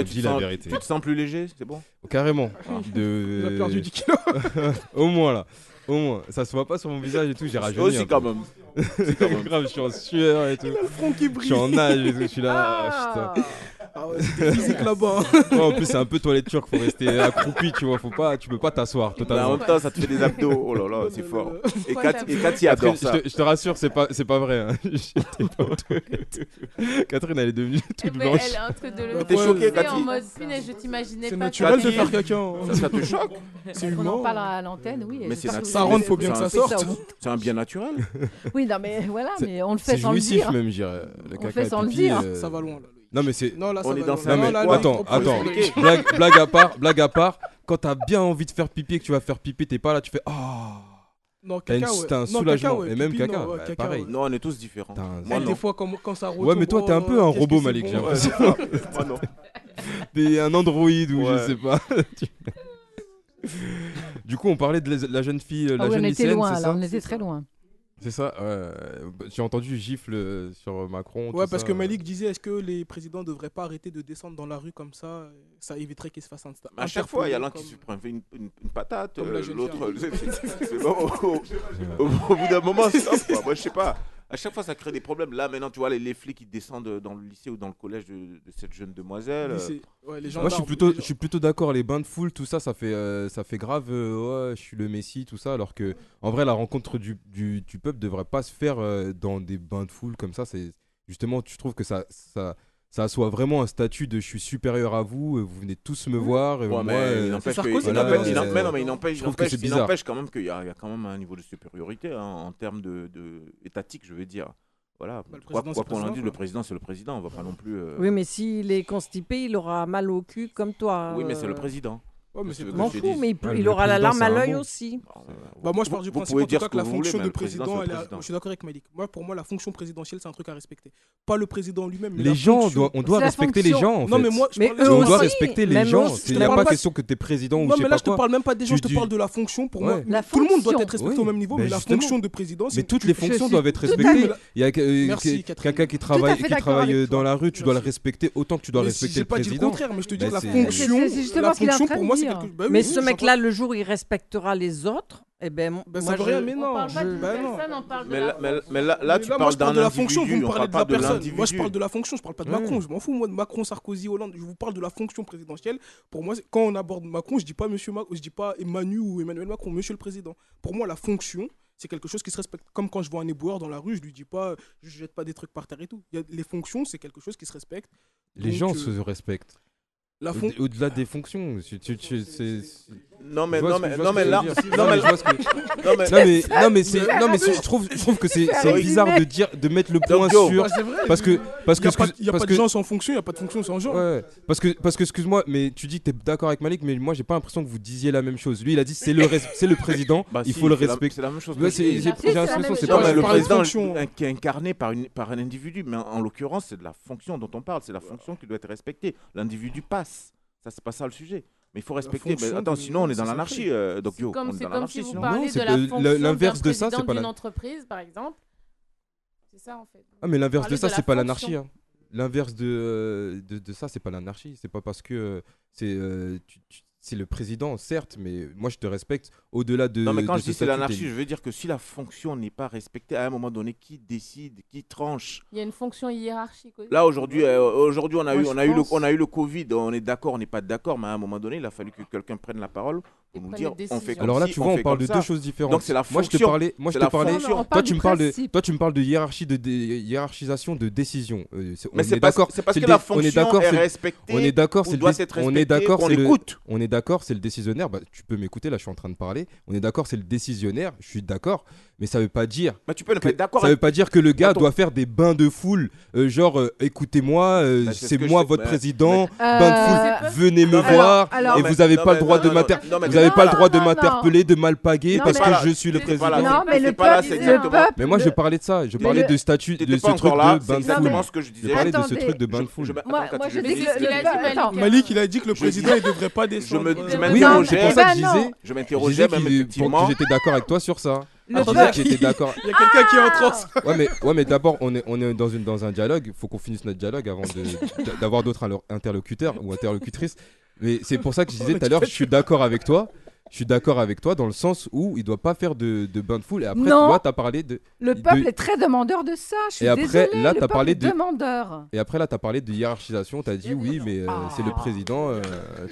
Speaker 1: on
Speaker 2: tu te
Speaker 1: la
Speaker 2: sens-
Speaker 1: vérité.
Speaker 2: Tu te sens plus léger, c'est bon
Speaker 1: Carrément.
Speaker 5: Il a perdu 10
Speaker 1: kilos. <laughs> Au moins là. Au moins. Ça se voit pas sur mon visage et tout. J'ai rajeuni.
Speaker 2: Aussi quand même. Même.
Speaker 1: Grave, je suis en sueur et tout.
Speaker 5: le front qui
Speaker 1: Je
Speaker 5: brille.
Speaker 1: suis en nage et tout. Je suis là. ah, putain.
Speaker 5: Ah ouais, c'était physique là-bas. <laughs>
Speaker 1: Ouais, en plus, c'est un peu toilette turque. Faut rester accroupi, tu vois. Faut pas, tu peux pas t'asseoir totalement.
Speaker 2: en même temps, ça te fait des abdos. Oh là là, c'est fort. Et Kat- et adore ça.
Speaker 1: Je te, je te rassure, c'est pas, c'est pas vrai. hein. <laughs> J'étais pas aux toilettes. Catherine, elle est devenue
Speaker 3: Eh
Speaker 1: toute
Speaker 3: ben,
Speaker 1: blanche.
Speaker 3: elle est en train de
Speaker 5: t'es choquée,
Speaker 3: en mode punaise, je t'imaginais
Speaker 5: C'est
Speaker 3: pas.
Speaker 5: naturel de
Speaker 2: Cathy.
Speaker 5: faire caca. hein. <laughs>
Speaker 2: Ça, ça te choque
Speaker 5: C'est
Speaker 7: On en
Speaker 5: humain.
Speaker 7: parle à l'antenne, oui.
Speaker 2: Mais c'est
Speaker 7: j'espère
Speaker 2: nat-
Speaker 7: que vous
Speaker 5: Ça rentre, faut bien que ça sorte.
Speaker 2: C'est un bien naturel.
Speaker 7: Oui, non, mais voilà,
Speaker 1: C'est-
Speaker 7: mais on le fait
Speaker 1: C'est
Speaker 7: sans le
Speaker 1: jouissif
Speaker 7: dire.
Speaker 1: même, je dirais. Le
Speaker 7: On
Speaker 1: caca
Speaker 7: fait
Speaker 1: et
Speaker 7: sans le
Speaker 1: pipi,
Speaker 7: dire.
Speaker 1: euh,
Speaker 5: Ça va loin là.
Speaker 1: Non mais c'est.
Speaker 5: Non, là, ça
Speaker 2: On est dans
Speaker 1: Non
Speaker 5: là, là,
Speaker 1: attends, attends. blague, blague à part, blague à part. Quand t'as bien envie de faire pipi et que tu vas faire pipi, t'es pas là, tu fais ah.
Speaker 5: Non,
Speaker 1: T'as une-
Speaker 5: caca, ouais.
Speaker 1: t'as un
Speaker 5: Non,
Speaker 1: soulagement.
Speaker 5: caca, ouais.
Speaker 1: Et même
Speaker 5: Pipi,
Speaker 1: caca,
Speaker 5: non, ouais,
Speaker 1: bah,
Speaker 5: caca,
Speaker 1: pareil.
Speaker 5: ouais.
Speaker 2: Non, on est tous différents.
Speaker 1: T'as un-
Speaker 2: Moi, non.
Speaker 5: des fois, quand, quand ça retombe.
Speaker 1: Ouais, mais toi, t'es un peu un
Speaker 5: oh,
Speaker 1: robot, Malik, j'ai
Speaker 2: Ouais.
Speaker 1: l'impression. <laughs> <laughs>
Speaker 2: Moi, non.
Speaker 1: T'es un androïde ou je sais pas. <laughs> du coup, on parlait de la- jeune fille, euh, la
Speaker 7: Ah
Speaker 1: jeune
Speaker 7: on était
Speaker 1: lycéenne,
Speaker 7: loin,
Speaker 1: c'est
Speaker 7: là,
Speaker 1: ça
Speaker 7: on était très loin.
Speaker 1: C'est ça. ouais. J'ai entendu gifle euh, sur Macron.
Speaker 5: Ouais,
Speaker 1: tout
Speaker 5: parce
Speaker 1: ça.
Speaker 5: que Malik disait est-ce que les présidents devraient pas arrêter de descendre dans la rue comme ça Ça éviterait qu'ils se fassent un
Speaker 2: À chaque fois, il y a l'un
Speaker 5: comme-
Speaker 2: qui se prend une, une- une patate,
Speaker 5: Comme la
Speaker 2: euh,
Speaker 5: jeune
Speaker 2: l'autre. <laughs> <laughs> bon, au, au- au- au bout d'un moment, <laughs> stop, quoi. Moi, je sais pas. À chaque fois, ça crée des problèmes. Là, maintenant, tu vois, les, les flics qui descendent dans le lycée ou dans le collège de, de cette jeune demoiselle.
Speaker 5: Lycée. Ouais, les
Speaker 1: Moi, je suis plutôt,
Speaker 5: les
Speaker 1: je suis plutôt d'accord. Les bains de foule, tout ça, ça fait, euh, ça fait grave. euh, ouais, je suis le Messi, tout ça. Alors que, en vrai, la rencontre du, du, du peuple devrait pas se faire euh, dans des bains de foule comme ça. C'est justement, tu trouves que ça, ça, ça soit vraiment un statut de je suis supérieur à vous. Vous venez tous me voir. et
Speaker 2: Ouais,
Speaker 1: moi,
Speaker 2: mais
Speaker 1: euh,
Speaker 2: il n'empêche que-
Speaker 1: voilà,
Speaker 2: il
Speaker 1: euh,
Speaker 2: quand même qu'il y, y a quand même un niveau de supériorité hein, en termes de, de étatique, je veux dire. Voilà,
Speaker 5: Bah, le
Speaker 2: quoi
Speaker 5: président,
Speaker 2: quoi
Speaker 5: c'est
Speaker 2: qu'on en dise, le président, c'est le président. On va pas non plus. euh,
Speaker 4: Oui, mais s'il est constipé, il aura mal au cul comme toi.
Speaker 2: Oui, mais c'est le
Speaker 4: euh.
Speaker 2: président.
Speaker 5: Ouais, mais c'est
Speaker 2: que tu
Speaker 4: M'en
Speaker 2: que
Speaker 4: fous, mais il, peut-
Speaker 1: Ouais,
Speaker 4: il
Speaker 1: le
Speaker 4: aura la
Speaker 1: président,
Speaker 4: larme
Speaker 1: c'est
Speaker 4: à
Speaker 1: un
Speaker 4: l'œil aussi.
Speaker 5: Bah moi je pars du
Speaker 2: vous
Speaker 5: principe
Speaker 2: pouvez
Speaker 5: en tout
Speaker 2: dire
Speaker 5: cas
Speaker 2: ce
Speaker 5: que la
Speaker 2: que vous voulez,
Speaker 5: fonction
Speaker 2: mais
Speaker 5: de
Speaker 2: le président,
Speaker 5: président,
Speaker 2: c'est le
Speaker 5: elle est à-
Speaker 2: président.
Speaker 5: je suis d'accord avec Malik. Moi pour moi la fonction présidentielle c'est un truc à respecter. Pas le président lui-même. mais
Speaker 1: les
Speaker 5: la
Speaker 1: gens,
Speaker 5: fonction.
Speaker 1: on doit
Speaker 7: C'est la
Speaker 1: respecter les
Speaker 7: fonction.
Speaker 1: gens. En
Speaker 5: Non
Speaker 1: fait.
Speaker 5: mais moi je
Speaker 4: Mais
Speaker 5: parle-
Speaker 4: eux
Speaker 1: on doit
Speaker 4: aussi,
Speaker 1: respecter les
Speaker 4: même
Speaker 1: gens.
Speaker 4: je
Speaker 1: Il
Speaker 4: te
Speaker 1: n'y a
Speaker 4: parle
Speaker 1: pas
Speaker 4: pas-
Speaker 1: question que t'es président ou
Speaker 5: Non
Speaker 1: je sais
Speaker 5: mais là
Speaker 1: pas
Speaker 5: je te
Speaker 1: quoi.
Speaker 5: parle même pas des gens, je te
Speaker 1: Tu-
Speaker 5: parle de la fonction. Pour
Speaker 1: Ouais.
Speaker 5: moi,
Speaker 7: La
Speaker 5: tout le monde doit
Speaker 7: fonction.
Speaker 5: être respecté
Speaker 1: Oui,
Speaker 5: au même niveau, mais la
Speaker 1: justement.
Speaker 5: fonction de président,
Speaker 1: Mais
Speaker 5: c'est
Speaker 1: toutes
Speaker 5: tu-
Speaker 1: les fonctions
Speaker 5: suis
Speaker 1: doivent être respectées. Il y a euh,
Speaker 5: Merci,
Speaker 1: que-
Speaker 5: Catherine.
Speaker 1: quelqu'un qui travaille,
Speaker 7: fait
Speaker 1: qui
Speaker 7: d'accord
Speaker 1: travaille
Speaker 7: avec
Speaker 1: euh, dans la rue, tu dois le
Speaker 5: Merci.
Speaker 1: respecter autant que tu dois
Speaker 5: Mais si
Speaker 1: respecter
Speaker 5: j'ai
Speaker 1: le
Speaker 5: pas dit le
Speaker 1: président.
Speaker 5: contraire, mais je te dis
Speaker 1: Bah,
Speaker 5: la
Speaker 1: c'est-
Speaker 5: fonction.
Speaker 7: C'est- c'est justement
Speaker 5: la
Speaker 7: ce qu'il est en
Speaker 5: fonction
Speaker 7: train
Speaker 5: pour
Speaker 7: de
Speaker 5: moi c'est
Speaker 7: dire.
Speaker 5: quelque. bah oui,
Speaker 4: Mais
Speaker 5: oui,
Speaker 4: ce mec-là, le jour où il respectera les autres, eh ben,
Speaker 5: Ben
Speaker 4: moi,
Speaker 5: ça veut
Speaker 4: je-
Speaker 5: rien, mais
Speaker 3: On
Speaker 5: non.
Speaker 3: parle pas
Speaker 5: je-
Speaker 3: d'une
Speaker 5: non.
Speaker 3: personne, on parle de
Speaker 2: Mais
Speaker 3: la
Speaker 2: là, mais, là, tu
Speaker 5: moi,
Speaker 2: parles
Speaker 5: je parle
Speaker 2: d'un
Speaker 5: de la fonction, vous
Speaker 2: individu,
Speaker 5: me parlez
Speaker 2: parle
Speaker 5: de la
Speaker 2: de
Speaker 5: personne. Moi, je parle de la fonction, je parle pas de
Speaker 1: Ouais.
Speaker 5: Macron. Je m'en fous, moi, de Macron, Sarkozy, Hollande. Je vous parle de la fonction présidentielle. Pour moi, quand on aborde Macron, je dis pas Monsieur Macron, je dis pas Emmanuel ou Emmanuel Macron, Monsieur le Président. Pour moi, la fonction, c'est quelque chose qui se respecte. Comme quand je vois un éboueur dans la rue, je lui dis pas, je jette pas des trucs par terre et tout. Il y a- les fonctions, c'est quelque chose qui se respecte.
Speaker 1: Les
Speaker 5: Donc,
Speaker 1: gens
Speaker 5: euh,
Speaker 1: se respectent. Au-delà des fonctions, tu- tu- tu- c'est-
Speaker 2: Non, mais, non, mais,
Speaker 1: je vois
Speaker 2: non,
Speaker 1: ce
Speaker 2: mais là, non, mais <laughs> non, mais-
Speaker 1: Non mais non mais c'est non mais c'est- je trouve je trouve que c'est bizarre de dire de mettre le point sur
Speaker 5: Bah,
Speaker 1: parce que parce
Speaker 5: Il
Speaker 1: que
Speaker 5: il y a
Speaker 1: parce
Speaker 5: pas
Speaker 1: que
Speaker 5: de gens sans fonction, il n'y a pas de fonction sans gens.
Speaker 1: Ouais, parce que parce que excuse-moi mais tu dis que tu es d'accord avec Malik mais moi j'ai pas l'impression que vous disiez la même chose. Lui il a dit c'est le res- c'est le président,
Speaker 2: Bah
Speaker 1: il
Speaker 2: si,
Speaker 1: faut le respecter.
Speaker 2: C'est la même chose.
Speaker 1: j'ai l'impression c'est pas
Speaker 2: le président
Speaker 5: fonction.
Speaker 2: qui est incarné par, une, par un individu, mais en, en l'occurrence, c'est de la fonction dont on parle, c'est la fonction qui doit être respectée. L'individu passe, ça c'est pas ça le sujet. Mais il faut respecter. Mais attends, sinon on est dans l'anarchie, euh, donc
Speaker 3: C'est
Speaker 2: yo,
Speaker 3: comme,
Speaker 2: on est dans
Speaker 3: comme
Speaker 2: l'anarchie
Speaker 3: si vous parlez
Speaker 1: Non,
Speaker 3: de
Speaker 1: c'est
Speaker 3: la fonction
Speaker 1: l'inverse de ça, c'est pas
Speaker 3: d'une entreprise, par exemple. C'est ça, en fait.
Speaker 1: Ah mais l'inverse de ça c'est pas l'anarchie. hein. L'inverse de, euh, de de ça c'est pas l'anarchie. C'est pas parce que euh, c'est euh, c'est le président certes mais moi je te respecte au-delà de.
Speaker 2: Non, mais quand je dis c'est l'anarchie, je veux dire que si la fonction n'est pas respectée, à un moment donné, qui décide, qui tranche?
Speaker 3: Il y a une fonction hiérarchique aussi.
Speaker 2: Là aujourd'hui, euh, aujourd'hui on a
Speaker 5: Moi,
Speaker 2: eu, on a eu le, on a eu le Covid, on est d'accord, on n'est pas d'accord, mais à un moment donné, il a fallu que quelqu'un prenne la parole pour nous dire, on fait comme
Speaker 1: Alors là, tu vois, on parle de
Speaker 2: ça.
Speaker 1: deux choses différentes.
Speaker 2: Donc c'est la
Speaker 1: Moi, je te
Speaker 2: fonction.
Speaker 1: parlais, moi, je te
Speaker 2: la
Speaker 1: parlais.
Speaker 2: fonction.
Speaker 7: Non, on
Speaker 1: Toi, tu me parles de, toi, tu me parles de hiérarchie de, hiérarchisation de décision. Euh,
Speaker 2: Mais
Speaker 1: on
Speaker 2: c'est
Speaker 1: d'accord.
Speaker 2: c'est parce que la
Speaker 1: on est
Speaker 2: fonction
Speaker 1: d'accord,
Speaker 2: est respectée.
Speaker 1: On est d'accord, c'est on est d'accord, le,
Speaker 2: l'écoute.
Speaker 1: on est d'accord, c'est le décisionnaire. Bah, tu peux m'écouter, là, je suis en train de parler. On est d'accord, c'est le décisionnaire. Je suis d'accord, mais ça veut pas dire.
Speaker 2: Bah, tu peux ne
Speaker 1: que-
Speaker 2: pas être d'accord
Speaker 1: Ça veut pas dire que le gars doit faire des bains de foule, euh, genre, euh, écoutez-moi, euh,
Speaker 2: Bah, c'est
Speaker 1: c'est
Speaker 2: ce que
Speaker 1: moi
Speaker 2: je-
Speaker 1: votre
Speaker 2: bah,
Speaker 1: président.
Speaker 7: mais-
Speaker 1: bain de foule, venez me voir.
Speaker 7: alors-
Speaker 1: et
Speaker 2: Non,
Speaker 1: vous
Speaker 2: mais-
Speaker 1: avez
Speaker 2: non,
Speaker 1: pas le
Speaker 2: mais-
Speaker 1: droit
Speaker 2: non,
Speaker 1: de
Speaker 2: non,
Speaker 1: m'inter-
Speaker 2: non, mais
Speaker 1: vous avez
Speaker 7: non,
Speaker 1: pas le droit de
Speaker 7: non, non.
Speaker 1: m'interpeller, de m'alpaguer
Speaker 7: Non,
Speaker 1: parce
Speaker 7: mais-
Speaker 1: que je suis le
Speaker 2: t'étais pas
Speaker 1: président.
Speaker 7: Non, mais le
Speaker 2: T'étais pas là,
Speaker 7: peuple,
Speaker 2: c'est
Speaker 7: le
Speaker 2: exactement-
Speaker 7: peuple,
Speaker 1: Mais moi, je
Speaker 7: le-
Speaker 1: parlais de ça. Je
Speaker 7: Mais
Speaker 1: parlais
Speaker 7: le-
Speaker 1: de statut,
Speaker 2: T'étais
Speaker 1: de
Speaker 2: pas
Speaker 1: ce truc
Speaker 2: encore là,
Speaker 1: de
Speaker 2: c'est
Speaker 1: bain de
Speaker 2: exactement
Speaker 1: foule.
Speaker 2: ce que je
Speaker 1: Je
Speaker 2: disais.
Speaker 1: parlais de ce
Speaker 7: Attendez.
Speaker 1: truc de bain de foule.
Speaker 2: je-
Speaker 7: Moi-
Speaker 2: attends,
Speaker 7: moi,
Speaker 2: Cathy,
Speaker 7: je
Speaker 2: je
Speaker 7: dis
Speaker 2: vais
Speaker 7: que
Speaker 2: juste
Speaker 7: le-
Speaker 2: te
Speaker 7: le
Speaker 2: dire.
Speaker 7: peuple-
Speaker 3: Attends,
Speaker 5: Malik, il a dit que le
Speaker 2: Je
Speaker 5: président,
Speaker 2: dis-
Speaker 5: il devrait pas descendre.
Speaker 2: me- je
Speaker 5: euh,
Speaker 2: m'interrogeais.
Speaker 1: C'est pour ça que je
Speaker 7: Bah non.
Speaker 1: disais.
Speaker 2: Je
Speaker 1: Je
Speaker 2: m'interrogeais
Speaker 1: pour- j'étais d'accord avec toi sur ça.
Speaker 7: Le
Speaker 1: j'étais d'accord. <laughs>
Speaker 5: Il y a quelqu'un qui est en transe.
Speaker 1: Ouais, mais, ouais, mais d'abord, on est, on est dans, une, dans un dialogue. faut qu'on finisse notre dialogue avant d'avoir d'autres interlocuteurs ou interlocutrices. Mais c'est pour ça que je disais tout à l'heure, je suis d'accord avec toi. Je suis d'accord avec toi dans le sens où il doit pas faire de, de bain de foule. Et après,
Speaker 7: Non.
Speaker 1: toi, tu as parlé de.
Speaker 7: Le
Speaker 1: de-
Speaker 7: peuple est très demandeur de ça. Je suis
Speaker 1: Et après,
Speaker 7: désolée,
Speaker 1: là,
Speaker 7: le
Speaker 1: t'as
Speaker 7: peuple
Speaker 1: parlé de-
Speaker 7: demandeur.
Speaker 1: Et après, là, tu as parlé de hiérarchisation. Tu as dit oui, mais euh, c'est le président, euh,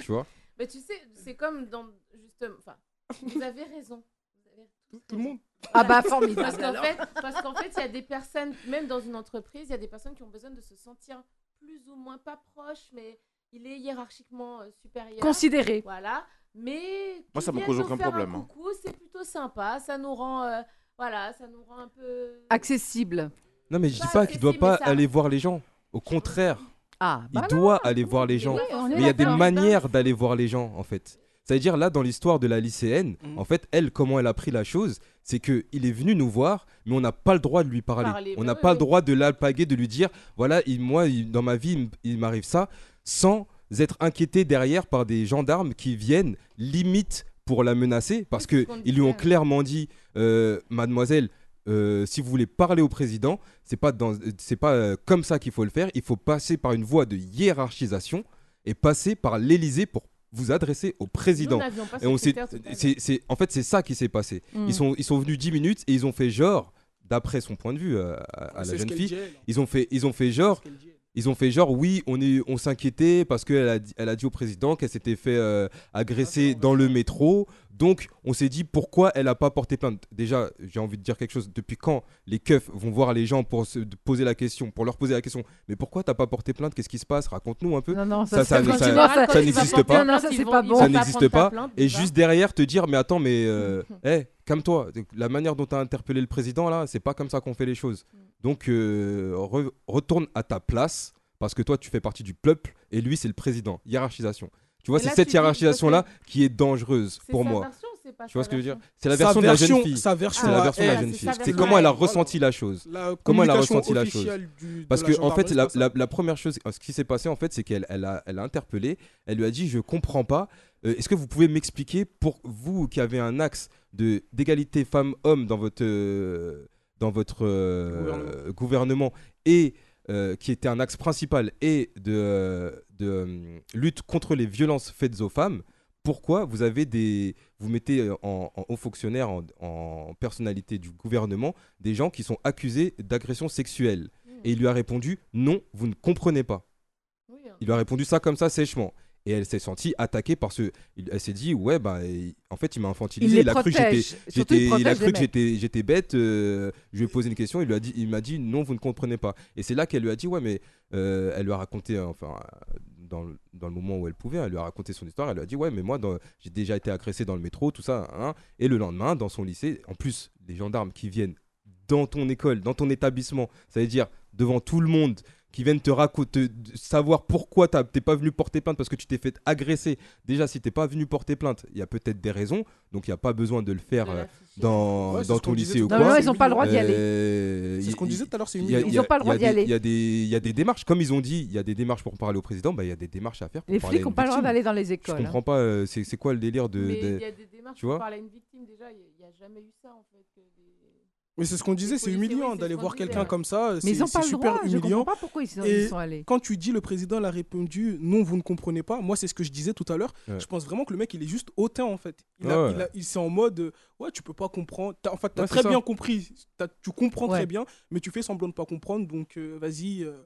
Speaker 1: tu vois.
Speaker 3: Mais tu sais, c'est comme dans. Justement. Enfin, vous avez raison. Vous avez tous
Speaker 5: Tout le monde.
Speaker 7: Ah bah formidable.
Speaker 3: Parce qu'en fait, parce qu'en fait, il y a des personnes, même dans une entreprise, il y a des personnes qui ont besoin de se sentir plus ou moins pas proches, mais il est hiérarchiquement euh, supérieur.
Speaker 7: Considéré.
Speaker 3: Voilà. Mais
Speaker 2: Moi, ça me cause aucun problème, hein.
Speaker 3: C'est plutôt sympa. Ça nous rend, euh, voilà, ça nous rend un peu.
Speaker 7: Accessible.
Speaker 1: Non, mais je dis
Speaker 3: Pas
Speaker 1: pas qu'il doit pas
Speaker 3: ça-
Speaker 1: aller voir les gens. Au contraire,
Speaker 7: Ah,
Speaker 1: il
Speaker 7: bah
Speaker 1: doit aller voir les gens.
Speaker 7: oui,
Speaker 1: Mais il y a des manières d'aller voir les gens, en fait. C'est-à-dire, là, dans l'histoire de la lycéenne,
Speaker 5: Mhm.
Speaker 1: en fait, elle, comment elle a pris la chose, c'est que il est venu nous voir, mais on n'a pas le droit de lui parler.
Speaker 3: Parler,
Speaker 1: on
Speaker 3: bah
Speaker 1: n'a
Speaker 3: oui,
Speaker 1: pas
Speaker 3: oui.
Speaker 1: le droit de l'alpaguer, de lui dire, voilà, il- moi, il- dans ma vie, il m'arrive ça, sans être inquiété derrière par des gendarmes qui viennent, limite, pour la menacer, parce
Speaker 3: c'est ce
Speaker 1: que
Speaker 3: qu'on
Speaker 1: ils lui ont clairement dit, euh, mademoiselle, euh, si vous voulez parler au président, c'est pas dans, c'est pas euh, comme ça qu'il faut le faire. Il faut passer par une voie de hiérarchisation et passer par l'Élysée pour vous adresser au président.
Speaker 3: Nous n'avions pas
Speaker 1: et on s'est, c'est, c'est- en fait, c'est ça qui s'est passé.
Speaker 7: Mm.
Speaker 1: Ils sont, ils sont venus 10 minutes et ils ont fait genre, d'après son point de vue euh, à, à la jeune fille, ils ont fait, ils ont fait genre, Ils ont fait genre oui, on est, on s'inquiétait parce qu'elle a, dit- elle a dit au président qu'elle s'était fait euh, agresser dans le métro. Donc on s'est dit pourquoi elle a pas porté plainte? Déjà, j'ai envie de dire quelque chose. Depuis quand les keufs vont voir les gens pour se poser la question, pour leur poser la question? Mais pourquoi t'as pas porté plainte? Qu'est-ce qui se passe? Raconte-nous un peu.
Speaker 7: Non, non,
Speaker 1: Ça,
Speaker 7: ça,
Speaker 1: n'existe pas.
Speaker 7: Non, non, ça, pas bon.
Speaker 3: pas
Speaker 1: n'existe pas.
Speaker 3: plainte,
Speaker 1: Et juste derrière te dire mais attends mais euh, <laughs> eh, calme-toi. La manière dont tu as interpellé le président là, c'est pas comme ça qu'on fait les choses. Donc euh, re- retourne à ta place parce que toi tu fais partie du peuple et lui c'est le président. Hiérarchisation. Tu vois, c'est cette
Speaker 3: tu dis,
Speaker 1: hiérarchisation là qui est dangereuse pour moi.
Speaker 3: version pas
Speaker 1: Tu vois ce que je veux dire C'est la version de la jeune fille.
Speaker 5: sa version
Speaker 1: la
Speaker 5: à
Speaker 1: version de la jeune fille. C'est comment elle a ressenti la chose.
Speaker 5: La
Speaker 1: Comment elle a ressenti la chose
Speaker 5: du-
Speaker 1: Parce
Speaker 5: la
Speaker 1: que en fait, la, première chose, ce qui s'est passé en fait, c'est qu'elle elle a, elle a interpellé. Elle lui a dit, je comprends pas. Euh, Est-ce que vous pouvez m'expliquer pour vous qui avez un axe de d'égalité femmes-hommes dans votre euh, dans votre euh, gouvernement. et euh, qui était un axe principal et de, euh, de lutte contre les violences faites aux femmes. Pourquoi vous avez des vous mettez en, haut fonctionnaire en, en personnalité du gouvernement des gens qui sont accusés d'agression sexuelle? Et il lui a répondu non vous ne comprenez pas il lui a répondu ça comme ça sèchement et elle s'est sentie attaquée parce que il- elle s'est dit ouais bah en fait il m'a infantilisé.
Speaker 7: Il
Speaker 1: il, a cru que j'étais
Speaker 7: il
Speaker 1: il a cru que j'étais j'étais bête euh, je lui ai posé une question il lui a dit il m'a dit non vous ne comprenez pas. Et c'est là qu'elle lui a dit ouais mais euh, elle lui a raconté euh, enfin dans le, dans le moment où elle pouvait elle lui a raconté son histoire elle lui a dit ouais mais moi j'ai déjà été agressée dans le métro tout ça hein. et le lendemain dans son lycée en plus les gendarmes qui viennent dans ton école, dans ton établissement, ça veut dire devant tout le monde, qui viennent te raconter, savoir pourquoi t'es pas venu porter plainte parce que tu t'es fait agresser. Déjà, si t'es pas venu porter plainte, il y a peut-être des raisons, donc il n'y a pas besoin de le faire euh, dans,
Speaker 5: Ouais,
Speaker 1: dans ton lycée ou quoi.
Speaker 7: Non, non, ils n'ont pas le droit d'y aller.
Speaker 1: Euh,
Speaker 5: C'est ce qu'on disait tout à l'heure, c'est
Speaker 1: y
Speaker 7: Ils
Speaker 1: a-
Speaker 7: ont pas le droit d'y aller.
Speaker 1: Il y, a des- il y a des démarches, comme ils ont dit, il y a des démarches pour parler au président, bah, il y a des démarches à faire. Pour
Speaker 7: Les flics n'ont
Speaker 1: une
Speaker 7: pas le droit d'aller dans les
Speaker 1: Je
Speaker 7: écoles. hein.
Speaker 1: comprends pas, euh, c'est quoi le délire de.
Speaker 3: Il y a des démarches
Speaker 1: tu
Speaker 3: pour parler à une victime, déjà, il n'y a, jamais eu ça en fait.
Speaker 5: Mais c'est ce qu'on disait, c'est humiliant d'aller voir quelqu'un comme ça.
Speaker 7: Mais
Speaker 5: c'est-
Speaker 7: ils n'ont pas le
Speaker 5: super
Speaker 7: droit. Je ne comprends
Speaker 5: humiliant.
Speaker 7: pas pourquoi ils sont,
Speaker 5: Et
Speaker 7: ils sont allés.
Speaker 5: Quand tu dis le président l'a répondu non, vous ne comprenez pas, moi c'est ce que je disais tout à l'heure.
Speaker 1: Ouais.
Speaker 5: Je pense vraiment que le mec il est juste hautain en fait. Il,
Speaker 1: Ouais,
Speaker 5: il, a- il- c'est en mode euh, ouais, tu peux pas comprendre. En fait, tu as
Speaker 1: Ouais,
Speaker 5: très bien compris. T'as- tu comprends
Speaker 7: Ouais.
Speaker 5: très bien, mais tu fais semblant de pas comprendre. Donc euh, vas-y, euh,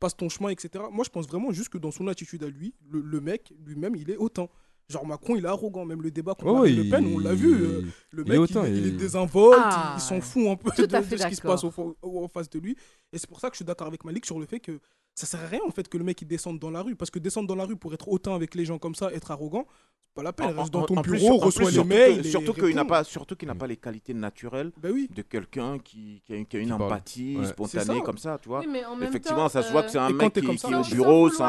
Speaker 5: passe ton chemin, etc. Moi je pense vraiment juste que dans son attitude à lui, le, le mec lui-même il est hautain. Genre Macron, il est arrogant, même le débat contre oh, Le Pen, on l'a vu. Euh, le mec, il, est, autant,
Speaker 1: il,
Speaker 5: désinvolte, il s'en fout un peu de, ce qui se passe en face de lui. Et c'est pour ça que je suis d'accord avec Malik sur le fait que ça sert à rien en fait que le mec il descende dans la rue. Parce que descendre dans la rue pour être autant avec les gens comme ça être arrogant c'est pas la peine. Reste dans ton bureau reçois les mails
Speaker 2: surtout qu'il n'a pas pas les qualités naturelles bah de quelqu'un qui, a une, empathie spontanée comme ça tu vois. Effectivement ça se voit que c'est un
Speaker 5: euh,
Speaker 2: mec qui, est au bureau c'est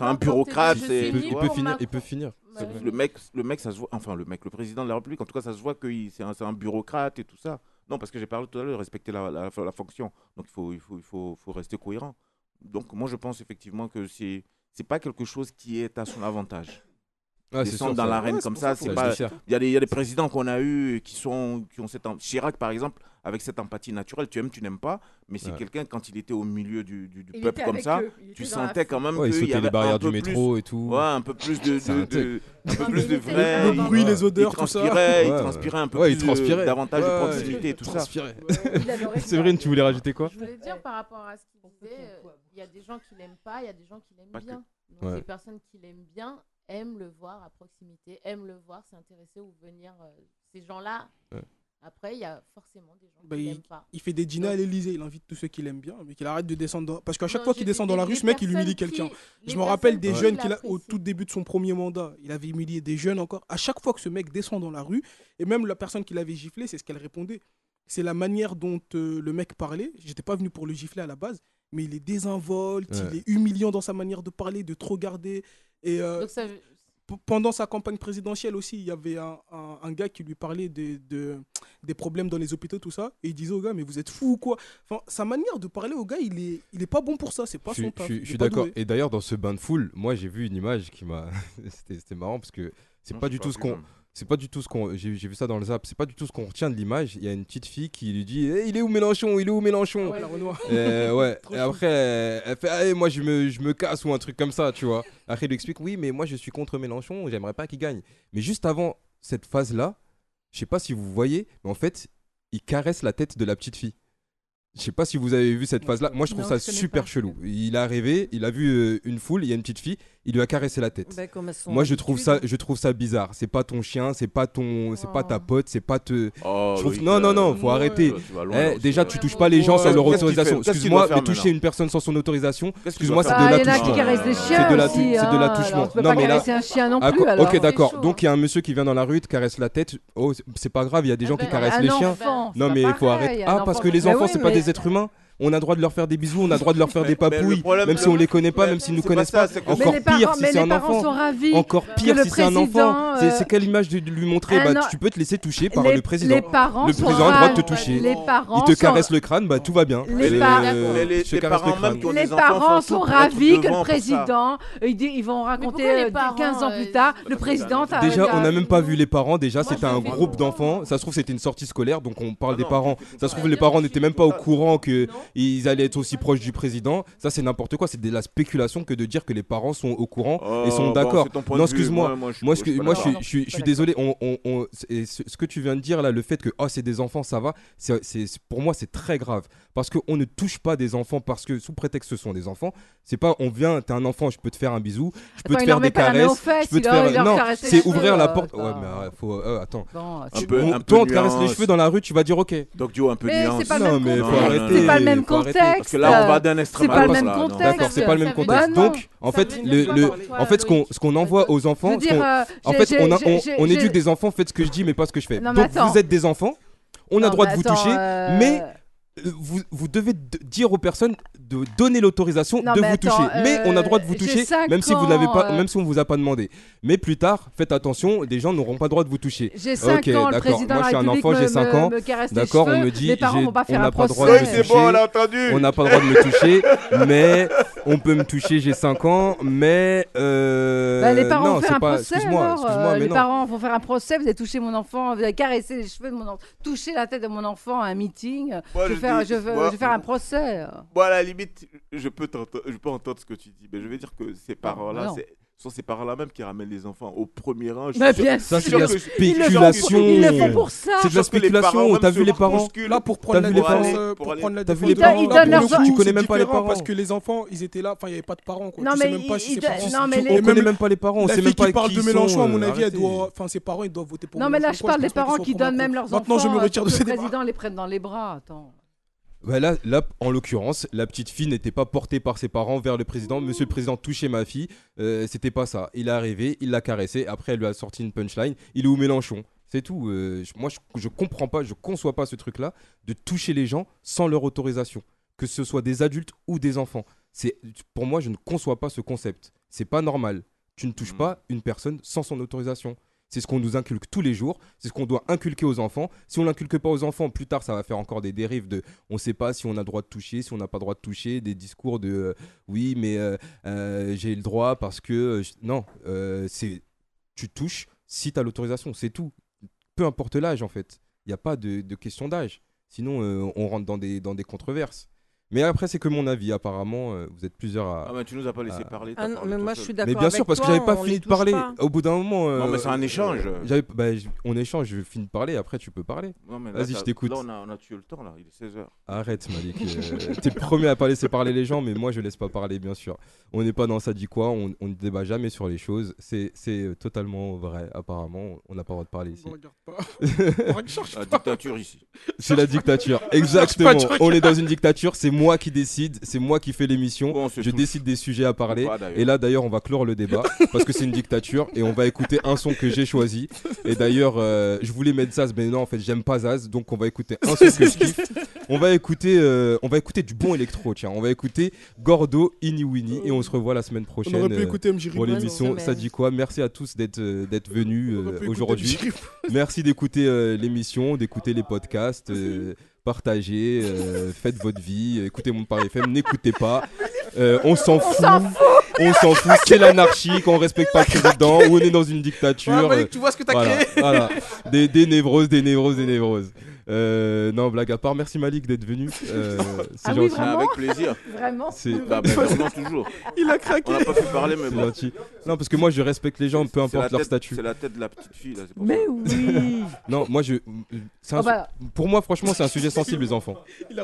Speaker 2: un bureaucrate
Speaker 1: il peut finir.
Speaker 3: Bah
Speaker 2: le mec, le mec, ça se voit. Enfin, le mec, le président de la République, en tout cas, ça se voit que c'est un, bureaucrate et tout ça. Non, parce que j'ai parlé tout à l'heure de respecter la, la, fonction. Donc, il faut, il faut, il faut rester cohérent. Donc, moi, je pense effectivement que c'est, c'est pas quelque chose qui est à son avantage
Speaker 1: ah,
Speaker 2: descendre dans l'arène comme ça. Il y, a des présidents qu'on a eu qui, sont, qui ont cette. Chirac, par exemple, avec cette empathie naturelle, tu aimes, tu n'aimes pas, mais c'est quelqu'un, quand il était au milieu du, du, peuple comme ça, tu sentais quand même
Speaker 1: ouais,
Speaker 2: qu'il y avait
Speaker 1: les barrières
Speaker 2: un peu du
Speaker 1: métro
Speaker 2: plus,
Speaker 1: et tout.
Speaker 2: Ouais, un peu plus de, vrai.
Speaker 5: Le bruit, les odeurs, il tout ça.
Speaker 2: Il transpirait un peu plus, il
Speaker 1: transpirait.
Speaker 2: davantage de proximité et tout <laughs> ça.
Speaker 1: Séverine, tu voulais rajouter quoi
Speaker 3: Je voulais dire par rapport à ce qu'il disait, euh, il y a des gens qui l'aiment pas, il y a des gens qui l'aiment bien. Donc, les personnes qui l'aiment bien, aiment le voir à proximité, aiment le voir, s'intéresser ou venir. Euh, ces gens-là, après, il y a forcément des gens
Speaker 5: bah
Speaker 3: qui n'aiment pas.
Speaker 5: Il fait des dîners Donc, à l'Elysée, il invite tous ceux qu'il aime bien, mais qu'il arrête de descendre. Dans... Parce qu'à chaque fois qu'il descend dans la rue, ce mec, il humilie quelqu'un. Je me rappelle des jeunes qu'il a au tout début de son premier mandat. Il avait humilié des jeunes encore. À chaque fois que ce mec descend dans la rue, et même la personne qui l'avait giflé, c'est ce qu'elle répondait. C'est la manière dont euh, le mec parlait. J'étais pas venu pour le gifler à la base, mais il est désinvolte, il est humiliant dans sa manière de parler, de trop garder. Et euh, pendant sa campagne présidentielle aussi, il y avait un, un, gars qui lui parlait de, de, des problèmes dans les hôpitaux, tout ça. Et il disait au gars, mais vous êtes fou ou quoi? Enfin, Sa manière de parler au gars, il est, il est pas bon pour ça. C'est pas
Speaker 1: je,
Speaker 5: son taf.
Speaker 1: Je, suis d'accord. Et d'ailleurs, dans ce bain de foule, moi, j'ai vu une image qui m'a. <laughs> C'était marrant parce que c'est pas du tout ce qu'on c'est pas du tout ce qu'on. J'ai vu ça dans le zap, c'est pas du tout ce qu'on retient de l'image. Il y a une petite fille qui lui dit eh, Il est où Mélenchon? Il est où Mélenchon?
Speaker 5: Ouais, la
Speaker 1: euh, ouais. <laughs> Et après, elle, fait Allez, moi je me, je me casse ou un truc comme ça, tu vois. Après, il lui explique Oui, mais moi je suis contre Mélenchon, j'aimerais pas qu'il gagne. Mais juste avant cette phase-là, je sais pas si vous voyez, mais en fait, il caresse la tête de la petite fille. Je sais pas si vous avez vu cette phase-là. Moi, je trouve ça super chelou. Il est arrivé, il a vu euh, une foule, il y a une petite fille, il lui a caressé la tête. Moi, je trouve ça, je trouve ça bizarre. C'est pas ton chien, c'est pas ton, c'est pas ta pote, c'est pas te.
Speaker 2: Oh,
Speaker 1: non, non, non, faut arrêter. Eh, déjà, tu touches pas les gens sans leur autorisation. Excuse-moi, mais toucher une personne sans son autorisation, excuse-moi, c'est de l'attouchement. C'est de l'attouchement. Non, mais là,
Speaker 7: un chien non
Speaker 1: ah,
Speaker 7: plus.
Speaker 1: Ok, d'accord. Donc, il y a un monsieur qui vient dans la rue, te caresse la tête. Oh, c'est pas grave. Il y a des gens qui caressent les chiens. Non, mais il faut arrêter. Ah, parce que les enfants, c'est pas des êtres humains on a droit de leur faire des bisous, on a droit de leur faire des <laughs> papouilles, même si on les connaît pas, même s'ils nous connaissent pas. encore
Speaker 7: mais
Speaker 1: pire si c'est un enfant. Encore pire si c'est un enfant. C'est quelle image de lui montrer? Bah,
Speaker 7: ah,
Speaker 1: tu peux te laisser toucher par le président. Le président a le droit de te toucher. Il te caresse le crâne, bah, tout va bien.
Speaker 7: Les
Speaker 2: parents
Speaker 7: sont ravis que le président, ils vont raconter
Speaker 3: 15
Speaker 7: euh, ans plus tard, le président.
Speaker 1: Déjà, on n'a même pas vu les parents. Déjà, c'était un groupe d'enfants. Ça se trouve, c'était une sortie scolaire, donc on parle des parents. Ça se trouve, les parents n'étaient même pas au courant que ils allaient être aussi proches du président. Ça, c'est n'importe quoi. C'est de la spéculation que de dire que les parents sont au courant et oh,
Speaker 2: sont
Speaker 1: d'accord. Non, excuse-moi.
Speaker 2: Moi, je, suis
Speaker 1: désolé. Ce, que tu viens de dire là, le fait que oh, c'est des enfants, ça va, pour moi, c'est très grave parce qu'on ne touche pas des enfants parce que sous prétexte ce sont des enfants. C'est pas on vient, t'es un enfant, je peux te faire un bisou, je peux te faire des caresses,
Speaker 7: fait,
Speaker 1: je peux te faire non, c'est ouvrir la porte. Ouais, mais euh, faut euh, attends.
Speaker 2: Un peu,
Speaker 1: on, toi, on te caresse les cheveux dans la rue, tu vas dire OK.
Speaker 2: Donc duo un peu
Speaker 7: mais
Speaker 2: nuance.
Speaker 7: C'est pas, le même contexte.
Speaker 2: Parce que là on va d'un extrême à l'autre.
Speaker 7: C'est pas le même contexte.
Speaker 1: D'accord, c'est pas le même contexte. Donc en fait le en fait ce qu'on envoie aux enfants, en fait on éduque des enfants, faites ce que je dis mais pas ce que je fais. Donc vous êtes des enfants on a droit de vous toucher, mais euh, vous, vous, devez dire aux personnes de donner l'autorisation de vous toucher. Mais on a droit de
Speaker 7: euh,
Speaker 1: vous toucher, même si, vous pas,
Speaker 7: euh.
Speaker 1: même si on ne vous a pas demandé. Mais plus tard, faites attention, des gens n'auront pas le droit de vous toucher.
Speaker 7: J'ai 5 ans, le
Speaker 1: Moi, je suis un enfant, j'ai 5 ans. D'accord, on me dit, on n'a pas droit de me
Speaker 2: toucher. Bon, on
Speaker 1: n'a pas le droit de me toucher, mais on peut me toucher, j'ai 5 ans, mais.
Speaker 7: Bah, les parents
Speaker 1: non,
Speaker 7: vont faire un procès. Les parents vont faire un procès, vous avez touché mon enfant, vous avez caressé les cheveux de mon enfant, touché la tête de mon enfant à un meeting veux, je vais faire un procès.
Speaker 2: Bon, à la limite, je peux, je peux entendre ce que tu dis, mais je veux dire que ces parents-là,
Speaker 7: non.
Speaker 2: c'est- ce sont ces parents-là même qui ramènent les enfants au premier rang. Je
Speaker 7: Mais bien
Speaker 2: sûr-
Speaker 1: Ça, c'est de la spéculation.
Speaker 7: Ils le font pour ça.
Speaker 1: C'est de la
Speaker 2: les
Speaker 1: spéculation. T'as vu les parents.
Speaker 5: Là, pour prendre la
Speaker 1: vu les
Speaker 5: défense,
Speaker 1: parents
Speaker 5: euh,
Speaker 2: Pour
Speaker 5: prendre
Speaker 1: T'as vu les parents Tu connais même pas les parents.
Speaker 5: Parce que les enfants, ils étaient là, enfin, il n'y avait pas de parents. Quoi.
Speaker 7: Non, mais les-
Speaker 1: On connaît
Speaker 5: même
Speaker 1: pas les parents. On
Speaker 5: La
Speaker 1: sait
Speaker 5: fille
Speaker 1: même pas
Speaker 5: qui parle de Mélenchon, à mon
Speaker 1: euh,
Speaker 5: avis, elle doit, enfin, ses parents, ils doivent voter pour
Speaker 7: Non, mais là, je parle des parents qui donnent même leurs enfants.
Speaker 5: Maintenant, je me
Speaker 7: euh,
Speaker 5: retire de
Speaker 7: que
Speaker 5: ce
Speaker 7: le
Speaker 5: débat.
Speaker 7: président les prenne dans les bras. Attends.
Speaker 1: Bah là, là, en l'occurrence, la petite fille n'était pas portée par ses parents vers le président. Monsieur le président, touchez ma fille. Euh, C'était pas ça. Il est arrivé, il l'a caressé. Après, elle lui a sorti une punchline. Il est où Mélenchon? C'est tout. Euh, moi, je, je comprends pas, je conçois pas ce truc-là de toucher les gens sans leur autorisation, que ce soit des adultes ou des enfants. C'est pour moi, je ne conçois pas ce concept. C'est pas normal. Tu ne touches pas une personne sans son autorisation. C'est ce qu'on nous inculque tous les jours, c'est ce qu'on doit inculquer aux enfants. Si on l'inculque pas aux enfants, plus tard, ça va faire encore des dérives de on ne sait pas si on a le droit de toucher, si on n'a pas le droit de toucher, des discours de euh, oui, mais euh, euh, j'ai le droit parce que. Non, c'est tu touches si tu as l'autorisation, c'est tout. Peu importe l'âge, en fait. Il n'y a pas de, de question d'âge. Sinon, on rentre dans des, dans des controverses. Mais après, c'est que mon avis, apparemment. euh, vous êtes plusieurs à.
Speaker 2: Ah, mais tu nous as pas laissé
Speaker 1: à-
Speaker 2: parler.
Speaker 4: Ah non,
Speaker 2: parlé
Speaker 4: mais moi,
Speaker 2: seul.
Speaker 4: je suis
Speaker 1: mais
Speaker 4: d'accord
Speaker 1: bien sûr, parce que j'avais pas fini de parler.
Speaker 4: pas.
Speaker 1: Au bout d'un moment.
Speaker 2: Non, mais
Speaker 1: euh,
Speaker 2: c'est un échange.
Speaker 1: j'avais- bah, on échange, je finis de parler, après tu peux parler.
Speaker 2: Mais
Speaker 1: Vas-y, je t'écoute.
Speaker 2: Là, on a, on a tué le temps, là. Il est 16h.
Speaker 1: Arrête, Malik. euh, T'es le premier à pas laisser parler les gens, mais moi, je laisse pas parler, bien sûr. On n'est pas dans ça dit quoi, on, on ne débat jamais sur les choses. C'est c'est, euh, totalement vrai, apparemment. On n'a pas le droit de parler ici.
Speaker 5: On regarde pas.
Speaker 2: La
Speaker 5: pas.
Speaker 2: dictature ici.
Speaker 1: C'est la dictature, exactement. On est dans une dictature, c'est moi qui décide, c'est moi qui fais l'émission.
Speaker 2: Bon,
Speaker 1: Je
Speaker 2: touche.
Speaker 1: décide des sujets à parler.
Speaker 2: Pas.
Speaker 1: Et là, d'ailleurs, on va clore le débat <laughs> parce que c'est une dictature et on va écouter un son que j'ai choisi. Et d'ailleurs, euh, je voulais mettre Zaz, mais non, en fait, j'aime pas Zaz, donc on va écouter un son que je kiffe. On va écouter, euh, on va écouter du bon électro, tiens. On va écouter Gordo, Ini Winnie et on se revoit la semaine prochaine.
Speaker 5: aurait pu
Speaker 1: euh,
Speaker 5: écouter MJ
Speaker 1: pour l'émission.
Speaker 4: Bonne
Speaker 1: Ça dit quoi Merci à tous d'être euh, d'être venus euh, aujourd'hui. Merci d'écouter euh, l'émission, d'écouter les podcasts, euh, partagez, euh, faites votre vie, écoutez mon Paris FM, n'écoutez pas. Euh, on s'en fout. On s'en fout. C'est l'anarchie quand on respecte pas le président ou on est dans une dictature.
Speaker 5: Ouais, tu vois ce que t'as
Speaker 1: voilà,
Speaker 5: créé
Speaker 1: voilà. <laughs> Des, des névroses, des névroses, des névroses. Euh, non, blague à part, merci Malik d'être venu. Euh, c'est
Speaker 7: Ah oui,
Speaker 1: gentil.
Speaker 7: vraiment
Speaker 2: Avec plaisir.
Speaker 7: Vraiment
Speaker 1: C'est
Speaker 2: Bah, bah, <laughs> toujours.
Speaker 5: Il a craqué.
Speaker 2: On n'a pas pu parler, mais
Speaker 1: c'est
Speaker 2: bon.
Speaker 1: gentil. Non, parce que moi je respecte les gens, peu importe leur statut.
Speaker 2: C'est la tête de la petite fille, là. c'est pour
Speaker 7: Mais
Speaker 2: ça.
Speaker 7: oui <laughs>
Speaker 1: Non, moi je. un
Speaker 7: Oh bah,
Speaker 1: Pour moi, franchement, c'est un sujet sensible, les enfants.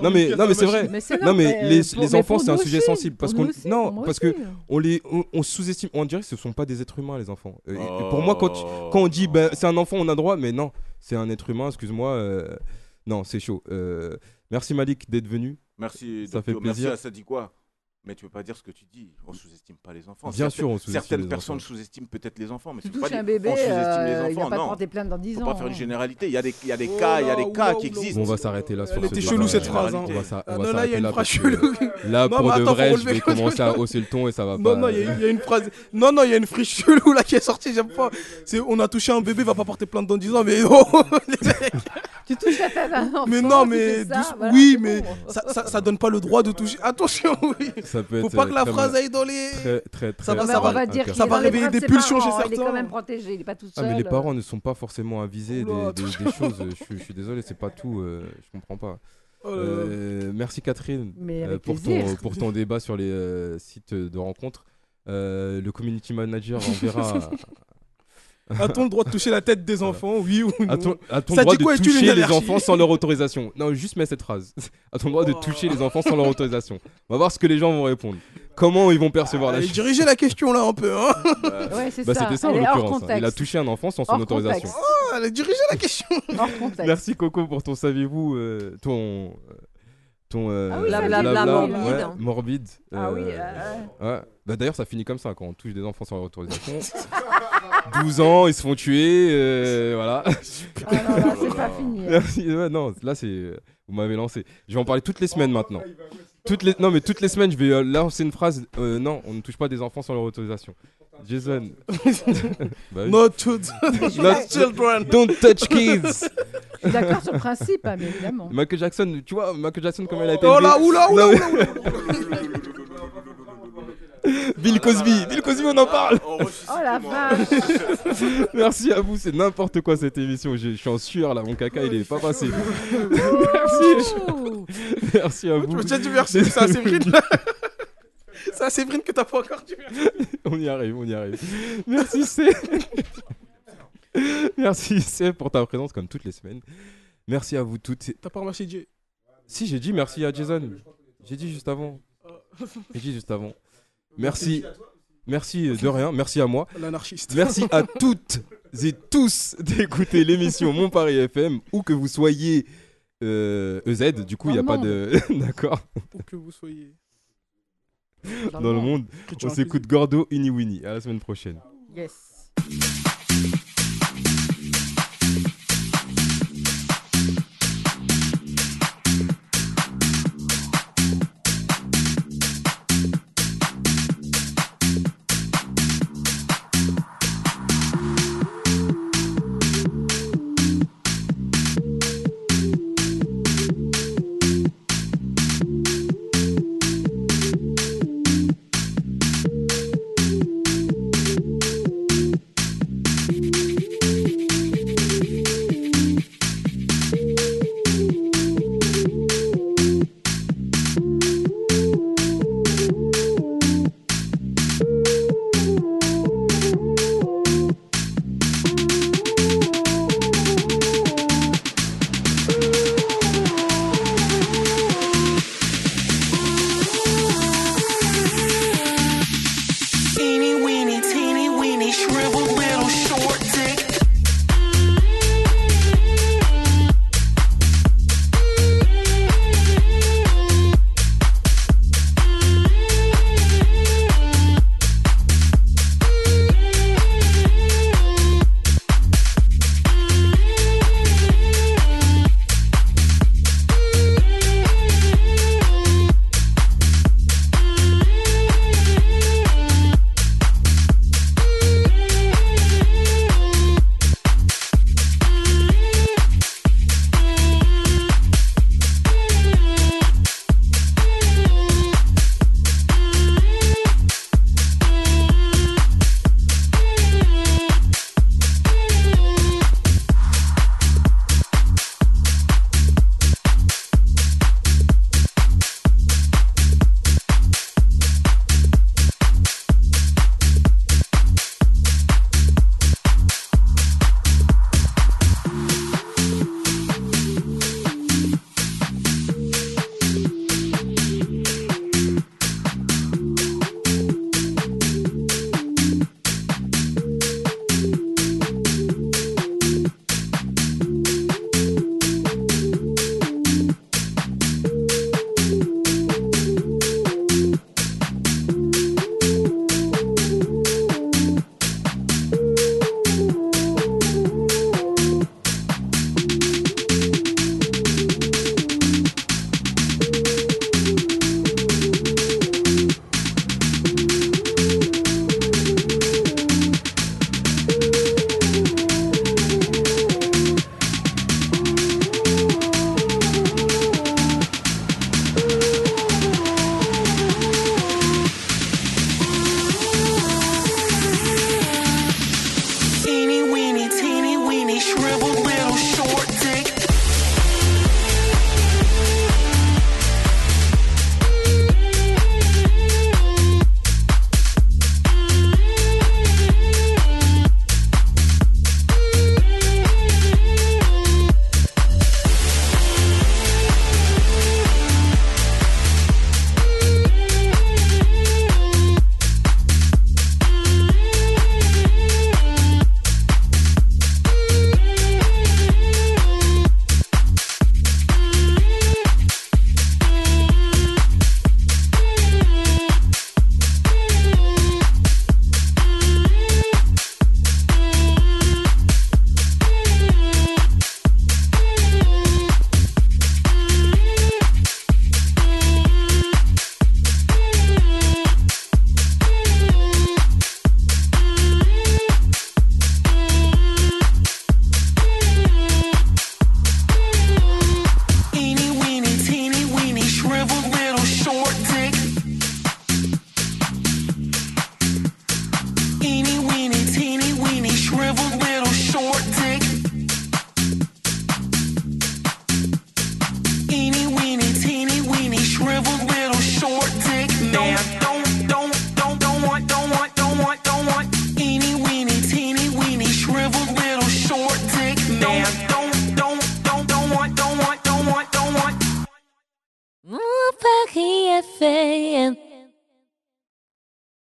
Speaker 1: Non mais, non, mais c'est vrai.
Speaker 7: mais
Speaker 1: Non mais les,
Speaker 7: pour-
Speaker 1: les
Speaker 7: mais
Speaker 1: enfants c'est un sujet
Speaker 7: aussi,
Speaker 1: parce qu'on non parce que
Speaker 7: aussi.
Speaker 1: on les on, on sous-estime on dirait que ce sont pas des êtres humains les enfants. Et
Speaker 2: Oh.
Speaker 1: pour moi quand quand on dit ben c'est un enfant on a droit mais non c'est un être humain excuse-moi euh, non c'est chaud. Euh, merci Malik d'être venu.
Speaker 2: Merci,
Speaker 1: Ça fait.
Speaker 2: Merci
Speaker 1: plaisir.
Speaker 2: à ça dit quoi Mais tu peux pas dire ce que tu dis. On sous-estime pas les enfants.
Speaker 1: Bien sûr, on sous-estime
Speaker 2: Certaines
Speaker 1: les
Speaker 2: personnes
Speaker 1: enfants.
Speaker 2: sous-estiment peut-être les enfants, mais
Speaker 7: tu
Speaker 2: c'est pas
Speaker 7: touches un
Speaker 2: dire-
Speaker 7: bébé,
Speaker 2: on sous-estime
Speaker 7: euh,
Speaker 2: les
Speaker 7: il pas te
Speaker 2: non.
Speaker 7: porter plainte dans 10
Speaker 2: Faut
Speaker 7: ans.
Speaker 2: pas faire une
Speaker 7: hein.
Speaker 2: généralité. Il y a des, il y a des
Speaker 5: Oh
Speaker 2: cas, il y a
Speaker 5: là,
Speaker 2: des cas
Speaker 5: oula,
Speaker 2: qui
Speaker 5: oula,
Speaker 2: existent.
Speaker 1: On va s'arrêter là sur
Speaker 5: Elle
Speaker 1: ce
Speaker 5: était chelou, cette phrase, hein.
Speaker 1: On va s'a- on
Speaker 5: Ah
Speaker 1: va
Speaker 5: non, là, il y a
Speaker 1: s'arrêter
Speaker 5: une
Speaker 1: là
Speaker 5: phrase chelou. <laughs> Non,
Speaker 1: pour de
Speaker 5: attends, faut
Speaker 1: vrai je vais commencer à hausser le ton et ça va
Speaker 5: Non,
Speaker 1: pas.
Speaker 5: non, a- il y a une phrase. Non, non, il y a une friche <laughs> chelou là qui est sortie, j'aime pas. C'est on a touché un bébé, va pas porter plainte dans 10 ans, mais oh, <laughs> les mecs.
Speaker 7: Tu touches la tête d'un enfant.
Speaker 5: Mais non,
Speaker 7: tu
Speaker 5: mais
Speaker 7: fais ça,
Speaker 5: douce-
Speaker 7: voilà,
Speaker 5: oui,
Speaker 7: c'est
Speaker 5: mais
Speaker 7: bon.
Speaker 5: ça, ça, ça donne pas le droit de toucher. Attention, oui.
Speaker 1: Ça peut
Speaker 5: Faut
Speaker 1: être,
Speaker 5: pas
Speaker 1: euh,
Speaker 5: que la
Speaker 1: très
Speaker 5: phrase
Speaker 1: mal-
Speaker 5: aille dans les.
Speaker 1: Très très très.
Speaker 5: Ça va,
Speaker 7: on
Speaker 5: va-
Speaker 7: va dire qu'il
Speaker 5: ça
Speaker 7: est
Speaker 5: va
Speaker 7: dans les
Speaker 5: réveiller
Speaker 7: bras
Speaker 5: des
Speaker 7: de ses
Speaker 5: pulsions chez
Speaker 7: parents, Il est quand
Speaker 5: certains.
Speaker 7: même protégé, il est pas tout
Speaker 1: Ah
Speaker 7: seul.
Speaker 1: mais les
Speaker 7: euh.
Speaker 1: parents ne sont pas forcément avisés des,
Speaker 5: Oula,
Speaker 1: des- des choses. Je, suis- je suis désolé, c'est pas tout. euh, je comprends pas.
Speaker 5: Oh là là.
Speaker 1: Euh, merci Catherine
Speaker 7: Mais
Speaker 1: euh,
Speaker 7: avec
Speaker 1: pour, ton,
Speaker 7: plaisir.
Speaker 1: pour ton débat sur les euh, sites de rencontres. Euh, le community manager enverra. <laughs> <laughs>
Speaker 5: A-t-on le droit de toucher la tête des enfants, oui ou non
Speaker 1: A-t-on le droit de
Speaker 5: une
Speaker 1: toucher les enfants sans leur autorisation? Non, juste mets cette phrase. <laughs> A-t-on le droit de
Speaker 5: Oh.
Speaker 1: toucher les enfants sans leur autorisation? On va voir ce que les gens vont répondre. Comment ils vont percevoir la
Speaker 5: Allez,
Speaker 1: chose?
Speaker 5: dirigez la question là un peu, hein <laughs>
Speaker 7: Ouais, c'est
Speaker 1: Bah,
Speaker 7: ça.
Speaker 1: C'était ça en
Speaker 7: Elle
Speaker 1: l'occurrence. hein. Il a touché un enfant sans son
Speaker 7: Hors
Speaker 1: autorisation.
Speaker 7: contexte.
Speaker 5: Oh, allez, dirigez la question.
Speaker 1: Merci Coco pour ton saviez-vous, euh, ton euh, ton euh,
Speaker 7: Ah
Speaker 4: morbide.
Speaker 1: ouais, morbide.
Speaker 7: Ah oui,
Speaker 1: ouais. Bah, d'ailleurs ça finit comme ça quand on touche des enfants sans leur autorisation. 12 ans, ils se font tuer, euh, voilà.
Speaker 7: Ah non, là, c'est pas fini. hein.
Speaker 1: Merci. Ouais, non, là c'est vous m'avez lancé. Je vais en parler toutes les semaines maintenant. Toutes les non mais toutes les semaines je vais euh, lancer une phrase. euh, non, on ne touche pas des enfants sans leur autorisation. Jason. Bah oui.
Speaker 5: Not to
Speaker 1: Not-
Speaker 5: children
Speaker 1: Don't touch kids.
Speaker 7: Je suis d'accord sur le principe, hein, mais évidemment.
Speaker 1: Michael Jackson, tu vois, Michael Jackson, comme elle a été.
Speaker 5: Oh
Speaker 1: élevée-
Speaker 5: là, oula, oula,
Speaker 1: Non, mais-
Speaker 5: oula, oula, oula.
Speaker 1: Bill Cosby, Bill Cosby, on en parle. <laughs>
Speaker 7: Oh la vache <laughs>
Speaker 1: Merci à vous, c'est n'importe quoi cette émission. Je je suis en sueur là, mon caca il est pas passé. <laughs> Merci. Merci à
Speaker 5: Tu
Speaker 1: vous.
Speaker 5: veux déjà dire merci, c'est à Séverine là C'est à Séverine que t'as pas encore dit merci.
Speaker 1: On y arrive, on y arrive. Merci C. Merci C pour ta présence comme toutes les semaines. Merci à vous toutes.
Speaker 5: T'as pas remercié Jay
Speaker 1: Si j'ai dit merci à Jason. J'ai dit juste avant. J'ai dit juste avant. Merci. Merci de rien. Merci à moi.
Speaker 5: L'anarchiste.
Speaker 1: Merci à <laughs> toutes et tous d'écouter l'émission Mon Paris FM, où que vous soyez euh, EZ, du coup, il n'y a pas de. <laughs> D'accord.
Speaker 5: Pour que vous soyez.
Speaker 1: Dans, le monde, on s'écoute Gordo, Ini Winnie. À la semaine prochaine.
Speaker 14: Yes.